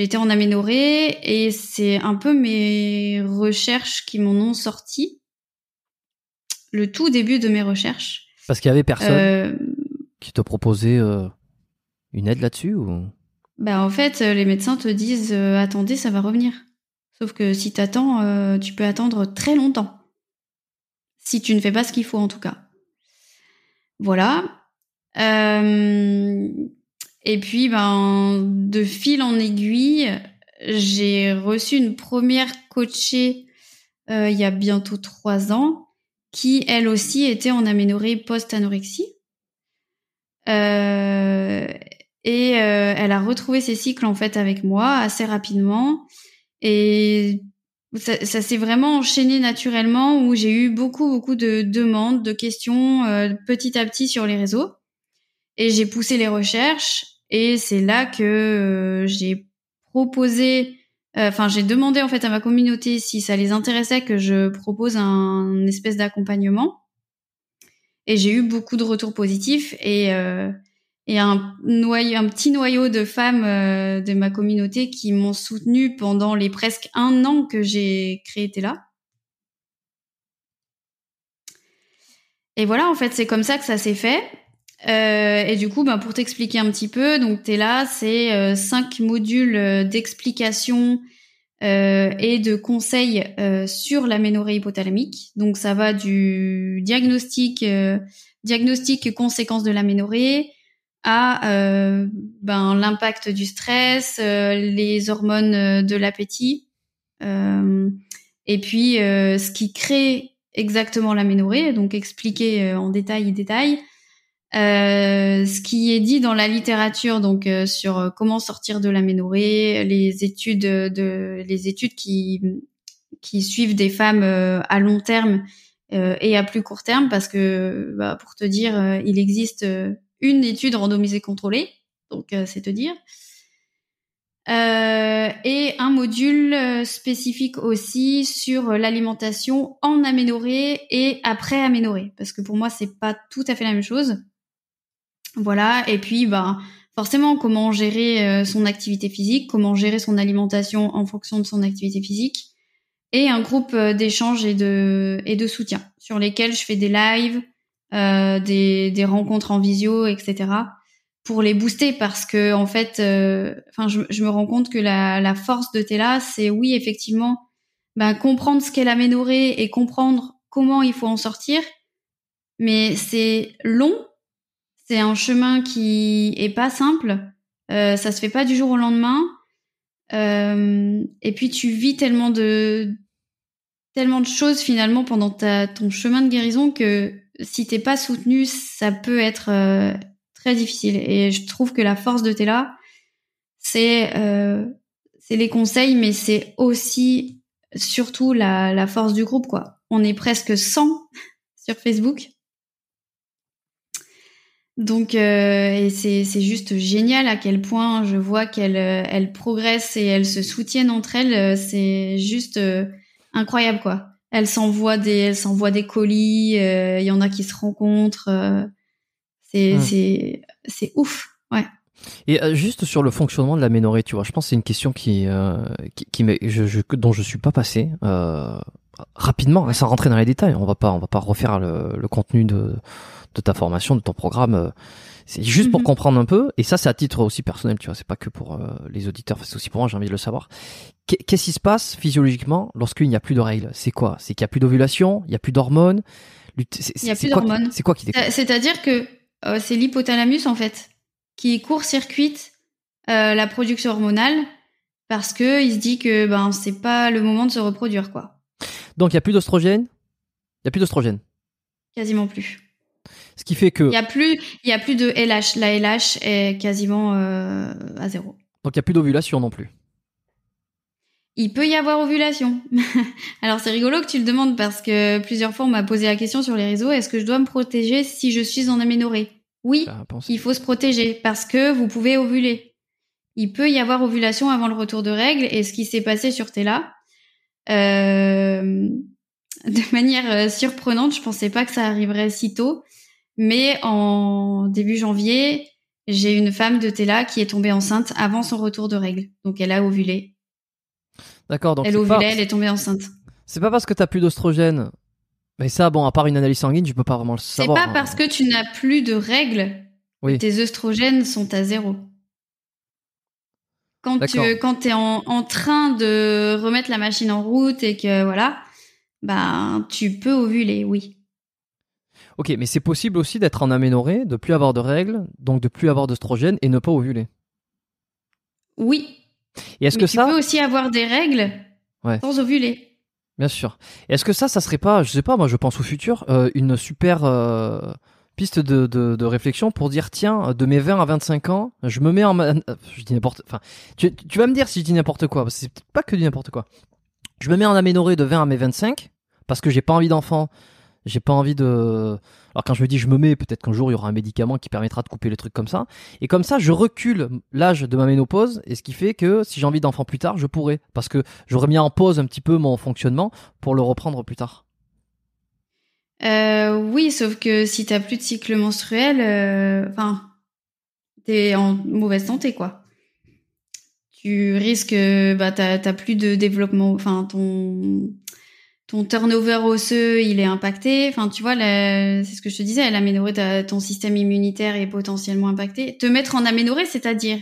B: Été en aménorrhée et c'est un peu mes recherches qui m'en ont sorti. Le tout début de mes recherches.
A: Parce qu'il y avait personne euh, qui te proposait euh, une aide là-dessus ou?
B: Bah en fait, les médecins te disent euh, attendez, ça va revenir. Sauf que si t'attends, tu peux attendre très longtemps. Si tu ne fais pas ce qu'il faut en tout cas. Voilà. Et puis, ben, de fil en aiguille, j'ai reçu une première coachée euh, il y a bientôt trois ans, qui elle aussi était en aménorrhée post-anorexie. Euh, et euh, elle a retrouvé ses cycles en fait avec moi assez rapidement. Et ça, ça s'est vraiment enchaîné naturellement où j'ai eu beaucoup beaucoup de demandes, de questions petit à petit sur les réseaux. Et j'ai poussé les recherches et c'est là que euh, j'ai proposé, euh, enfin j'ai demandé en fait à ma communauté si ça les intéressait que je propose un, espèce d'accompagnement. Et j'ai eu beaucoup de retours positifs et euh, et un petit noyau de femmes de ma communauté qui m'ont soutenu pendant les presque un an que j'ai créé Tela. Et voilà, en fait, c'est comme ça que ça s'est fait. Euh, et du coup, ben, pour t'expliquer un petit peu, donc t'es là, c'est euh, cinq modules euh, d'explication euh, et de conseils sur l'aménorrhée hypothalamique. Donc ça va du diagnostic, diagnostic conséquences de l'aménorrhée à ben, l'impact du stress, les hormones de l'appétit, et puis ce qui crée exactement l'aménorrhée, donc expliquer en détail, détail. Euh, ce qui est dit dans la littérature, donc euh, sur euh, comment sortir de l'aménorrhée, les études de les études qui qui suivent des femmes à long terme et à plus court terme, parce que bah, pour te dire, il existe une étude randomisée contrôlée, donc c'est te dire. Euh, et un module spécifique aussi sur l'alimentation en aménorrhée et après aménorrhée, parce que pour moi c'est pas tout à fait la même chose. Voilà. Et puis, bah, forcément, comment gérer euh, son activité physique, comment gérer son alimentation en fonction de son activité physique, et un groupe euh, d'échange et de et de soutien sur lesquels je fais des lives, euh, des, des rencontres en visio, etc. pour les booster parce que en fait, enfin, je, je, me rends compte que la, la force de Tela, c'est oui effectivement, ben, comprendre ce qu'est l'aménorrhée et comprendre comment il faut en sortir, mais c'est long c'est un chemin qui est pas simple. Euh, ça se fait pas du jour au lendemain. Euh, et puis tu vis tellement de tellement de choses finalement pendant ta, ton chemin de guérison que si t'es pas soutenu, ça peut être euh, très difficile. Et je trouve que la force de Tela, c'est euh, c'est les conseils, mais c'est aussi surtout la, la force du groupe quoi. On est presque 100 sur Facebook. Donc, euh, et c'est, juste génial à quel point je vois qu'elles euh, elles progressent et elles se soutiennent entre elles. Euh, c'est juste incroyable, quoi. Elles s'envoient des, elles s'envoient des colis. Il y en a qui se rencontrent. c'est, c'est, c'est ouf, ouais.
A: Et juste sur le fonctionnement de la tu vois, je pense que c'est une question qui, qui, qui je, je, dont je suis pas passé. Rapidement, sans rentrer dans les détails. On va pas, on va pas refaire le, le contenu de, de ta formation, de ton programme. euh, C'est juste pour
B: Mhm.
A: comprendre un peu. Et ça, c'est à titre aussi personnel, tu vois. C'est pas que pour euh, les auditeurs. C'est aussi pour moi. J'ai envie de le savoir. Qu'est- Qu'est-ce qui se passe physiologiquement lorsqu'il n'y a plus de règles? C'est quoi? C'est qu'il y a plus d'ovulation, il y a plus d'hormones?
B: Il y a plus
A: quoi qui-
B: d'hormones.
A: C'est quoi qui déclenche?
B: Euh, C'est-à-dire que euh, c'est l'hypothalamus en fait qui court-circuite euh, la production hormonale parce que il se dit que ben c'est pas le moment de se reproduire quoi,
A: Donc il y a plus d'ostrogène? Il y a plus d'ostrogène?
B: quasiment plus.
A: Ce qui fait que
B: Il y a plus, il y a plus de LH. La LH est quasiment euh, à zéro.
A: donc il y a plus d'ovulation non plus.
B: Il peut y avoir ovulation. Alors c'est rigolo que tu le demandes parce que plusieurs fois on m'a posé la question sur les réseaux est-ce que je dois me protéger si je suis en aménorrhée? Oui,
A: pensé
B: il faut se protéger parce que vous pouvez ovuler. Il peut y avoir ovulation avant le retour de règles et ce qui s'est passé sur Tella, euh, de manière euh, surprenante, je pensais pas que ça arriverait si tôt, mais en début janvier, j'ai une femme de Tella qui est tombée enceinte avant son retour de règles. Donc elle a ovulé.
A: D'accord. Donc
B: elle
A: c'est
B: ovulait,
A: pas,
B: elle est tombée enceinte.
A: c'est pas parce que t'as plus d'ostrogène. Mais ça, bon, à part une analyse sanguine, je peux pas vraiment le
B: C'est
A: savoir.
B: pas
A: hein.
B: parce que tu n'as plus de règles
A: Oui.
B: que tes œstrogènes sont à zéro. Quand tu quand es en, en train de remettre la machine en route et que voilà, ben tu peux ovuler, oui.
A: Ok, mais c'est possible aussi d'être en aménorrhée, de plus avoir de règles, donc de plus avoir d'ostrogène et ne pas ovuler.
B: Oui.
A: Et est-ce que
B: tu
A: ça,
B: peux aussi avoir des règles
A: Ouais.
B: sans ovuler.
A: bien sûr, est-ce que ça, ça serait pas, je sais pas, moi je pense au futur, euh, une super euh, piste de, de, de réflexion pour dire tiens, de mes 20 à 25 ans, je me mets en, ma- euh, je dis n'importe, enfin, tu, tu vas me dire si je dis n'importe quoi, parce que c'est pas que du n'importe quoi. Je me mets en aménorrhée de 20 à mes 25 parce que j'ai pas envie d'enfant, j'ai pas envie de. Alors quand je me dis je me mets, peut-être qu'un jour il y aura un médicament qui permettra de couper les trucs comme ça. Et comme ça, je recule l'âge de ma ménopause, et ce qui fait que si j'ai envie d'enfant plus tard, je pourrais, parce que j'aurais mis en pause un petit peu mon fonctionnement pour le reprendre plus tard.
B: Euh, oui, sauf que si t'as plus de cycle menstruel, euh, enfin, t'es en mauvaise santé, quoi. Tu risques, bah, t'as plus de développement, enfin, ton ton turnover osseux, il est impacté. Enfin, tu vois, c'est ce que je te disais, l'aménorrhée, ton système immunitaire est potentiellement impacté. Te mettre en aménorrhée, c'est-à-dire?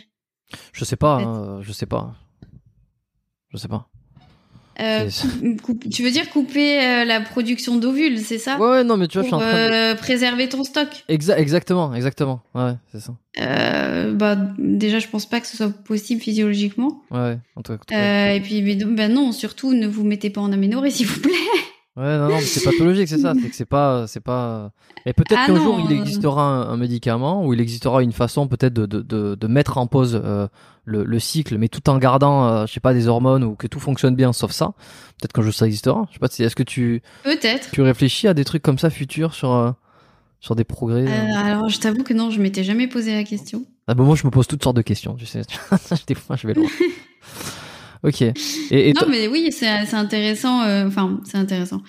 A: Je sais pas, hein, je sais pas. Je sais pas.
B: Euh, coupe- tu veux dire couper euh, la production d'ovules, c'est ça?
A: Ouais, ouais, non, mais tu vois, je suis en
B: Pour
A: train de.
B: euh, préserver ton stock.
A: Exa- exactement, exactement. Ouais, c'est ça.
B: Euh, bah déjà je pense pas que ce soit possible physiologiquement
A: Ouais. En tout cas,
B: euh, et puis mais, ben non surtout ne vous mettez pas en aménorrhée s'il vous plaît
A: Ouais, non, non, mais c'est pathologique, c'est ça. C'est que c'est pas, c'est pas. Et peut-être
B: Ah
A: qu'un jour il
B: euh.
A: existera un, un médicament ou il existera une façon peut-être de, de, de, de mettre en pause euh, le, le cycle, mais tout en gardant, euh, je sais pas, des hormones ou que tout fonctionne bien, sauf ça. Peut-être qu'un jour ça existera. Je sais pas. Est-ce que tu,
B: peut-être
A: tu réfléchis à des trucs comme ça futurs sur, euh, sur des progrès
B: Euh,
A: euh
B: alors je t'avoue que non je m'étais jamais posé la question
A: Ah bah moi je me pose toutes sortes de questions. Tu sais, des fois je vais loin. ok. Et, et
B: non mais oui c'est c'est intéressant euh, enfin c'est intéressant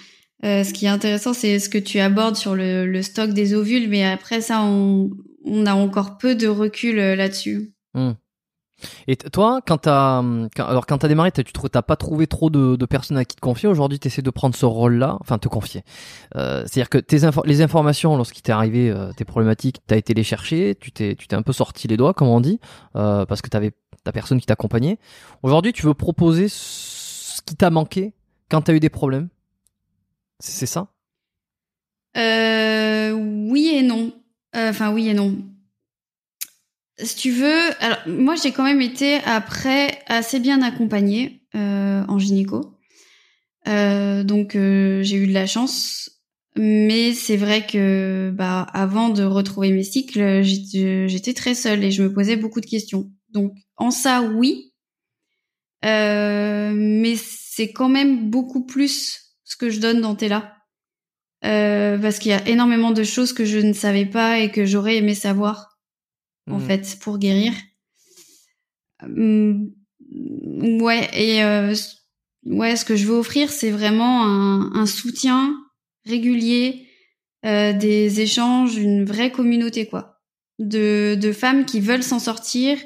B: Euh, ce qui est intéressant c'est ce que tu abordes sur le, le stock des ovules mais après ça on on a encore peu de recul euh, là-dessus
A: Et t- toi, quand t'as, hum, alors quand t'as démarré, tu t'as pas trouvé trop de, de personnes à qui te confier. Aujourd'hui, t'essaies de prendre ce rôle-là, enfin te confier. Euh, C'est-à-dire que tes info- les informations, lorsqu'il t'est arrivé euh, tes problématiques, t'as été les chercher, tu t'es, tu t'es un peu sorti les doigts, comme on dit, euh, parce que t'avais ta personne qui t'accompagnait. Aujourd'hui, tu veux proposer ce qui t'a manqué quand t'as eu des problèmes? C'est ça?
B: Euh, oui et non. Euh, Enfin, oui et non. Si tu veux, alors moi j'ai quand même été après assez bien accompagnée euh, en gynéco. Donc j'ai eu de la chance, mais c'est vrai que bah avant de retrouver mes cycles, j'étais très seule et je me posais beaucoup de questions. Donc en ça oui, Euh, mais c'est quand même beaucoup plus ce que je donne dans Tela. Euh, parce qu'il y a énormément de choses que je ne savais pas et que j'aurais aimé savoir en
A: Mhm.
B: fait pour guérir. Hum, ouais et euh, ouais ce que je veux offrir c'est vraiment un, un soutien régulier, euh, des échanges, une vraie communauté quoi, de de femmes qui veulent s'en sortir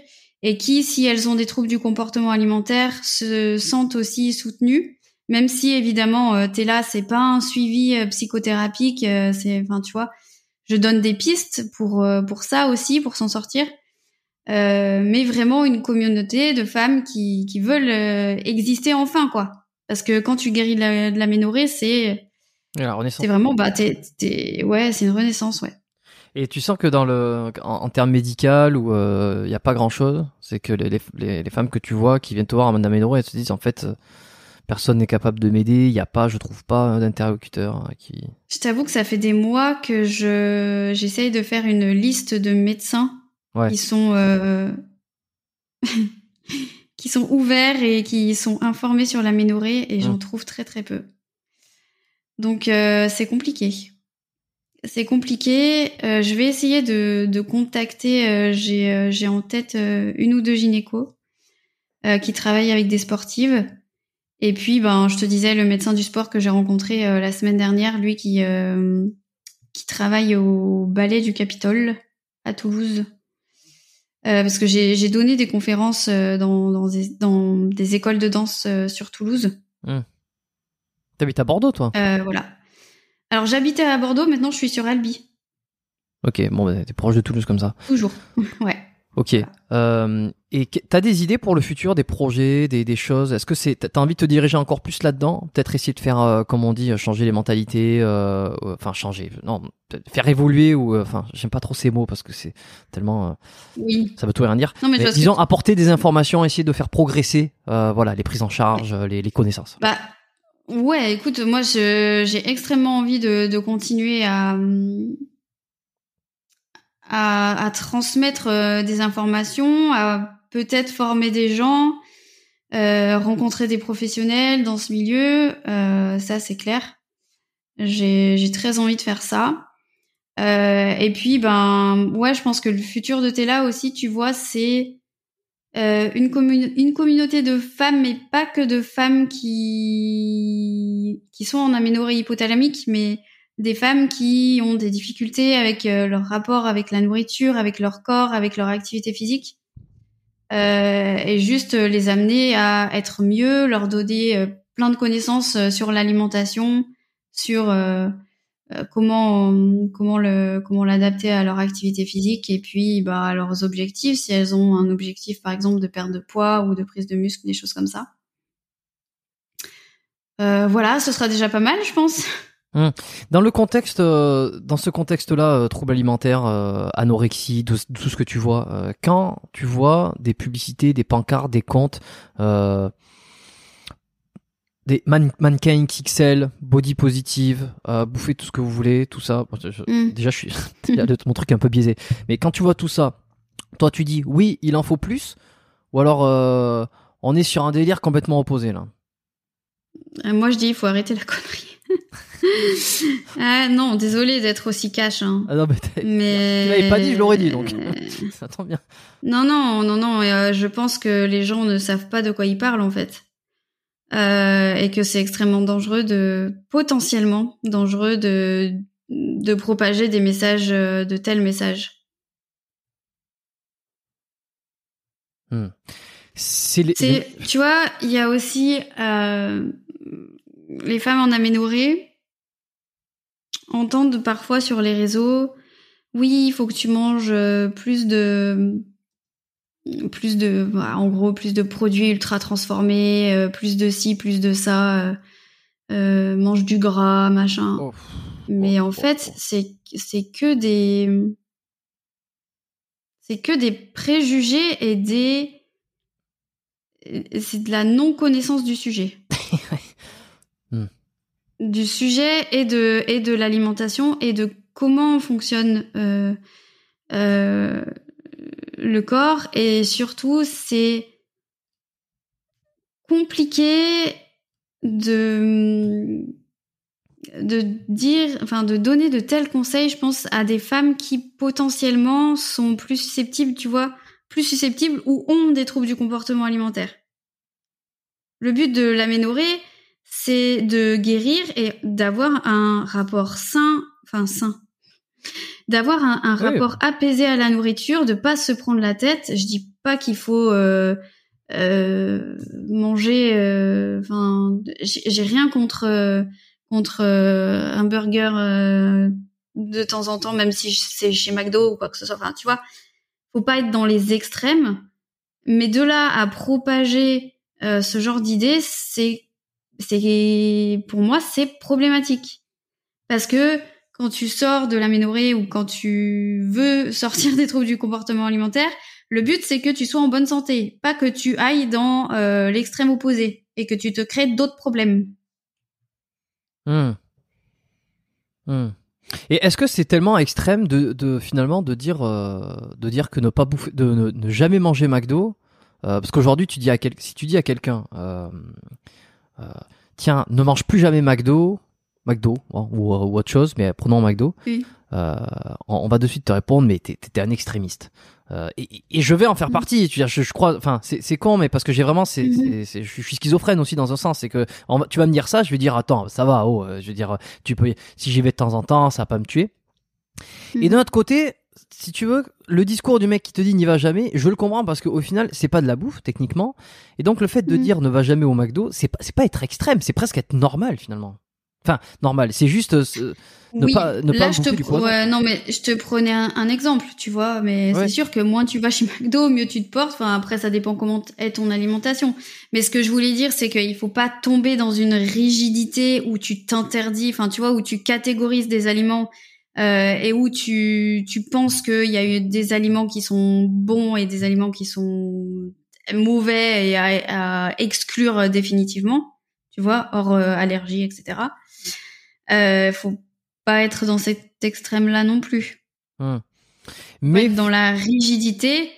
B: et qui si elles ont des troubles du comportement alimentaire se sentent aussi soutenues même si évidemment euh, t'es là, c'est pas un suivi euh, psychothérapique, euh, c'est, enfin tu vois, je donne des pistes pour euh, pour ça aussi, pour s'en sortir. Euh, mais vraiment une communauté de femmes qui qui veulent euh, exister enfin quoi. Parce que quand tu guéris de la, de c'est
A: la renaissance.
B: c'est vraiment bah t'es t'es ouais c'est une renaissance ouais.
A: Et tu sens que dans le, en, en termes médical où il n'y a pas grand chose, c'est que les, les, femmes que tu vois qui viennent te voir en aménorrhée, elles te disent en fait euh, personne n'est capable de m'aider, il n'y a pas, je trouve pas d'interlocuteur hein, qui.
B: Je t'avoue que ça fait des mois que je j'essaye de faire une liste de médecins
A: Ouais.
B: qui sont euh, qui sont ouverts et qui sont informés sur l'aménorrhée et j'en
A: Mm.
B: trouve très très peu. Donc euh, c'est compliqué. C'est compliqué. Euh, je vais essayer de, de contacter. euh, j'ai euh, j'ai en tête euh, une ou deux gynécos euh, qui travaillent avec des sportives. Et puis, ben, je te disais, le médecin du sport que j'ai rencontré euh, la semaine dernière, lui qui euh, qui travaille au ballet du Capitole à Toulouse. Euh, parce que j'ai j'ai donné des conférences euh, dans, dans, des, dans des écoles de danse euh, sur Toulouse.
A: T'habites à Bordeaux, toi?
B: Euh, voilà. Alors j'habitais à Bordeaux, maintenant je suis sur Albi.
A: Ok, bon, bah, t'es proche de Toulouse comme ça.
B: Toujours. ouais.
A: Ok. Euh, et t'as des idées pour le futur, des projets, des, des choses? Est-ce que c'est t'as envie de te diriger encore plus là-dedans? Peut-être essayer de faire, euh, comme on dit, euh, changer les mentalités, euh, enfin changer, non, peut-être faire évoluer ou, euh, enfin, j'aime pas trop ces mots parce que c'est tellement, euh,
B: Oui.
A: ça veut tout rien dire.
B: Non mais,
A: Mais
B: que
A: disons apporter des informations, essayer de faire progresser, euh, voilà, les prises en charge, les, les connaissances.
B: Bah ouais, écoute, moi j'ai extrêmement envie de, continuer à à, transmettre euh, des informations, à peut-être former des gens, euh, rencontrer des professionnels dans ce milieu, euh, ça c'est clair. J'ai très envie de faire ça. Et puis ben ouais, je pense que le futur de Tela aussi, tu vois, c'est euh, une, une communauté de femmes, mais pas que de femmes qui qui sont en aménorrhée hypothalamique, mais des femmes qui ont des difficultés avec euh, leur rapport avec la nourriture, avec leur corps, avec leur activité physique, euh, et juste euh, les amener à être mieux, leur donner euh, plein de connaissances sur l'alimentation, sur comment comment le comment l'adapter à leur activité physique et puis bah à leurs objectifs si elles ont un objectif par exemple de perte de poids ou de prise de muscle des choses comme ça. Euh, voilà ce sera déjà pas mal je pense.
A: Dans le contexte, euh, dans ce contexte-là, euh, troubles alimentaires, euh, anorexie, tout, tout ce que tu vois, euh, quand tu vois des publicités, des pancartes, des comptes, euh, des man mannequins XXL, body positive, euh, bouffer tout ce que vous voulez, tout ça. Bon, je-
B: Mm.
A: Déjà, je suis, mon truc est un peu biaisé. Mais quand tu vois tout ça, toi, tu dis oui, il en faut plus, ou alors euh, on est sur un délire complètement opposé là.
B: Euh, moi je dis il faut arrêter la connerie ah non désolé d'être aussi cash hein.
A: Ah non, mais tu l'avais pas dit, je l'aurais dit donc. Ça tombe bien.
B: Non, non, non, non. euh, je pense que les gens ne savent pas de quoi ils parlent en fait, Euh, et que c'est extrêmement dangereux de potentiellement dangereux de de propager des messages euh, de tels messages.
A: C'est les-
B: tu vois, il y a aussi euh, les femmes en aménorrhée entendent parfois sur les réseaux, oui, il faut que tu manges euh, plus de plus de bah, en gros plus de produits ultra transformés, euh, plus de ci, plus de ça, euh, euh, mange du gras, machin.
A: Oh.
B: Mais
A: Oh,
B: en
A: oh,
B: fait, c'est c'est que des c'est que des préjugés et des c'est de la non connaissance du sujet.
A: Hmm.
B: Du sujet et de et de l'alimentation et de comment fonctionne euh, le corps et surtout c'est compliqué de de dire, enfin, de donner de tels conseils, je pense, à des femmes qui potentiellement sont plus susceptibles, tu vois, plus susceptibles ou ont des troubles du comportement alimentaire. Le but de l'aménorrhée, c'est de guérir et d'avoir un rapport sain, enfin sain, d'avoir un, un rapport apaisé à la nourriture, de pas se prendre la tête. Je dis pas qu'il faut euh, euh, manger. euh, Enfin, j'ai rien contre contre euh, un burger euh, de temps en temps, même si c'est chez McDo ou quoi que ce soit. Enfin, tu vois, faut pas être dans les extrêmes. Mais de là à propager euh, ce genre d'idée, c'est c'est pour moi c'est problématique parce que quand tu sors de l'aménorrhée ou quand tu veux sortir des troubles du comportement alimentaire, le but c'est que tu sois en bonne santé, pas que tu ailles dans euh, l'extrême opposé et que tu te crées d'autres problèmes.
A: Hmm. Hmm. Et est-ce que c'est tellement extrême de, finalement de dire euh, de dire que ne pas bouffer, de ne, jamais manger McDo, euh, parce qu'aujourd'hui tu dis à quel, si tu dis à quelqu'un, tiens, ne mange plus jamais McDo, McDo hein, ou, ou autre chose, mais prenons McDo,
B: Oui.
A: euh, on, on va de suite te répondre, mais t'es t'es un extrémiste. Euh, et, et je vais en faire
B: Mhm.
A: partie. Tu je, je crois, enfin, c'est con, mais parce que j'ai vraiment, c'est,
B: Mhm.
A: je suis schizophrène aussi dans un sens. C'est que on tu vas me dire ça, je vais dire, attends, ça va, oh, euh, je veux dire, tu peux, si j'y vais de temps en temps, ça va pas me tuer. Et
B: Mhm.
A: d'un autre côté, si tu veux, le discours du mec qui te dit n'y va jamais, je le comprends parce qu'au final, c'est pas de la bouffe techniquement. Et donc le fait de dire ne va jamais au McDo, c'est pas, c'est pas être extrême, c'est presque être normal finalement. Enfin, normal, c'est juste euh, ce- ne
B: Oui,
A: pas ne
B: là,
A: pas
B: je te
A: du
B: ouais, non, mais je te prenais un, un exemple, tu vois, mais
A: Ouais.
B: c'est sûr que moins tu vas chez McDo, mieux tu te portes. Enfin, après, ça dépend comment est ton alimentation. Mais ce que je voulais dire, c'est qu'il faut pas tomber dans une rigidité où tu t'interdis, enfin, tu vois, où tu catégorises des aliments euh, et où tu, tu penses qu'il y a eu des aliments qui sont bons et des aliments qui sont mauvais et à, à exclure définitivement, tu vois, hors euh, allergie, etc. Euh, faut pas être dans cet extrême-là non plus.
A: Hum.
B: Mais dans la rigidité,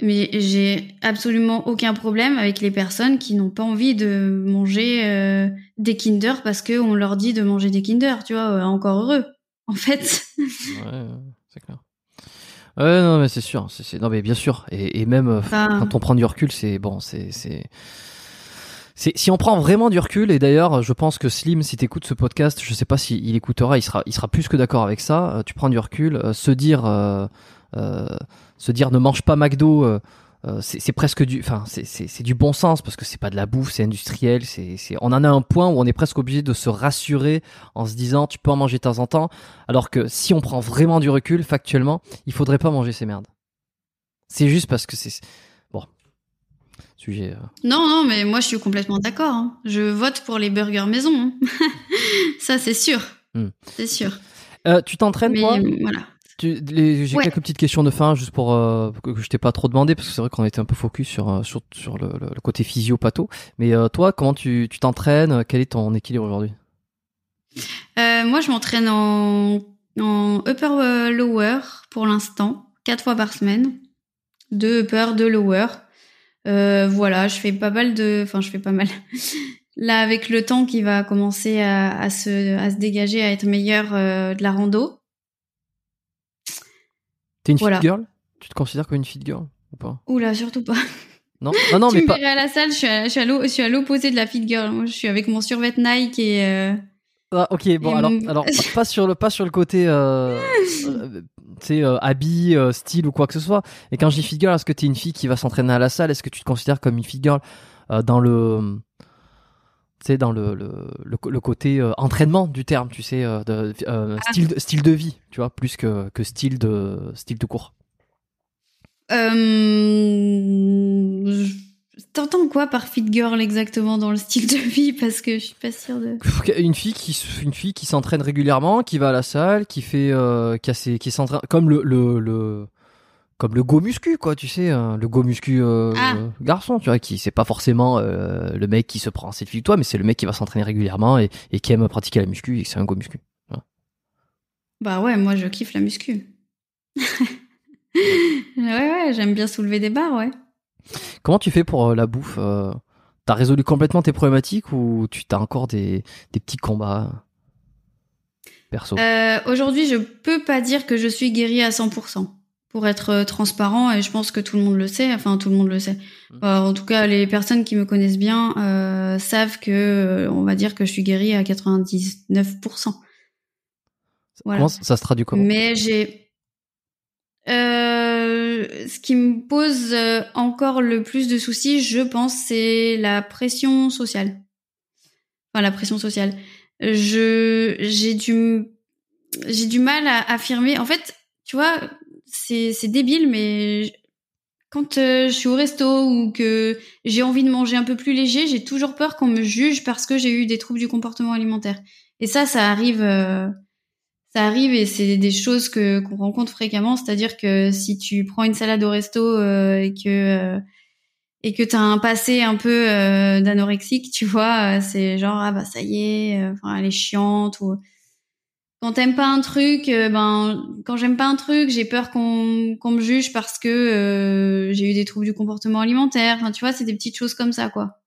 B: mais j'ai absolument aucun problème avec les personnes qui n'ont pas envie de manger euh, des Kinder parce que on leur dit de manger des Kinder, tu vois, euh, encore heureux. En fait,
A: Ouais, c'est clair. Ouais, non, mais c'est sûr. C'est, non, mais bien sûr. Et, et même euh,
B: Enfin-
A: quand on prend du recul, c'est bon, c'est, c'est, si on prend vraiment du recul. Et d'ailleurs, je pense que Slim, si t'écoutes ce podcast, je sais pas s'il il écoutera, il sera, il sera plus que d'accord avec ça. Euh, tu prends du recul, euh, se dire, euh, euh, se dire, ne mange pas McDo. euh, c'est, presque du, enfin, c'est, du bon sens parce que c'est pas de la bouffe, c'est industriel. C'est, on en a un point où on est presque obligé de se rassurer en se disant, tu peux en manger de temps en temps. Alors que si on prend vraiment du recul, factuellement, il faudrait pas manger ces merdes. C'est juste parce que c'est. Sujet. euh,
B: non, non, mais moi je suis complètement d'accord. hein. Je vote pour les burgers maison. hein. Ça, c'est sûr.
A: Hmm.
B: C'est sûr.
A: Euh, tu t'entraînes toi?
B: voilà.
A: J'ai
B: Ouais.
A: quelques petites questions de fin juste pour euh, que, je t'ai pas trop demandé parce que c'est vrai qu'on était un peu focus sur sur, sur le, côté physio pato. Mais euh, toi, comment tu tu t'entraînes? Quel est ton équilibre aujourd'hui?
B: Moi, je m'entraîne en, en upper euh, lower pour l'instant, quatre fois par semaine, deux upper, deux lower. Euh, voilà, je fais pas mal de, enfin, je fais pas mal. Là, avec le temps qui va commencer à, à se, à se dégager, à être meilleur euh, de la rando.
A: T'es une
B: Voilà.
A: fit girl? Tu te considères comme une fit girl ou pas?
B: Oula, surtout pas.
A: Non, non, non,
B: tu
A: mais
B: me
A: pas.
B: à la salle, je suis à, je suis à l'o- je suis à l'opposé de la fit girl. Moi, je suis avec mon survêt Nike et euh,
A: Ah, ok, bon
B: Et
A: alors,
B: mon-
A: alors pas- sur le pas sur le côté, sais, euh, habit, euh, style ou quoi que ce soit. Et quand fit girl, est-ce que t'es une fille qui va s'entraîner à la salle? Est-ce que tu te considères comme une fit girl euh, dans le, tu dans le le, le, le côté euh, entraînement du terme, tu sais, euh, de, euh,
B: Ah.
A: style de, style de vie, tu vois, plus que que style de style de cours?
B: Je- T'entends quoi par fit girl exactement dans le style de vie? Parce que je suis pas sûre de.
A: Une fille qui une fille qui s'entraîne régulièrement, qui va à la salle, qui fait euh, qui a ses, qui s'entraîne comme le le, le comme le go muscu quoi, tu sais, euh, le go muscu euh,
B: Ah.
A: garçon, tu vois, qui c'est pas forcément euh, le mec qui se prend en selfie de toi, mais c'est le mec qui va s'entraîner régulièrement et, et qui aime pratiquer la muscu et que c'est un go muscu.
B: Bah ouais, moi je kiffe la muscu. ouais, ouais, j'aime bien soulever des barres, ouais.
A: Comment tu fais pour euh, la bouffe euh, T'as résolu complètement tes problématiques ou tu t'as encore des, des petits combats perso?
B: Euh, Aujourd'hui, je peux pas dire que je suis guérie à 100%. Pour être transparent, et je pense que tout le monde le sait, enfin tout le monde le sait. Euh, en tout cas, les personnes qui me connaissent bien savent que, on va dire que je suis guérie à voilà.
A: Comment ça se traduit comment?
B: Mais j'ai, euh, euh, ce qui me pose euh, encore le plus de soucis, je pense, c'est la pression sociale. Enfin, la pression sociale. J'ai du mal à affirmer. En fait, tu vois, c'est débile, mais quand euh, je suis au resto ou que j'ai envie de manger un peu plus léger, j'ai toujours peur qu'on me juge parce que j'ai eu des troubles du comportement alimentaire. Et ça, ça arrive, ça arrive et c'est des choses que qu'on rencontre fréquemment. C'est-à-dire que si tu prends une salade au resto euh, et que et que t'as un passé un peu d'anorexique, tu vois, c'est genre ah bah ça y est, enfin elle est chiante ou quand t'aimes pas un truc, euh, ben quand j'aime pas un truc, j'ai peur qu'on qu'on me juge parce que euh, j'ai eu des troubles du comportement alimentaire. Enfin, tu vois, c'est des petites choses comme ça, quoi.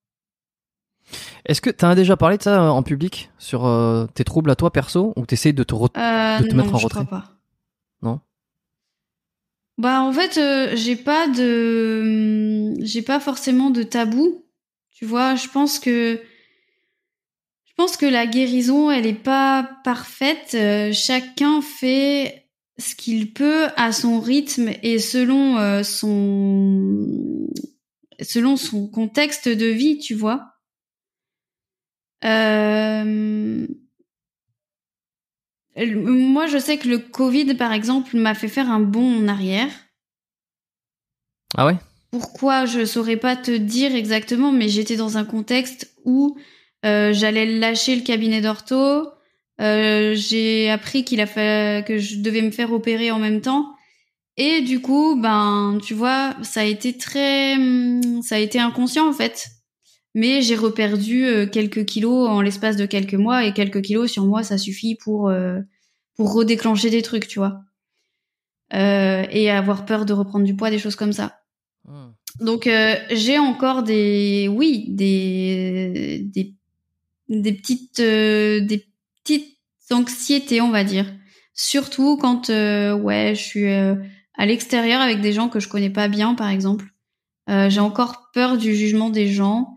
A: Est-ce que tu as déjà parlé de ça euh, en public sur tes troubles à toi perso ou t'essayes de te, de te mettre en retrait
B: je crois pas.
A: Non?
B: Bah en fait, j'ai pas de, j'ai pas forcément de tabou. Tu vois, je pense que je pense que la guérison, elle n'est pas parfaite. Euh, chacun fait ce qu'il peut à son rythme et selon euh, son selon son contexte de vie, tu vois. Euh, moi, je sais que le Covid, par exemple, m'a fait faire un bond en arrière.
A: Ah ouais?
B: Pourquoi Je saurais pas te dire exactement, mais j'étais dans un contexte où euh, j'allais lâcher le cabinet d'ortho. Euh, j'ai appris qu'il a fait que je devais me faire opérer en même temps. Et du coup, ben, tu vois, ça a été très, ça a été inconscient en fait. Mais j'ai reperdu euh, quelques kilos en l'espace de quelques mois et quelques kilos sur moi, ça suffit pour pour redéclencher des trucs, tu vois. et avoir peur de reprendre du poids, des choses comme ça. Hmm. Donc j'ai encore des, oui, des des des petites euh, des petites anxiétés, on va dire. Surtout quand euh, ouais, je suis euh, à l'extérieur avec des gens que je connais pas bien, par exemple. j'ai encore peur du jugement des gens.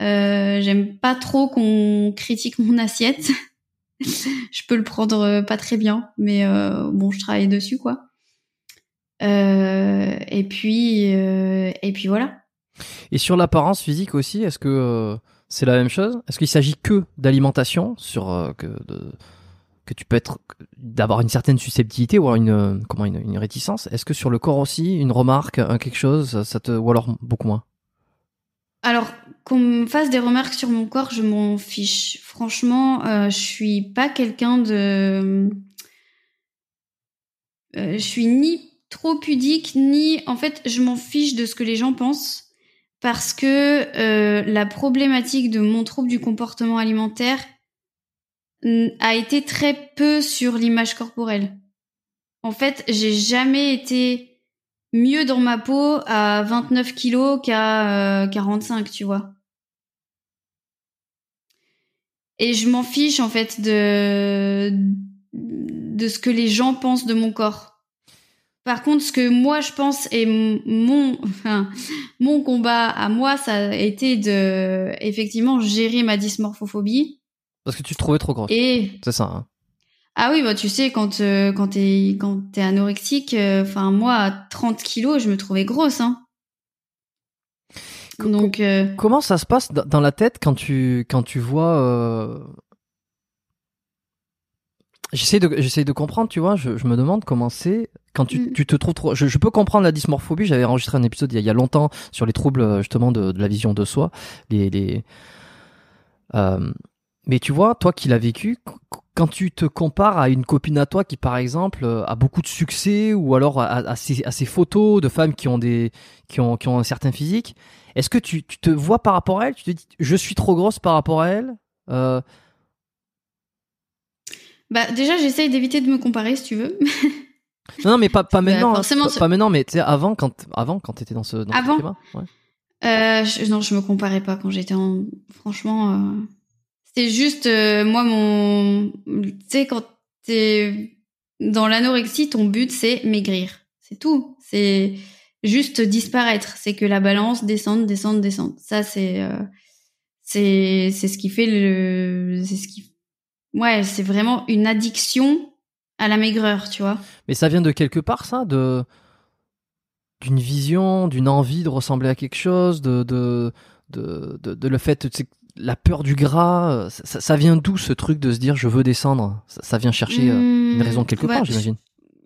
B: J'aime pas trop qu'on critique mon assiette. je peux le prendre pas très bien, mais bon, je travaille dessus, quoi. et puis, et puis voilà.
A: Et sur l'apparence physique aussi, est-ce que c'est la même chose? Est-ce qu'il s'agit que d'alimentation sur euh, que que tu peux être d'avoir une certaine susceptibilité ou une comment une, réticence? Est-ce que sur le corps aussi une remarque, quelque chose, ça te ou alors beaucoup moins?
B: Alors, qu'on me fasse des remarques sur mon corps, je m'en fiche. Franchement, euh, je suis pas quelqu'un de. Euh, je suis ni trop pudique, ni. En fait, je m'en fiche de ce que les gens pensent parce que euh, la problématique de mon trouble du comportement alimentaire a été très peu sur l'image corporelle. En fait, j'ai jamais été mieux dans ma peau à 29 kilos qu'à 45, euh, tu vois. Et je m'en fiche en fait de de ce que les gens pensent de mon corps. Par contre, ce que moi je pense et mon, enfin, mon combat à moi, ça a été de effectivement gérer ma dysmorphophobie.
A: Parce que tu te trouvais trop grosse.
B: Et
A: c'est ça. Hein.
B: Ah oui, bah tu sais quand euh, quand t'es quand t'es anorexique, euh, enfin moi à 30 kilos, je me trouvais grosse, hein. Donc euh,
A: comment ça se passe dans la tête quand tu quand tu vois J'essaie de, j'essaie de comprendre, tu vois. Je, je me demande comment c'est quand tu, mm. tu te trouves trop. Je, je, peux comprendre la dysmorphobie. J'avais enregistré un épisode il y, a, il y a longtemps sur les troubles euh, justement de, de, la vision de soi. Les, les... Euh, mais tu vois, toi qui l'as vécu, quand tu te compares à une copine à toi qui, par exemple, euh, a beaucoup de succès, ou alors à, ces, à ces, photos de femmes qui ont des, qui ont, qui ont un certain physique, est-ce que tu, tu te vois par rapport à elle? Tu te dis, je suis trop grosse par rapport à elle euh,
B: bah déjà, j'essaye d'éviter de me comparer si tu veux.
A: non, mais pas, pas bah, maintenant. Hein. pas, maintenant, mais tu avant, quand, avant, quand t'étais dans ce, dans
B: avant. Ce ouais. euh, je, non, je me comparais pas quand j'étais en. Franchement, euh... c'était juste euh, moi mon. Tu sais, quand t'es dans l'anorexie, ton but c'est maigrir. C'est tout. C'est juste disparaître. C'est que la balance descende, descende, descende. Ça, c'est. Euh, c'est c'est ce qui fait le. C'est ce qui ouais, c'est vraiment une addiction à la maigreur, tu vois.
A: Mais ça vient de quelque part, ça, de d'une vision, d'une envie de ressembler à quelque chose, de de de, le fait, la peur du gras, ça, ça vient d'où ce truc de se dire je veux descendre? Ça, vient chercher une mmh, raison quelque part, j'imagine.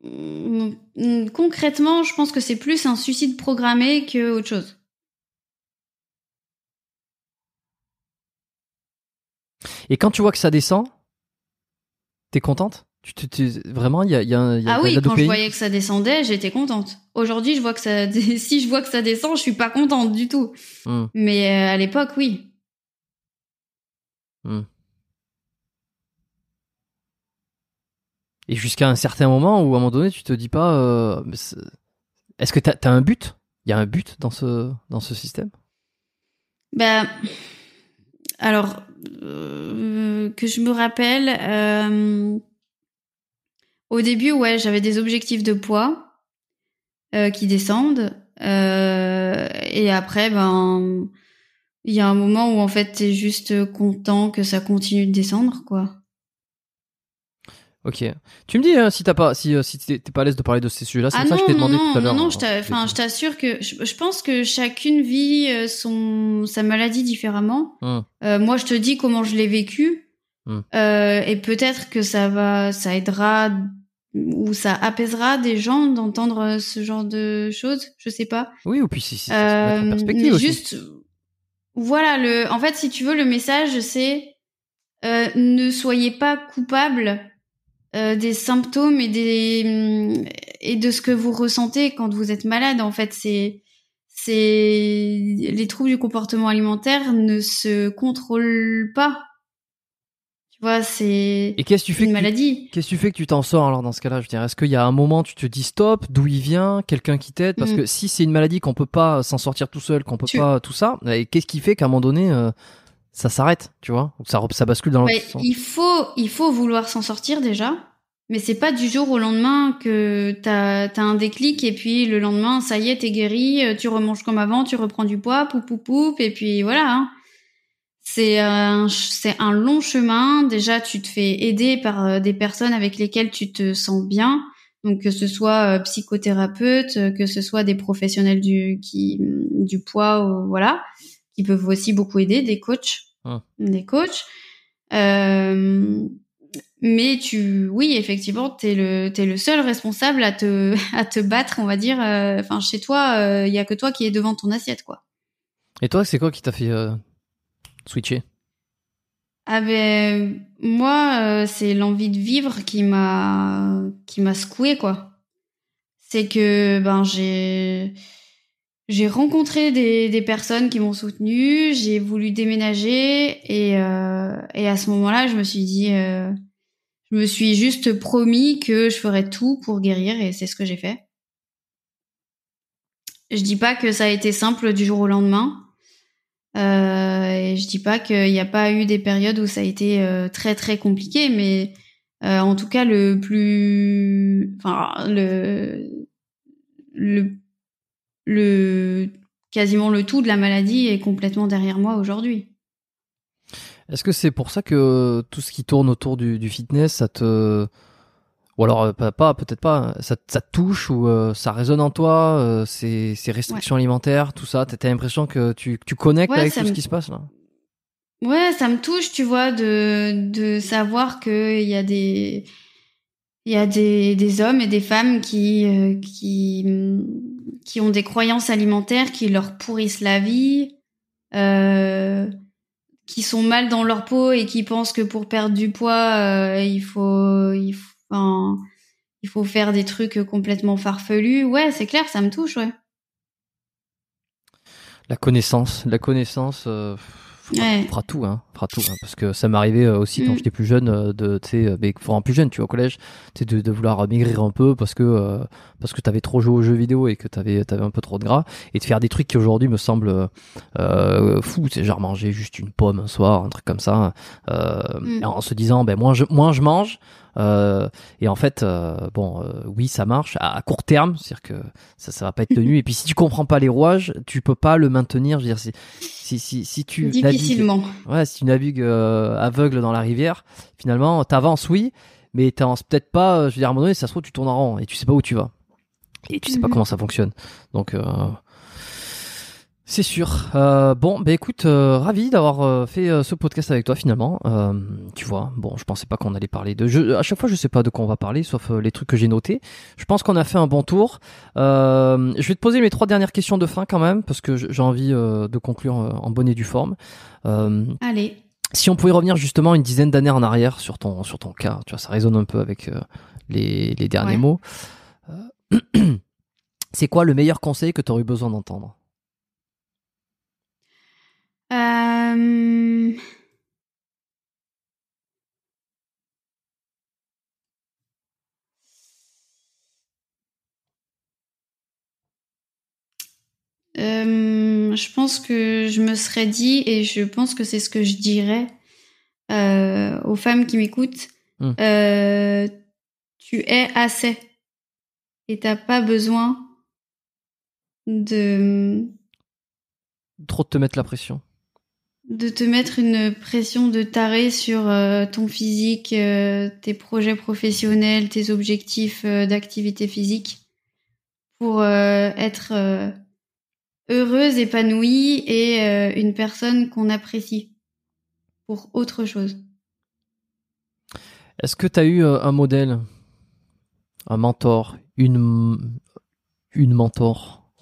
B: Mmh, concrètement, je pense que c'est plus un suicide programmé que autre chose.
A: Et quand tu vois que ça descend, t'es contente? Tu, Vraiment, il y a, y a,
B: Ah oui, quand je voyais que ça descendait, j'étais contente. Aujourd'hui, je vois que ça, si je vois que ça descend, je suis pas contente du tout. Hmm. Mais euh, à l'époque, oui. Hmm.
A: Et jusqu'à un certain moment où, à un moment donné, tu te dis pas, euh, est-ce que t'as as un but? Il y a un but dans ce dans ce système?
B: Ben, alors euh, que je me rappelle, euh, au début, ouais, j'avais des objectifs de poids euh, qui descendent, et après, ben, il y a un moment où en fait, t'es juste content que ça continue de descendre, quoi.
A: Ok. Tu me dis hein, si t'as pas, si, euh, si t'es pas à l'aise de parler de ces sujets-là. C'est
B: ah
A: ça
B: que
A: je t'ai demandé
B: tout
A: à l'heure.
B: Non, non, enfin, je t'assure que je, pense que chacune vit euh, son sa maladie différemment. Hum. Euh, moi, je te dis comment je l'ai vécu, hum. euh, et peut-être que ça va, ça aidera ou ça apaisera des gens d'entendre ce genre de choses. Je sais pas.
A: Oui, ou puis si, si ça se en perspective aussi.
B: Juste, voilà le. En fait, si tu veux, le message c'est ne soyez pas coupable euh, des symptômes et des mm, et de ce que vous ressentez quand vous êtes malade. En fait, c'est c'est les troubles du comportement alimentaire ne se contrôlent pas. Vois, c'est
A: et qu'est-ce que tu fais
B: une maladie.
A: Qu'est-ce que tu fais que tu t'en sors alors dans ce cas-là? Je veux dire, est-ce qu'il y a un moment tu te dis stop, d'où il vient, quelqu'un qui t'aide? Parce mm. que si c'est une maladie qu'on peut pas s'en sortir tout seul, qu'on peut pas tout ça, qu'est-ce qui fait qu'à un moment donné euh, ça s'arrête, tu vois, ou ça, ça bascule dans l'autre sens.
B: Il faut, il faut vouloir s'en sortir déjà, mais c'est pas du jour au lendemain que t'as as un déclic et puis le lendemain, ça y est, t'es guéri, euh, tu remanges comme avant, tu reprends du poids, poup poup poup, et puis voilà. Hein. C'est un, c'est un long chemin. Déjà, tu te fais aider par euh, des personnes avec lesquelles tu te sens bien. Donc que ce soit euh, psychothérapeute, que ce soit des professionnels du qui du poids, voilà qui peuvent aussi beaucoup aider, des coachs, ah. des coachs. Euh, mais tu, oui, effectivement, t'es le, t'es le seul responsable à te, à te battre, on va dire. Euh, enfin, chez toi, il euh, y a que toi qui est devant ton assiette, quoi.
A: Et toi, c'est quoi qui t'a fait switcher
B: Ah ben, moi, c'est l'envie de vivre qui m'a, qui m'a secoué, quoi. C'est que, ben, j'ai, j'ai rencontré des, des, personnes qui m'ont soutenue, j'ai voulu déménager et, euh, et à ce moment-là, je me suis dit, euh, je me suis juste promis que je ferais tout pour guérir et c'est ce que j'ai fait. Je dis pas que ça a été simple du jour au lendemain. Euh, et je dis pas qu'il n'y a pas eu des périodes où ça a été euh, très très compliqué, mais euh, en tout cas le plus, enfin le le le quasiment le tout de la maladie est complètement derrière moi aujourd'hui.
A: Est-ce que c'est pour ça que tout ce qui tourne autour du, fitness, ça te ou alors euh, pas, peut-être pas, ça, ça te touche ou euh, ça résonne en toi, euh, ces, restrictions alimentaires, tout ça, t'as l'impression que tu, tu connectes avec tout ce qui se passe là.
B: Ouais, ça me touche, tu vois, de, de savoir qu'il y a des il y a des, des hommes et des femmes qui, euh, qui, qui ont des croyances alimentaires qui leur pourrissent la vie, euh, qui sont mal dans leur peau et qui pensent que pour perdre du poids, euh, il faut, il faut, enfin, il faut faire des trucs complètement farfelus. Ouais, c'est clair, ça me touche, ouais.
A: La connaissance, la connaissance. Euh on fera tout, hein, tout, hein, parce que ça m'arrivait euh, aussi quand mm. j'étais plus jeune, euh, de, tu sais, euh, mais enfin, plus jeune, tu vois, au collège, de, de vouloir maigrir un peu parce que parce que t'avais trop joué aux jeux vidéo et que t'avais avais un peu trop de gras, et de faire des trucs qui aujourd'hui me semblent euh, fous, c'est genre manger juste une pomme un soir, un truc comme ça, mm. en se disant, ben moins je moins je mange, euh, et en fait, euh, bon, euh, oui, ça marche à, court terme, c'est-à-dire que ça, ça va pas être tenu. et puis si tu comprends pas les rouages, tu peux pas le maintenir. Je veux dire, si si si, si tu
B: difficilement.
A: Navigues, ouais, si tu navigues aveugle dans la rivière, finalement, t'avances, oui, mais t'avances peut-être pas. Je veux dire, à un moment donné, ça se trouve, tu tournes en rond et tu sais pas où tu vas. et tu sais pas
B: Mhm.
A: comment ça fonctionne. Donc, euh, c'est sûr. Euh, bon, bah écoute, euh, ravi d'avoir euh, fait euh, ce podcast avec toi finalement. Euh, tu vois, bon, je pensais pas qu'on allait parler de jeux. À chaque fois, je sais pas de quoi on va parler, sauf les trucs que j'ai notés. Je pense qu'on a fait un bon tour. Euh, je vais te poser mes trois dernières questions de fin quand même, parce que j'ai envie euh, de conclure en bonne et due forme. Euh,
B: Allez.
A: si on pouvait revenir justement une dizaine d'années en arrière sur ton sur ton cas, tu vois, ça résonne un peu avec euh, les, les derniers
B: Ouais.
A: mots. Euh, c'est quoi le meilleur conseil que tu aurais eu besoin d'entendre?
B: Euh, euh, je pense que je me serais dit, et je pense que c'est ce que je dirais euh, aux femmes qui m'écoutent,
A: Hmm.
B: euh, tu es assez. Et t'as pas besoin de
A: Trop de te mettre la pression.
B: De te mettre une pression de taré sur euh, ton physique, euh, tes projets professionnels, tes objectifs euh, d'activité physique pour être heureuse, épanouie et une personne qu'on apprécie pour autre chose.
A: Est-ce que tu as eu un modèle, un mentor, une une mentor,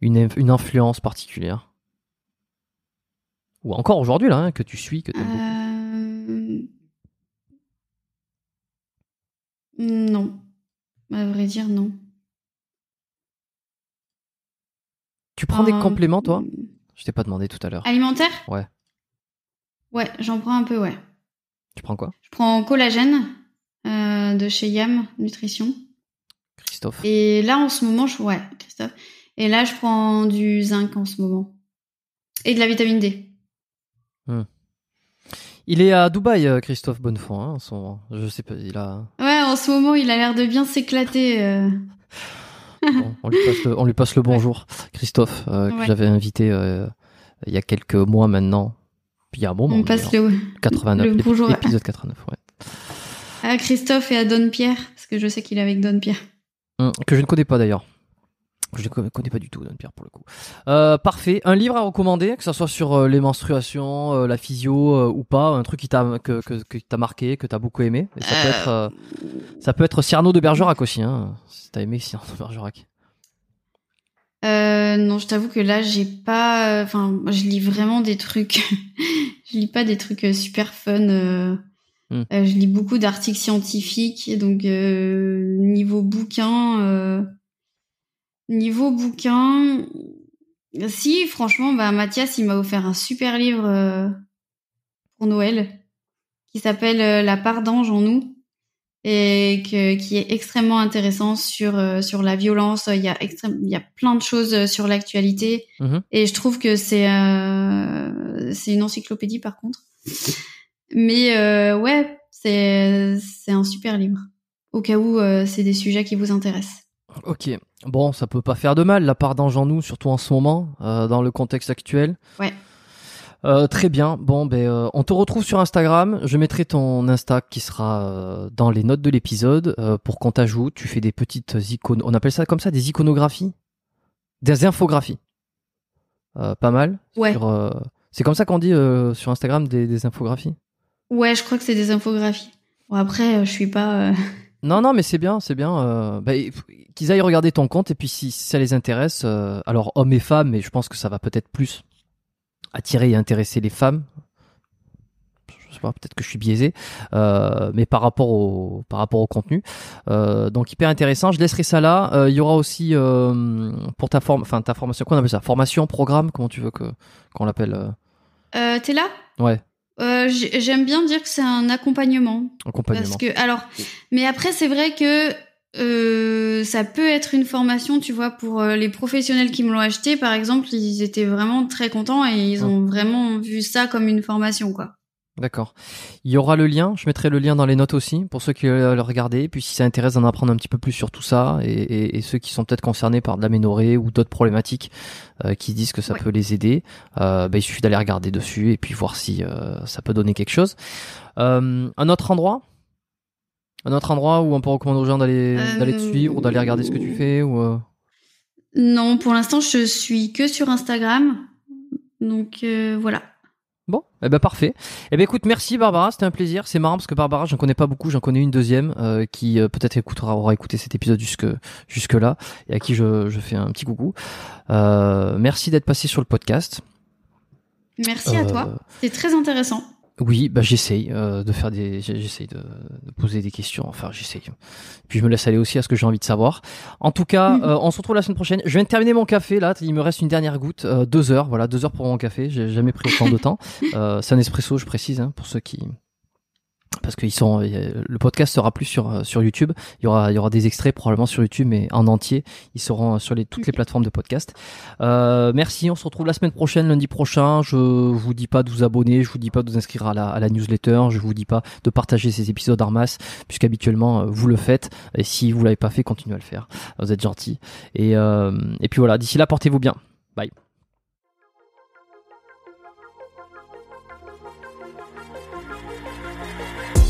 A: une influence particulière? Ou encore aujourd'hui là hein, que tu suis, que tu
B: Euh... Non. À vrai dire, non.
A: Tu prends des
B: Euh,
A: compléments toi? Je t'ai pas demandé tout à l'heure.
B: Alimentaire?
A: Ouais.
B: Ouais, j'en prends un peu, ouais.
A: Tu prends quoi?
B: Je prends collagène euh, de chez Yam Nutrition.
A: Christophe
B: Et là, en ce moment, je... ouais, Christophe. Et là, je prends du zinc en ce moment. Et de la vitamine D.
A: Il est à Dubaï, euh, Christophe Bonnefond. Hein, en ce moment. Je sais pas, il a.
B: Ouais, en ce moment, il a l'air de bien s'éclater. euh.
A: Bon, on, lui passe le, on lui passe le bonjour, Christophe, euh, que j'avais invité euh, il y a quelques mois maintenant. Puis il y a un moment.
B: On passe le...
A: 89,
B: le bonjour.
A: l'épisode 89, ouais.
B: à Christophe et à Don Pierre, parce que je sais qu'il est avec Don Pierre.
A: Hum, que je ne connais pas d'ailleurs. Je ne co- connais pas du tout, Don Pierre, pour le coup. Euh, parfait. Un livre à recommander, que ce soit sur euh, les menstruations, euh, la physio euh, ou pas, un truc qui t'a que, que, que t'a marqué, que t'as beaucoup aimé. Et ça peut être euh, ça peut être Cyrano de Bergerac aussi, hein. Si t'as aimé Cyrano de Bergerac.
B: Euh, non, je t'avoue que là, j'ai pas. Enfin, je lis vraiment des trucs. je lis pas des trucs euh, super fun. euh.
A: Hmm.
B: Euh, je lis beaucoup d'articles scientifiques, donc euh, niveau bouquin. Niveau bouquin, si franchement, bah Mathias, il m'a offert un super livre euh, pour Noël qui s'appelle euh, La part d'ange en nous et que, qui est extrêmement intéressant sur euh, sur la violence. Il y a extrême, il y a plein de choses euh, sur l'actualité
A: Mhm.
B: et je trouve que c'est euh, c'est une encyclopédie par contre. Mais euh, ouais, c'est c'est un super livre au cas où euh, c'est des sujets qui vous intéressent.
A: Ok. Bon, ça peut pas faire de mal, la part d'ange en nous, surtout en ce moment, euh, dans le contexte actuel.
B: Ouais.
A: Euh, très bien. Bon, ben, euh, on te retrouve sur Instagram. Je mettrai ton Insta qui sera euh, dans les notes de l'épisode pour qu'on t'ajoute. Tu fais des petites icônes. On appelle ça comme ça des iconographies, des infographies. Pas mal.
B: Ouais.
A: C'est comme ça qu'on dit sur Instagram des, des infographies?
B: Ouais, je crois que c'est des infographies. Bon après, je suis pas.
A: Non, non, mais c'est bien, c'est bien. euh, bah, qu'ils aillent regarder ton compte et puis si, si ça les intéresse, euh, alors hommes et femmes, mais je pense que ça va peut-être plus attirer et intéresser les femmes. Je sais pas, peut-être que je suis biaisé, euh, mais par rapport au par rapport au contenu, donc hyper intéressant. Je laisserai ça là. Il y aura aussi pour ta forme, enfin ta formation, qu'on appelle ça, formation, programme, comment tu veux que qu'on l'appelle Euh,
B: T'es là?
A: Ouais,
B: Euh, j'ai- J'aime bien dire que c'est un accompagnement.
A: accompagnement.
B: Parce que, alors, mais après, c'est vrai que euh, ça peut être une formation, tu vois, pour euh, les professionnels qui me l'ont acheté, par exemple, ils étaient vraiment très contents et ils ont vraiment vu ça comme une formation, quoi.
A: D'accord. Il y aura le lien, je mettrai le lien dans les notes aussi pour ceux qui veulent le regarder. Puis si ça intéresse d'en apprendre un petit peu plus sur tout ça et, et- et ceux qui sont peut-être concernés par de l'aménorrhée ou d'autres problématiques euh, qui disent que ça
B: Ouais.
A: peut les aider, euh, bah, il suffit d'aller regarder dessus et puis voir si euh, ça peut donner quelque chose. Un autre endroit? Un autre endroit où on peut recommander aux gens d'aller d'aller te suivre ou d'aller regarder ce que tu fais ou
B: Non, pour l'instant, je suis que sur Instagram. Donc voilà.
A: Bon, eh ben parfait. Eh ben écoute, merci Barbara, c'était un plaisir. C'est marrant parce que Barbara, j'en connais pas beaucoup, j'en connais une deuxième euh, qui euh, peut-être écoutera, aura écouté cet épisode jusque jusque là et à qui je, je fais un petit coucou. Euh, merci d'être passé sur le podcast.
B: Merci à
A: Euh,
B: toi. C'est très intéressant.
A: Oui, bah j'essaye euh, de faire des, j'essaye de, de poser des questions. Enfin, j'essaye. Puis je me laisse aller aussi à ce que j'ai envie de savoir. En tout cas,
B: Mhm.
A: euh, on se retrouve la semaine prochaine. Je viens de terminer mon café là. Il me reste une dernière goutte, euh, deux heures. Voilà, deux heures pour mon café. J'ai jamais pris autant de temps. Euh, c'est un espresso, je précise, hein, pour ceux qui parce qu'ils sont euh, le podcast sera plus sur euh, sur YouTube. Il y aura il y aura des extraits probablement sur YouTube, mais en entier. Ils seront sur les toutes les plateformes de podcast. Euh, merci. On se retrouve la semaine prochaine, lundi prochain. Je vous dis pas de vous abonner, je vous dis pas de vous inscrire à la à la newsletter, je vous dis pas de partager ces épisodes en masse, puisqu'habituellement euh, vous le faites. Et si vous l'avez pas fait, continuez à le faire. Vous êtes gentils. Et euh, et puis voilà. D'ici là, portez-vous bien. Bye.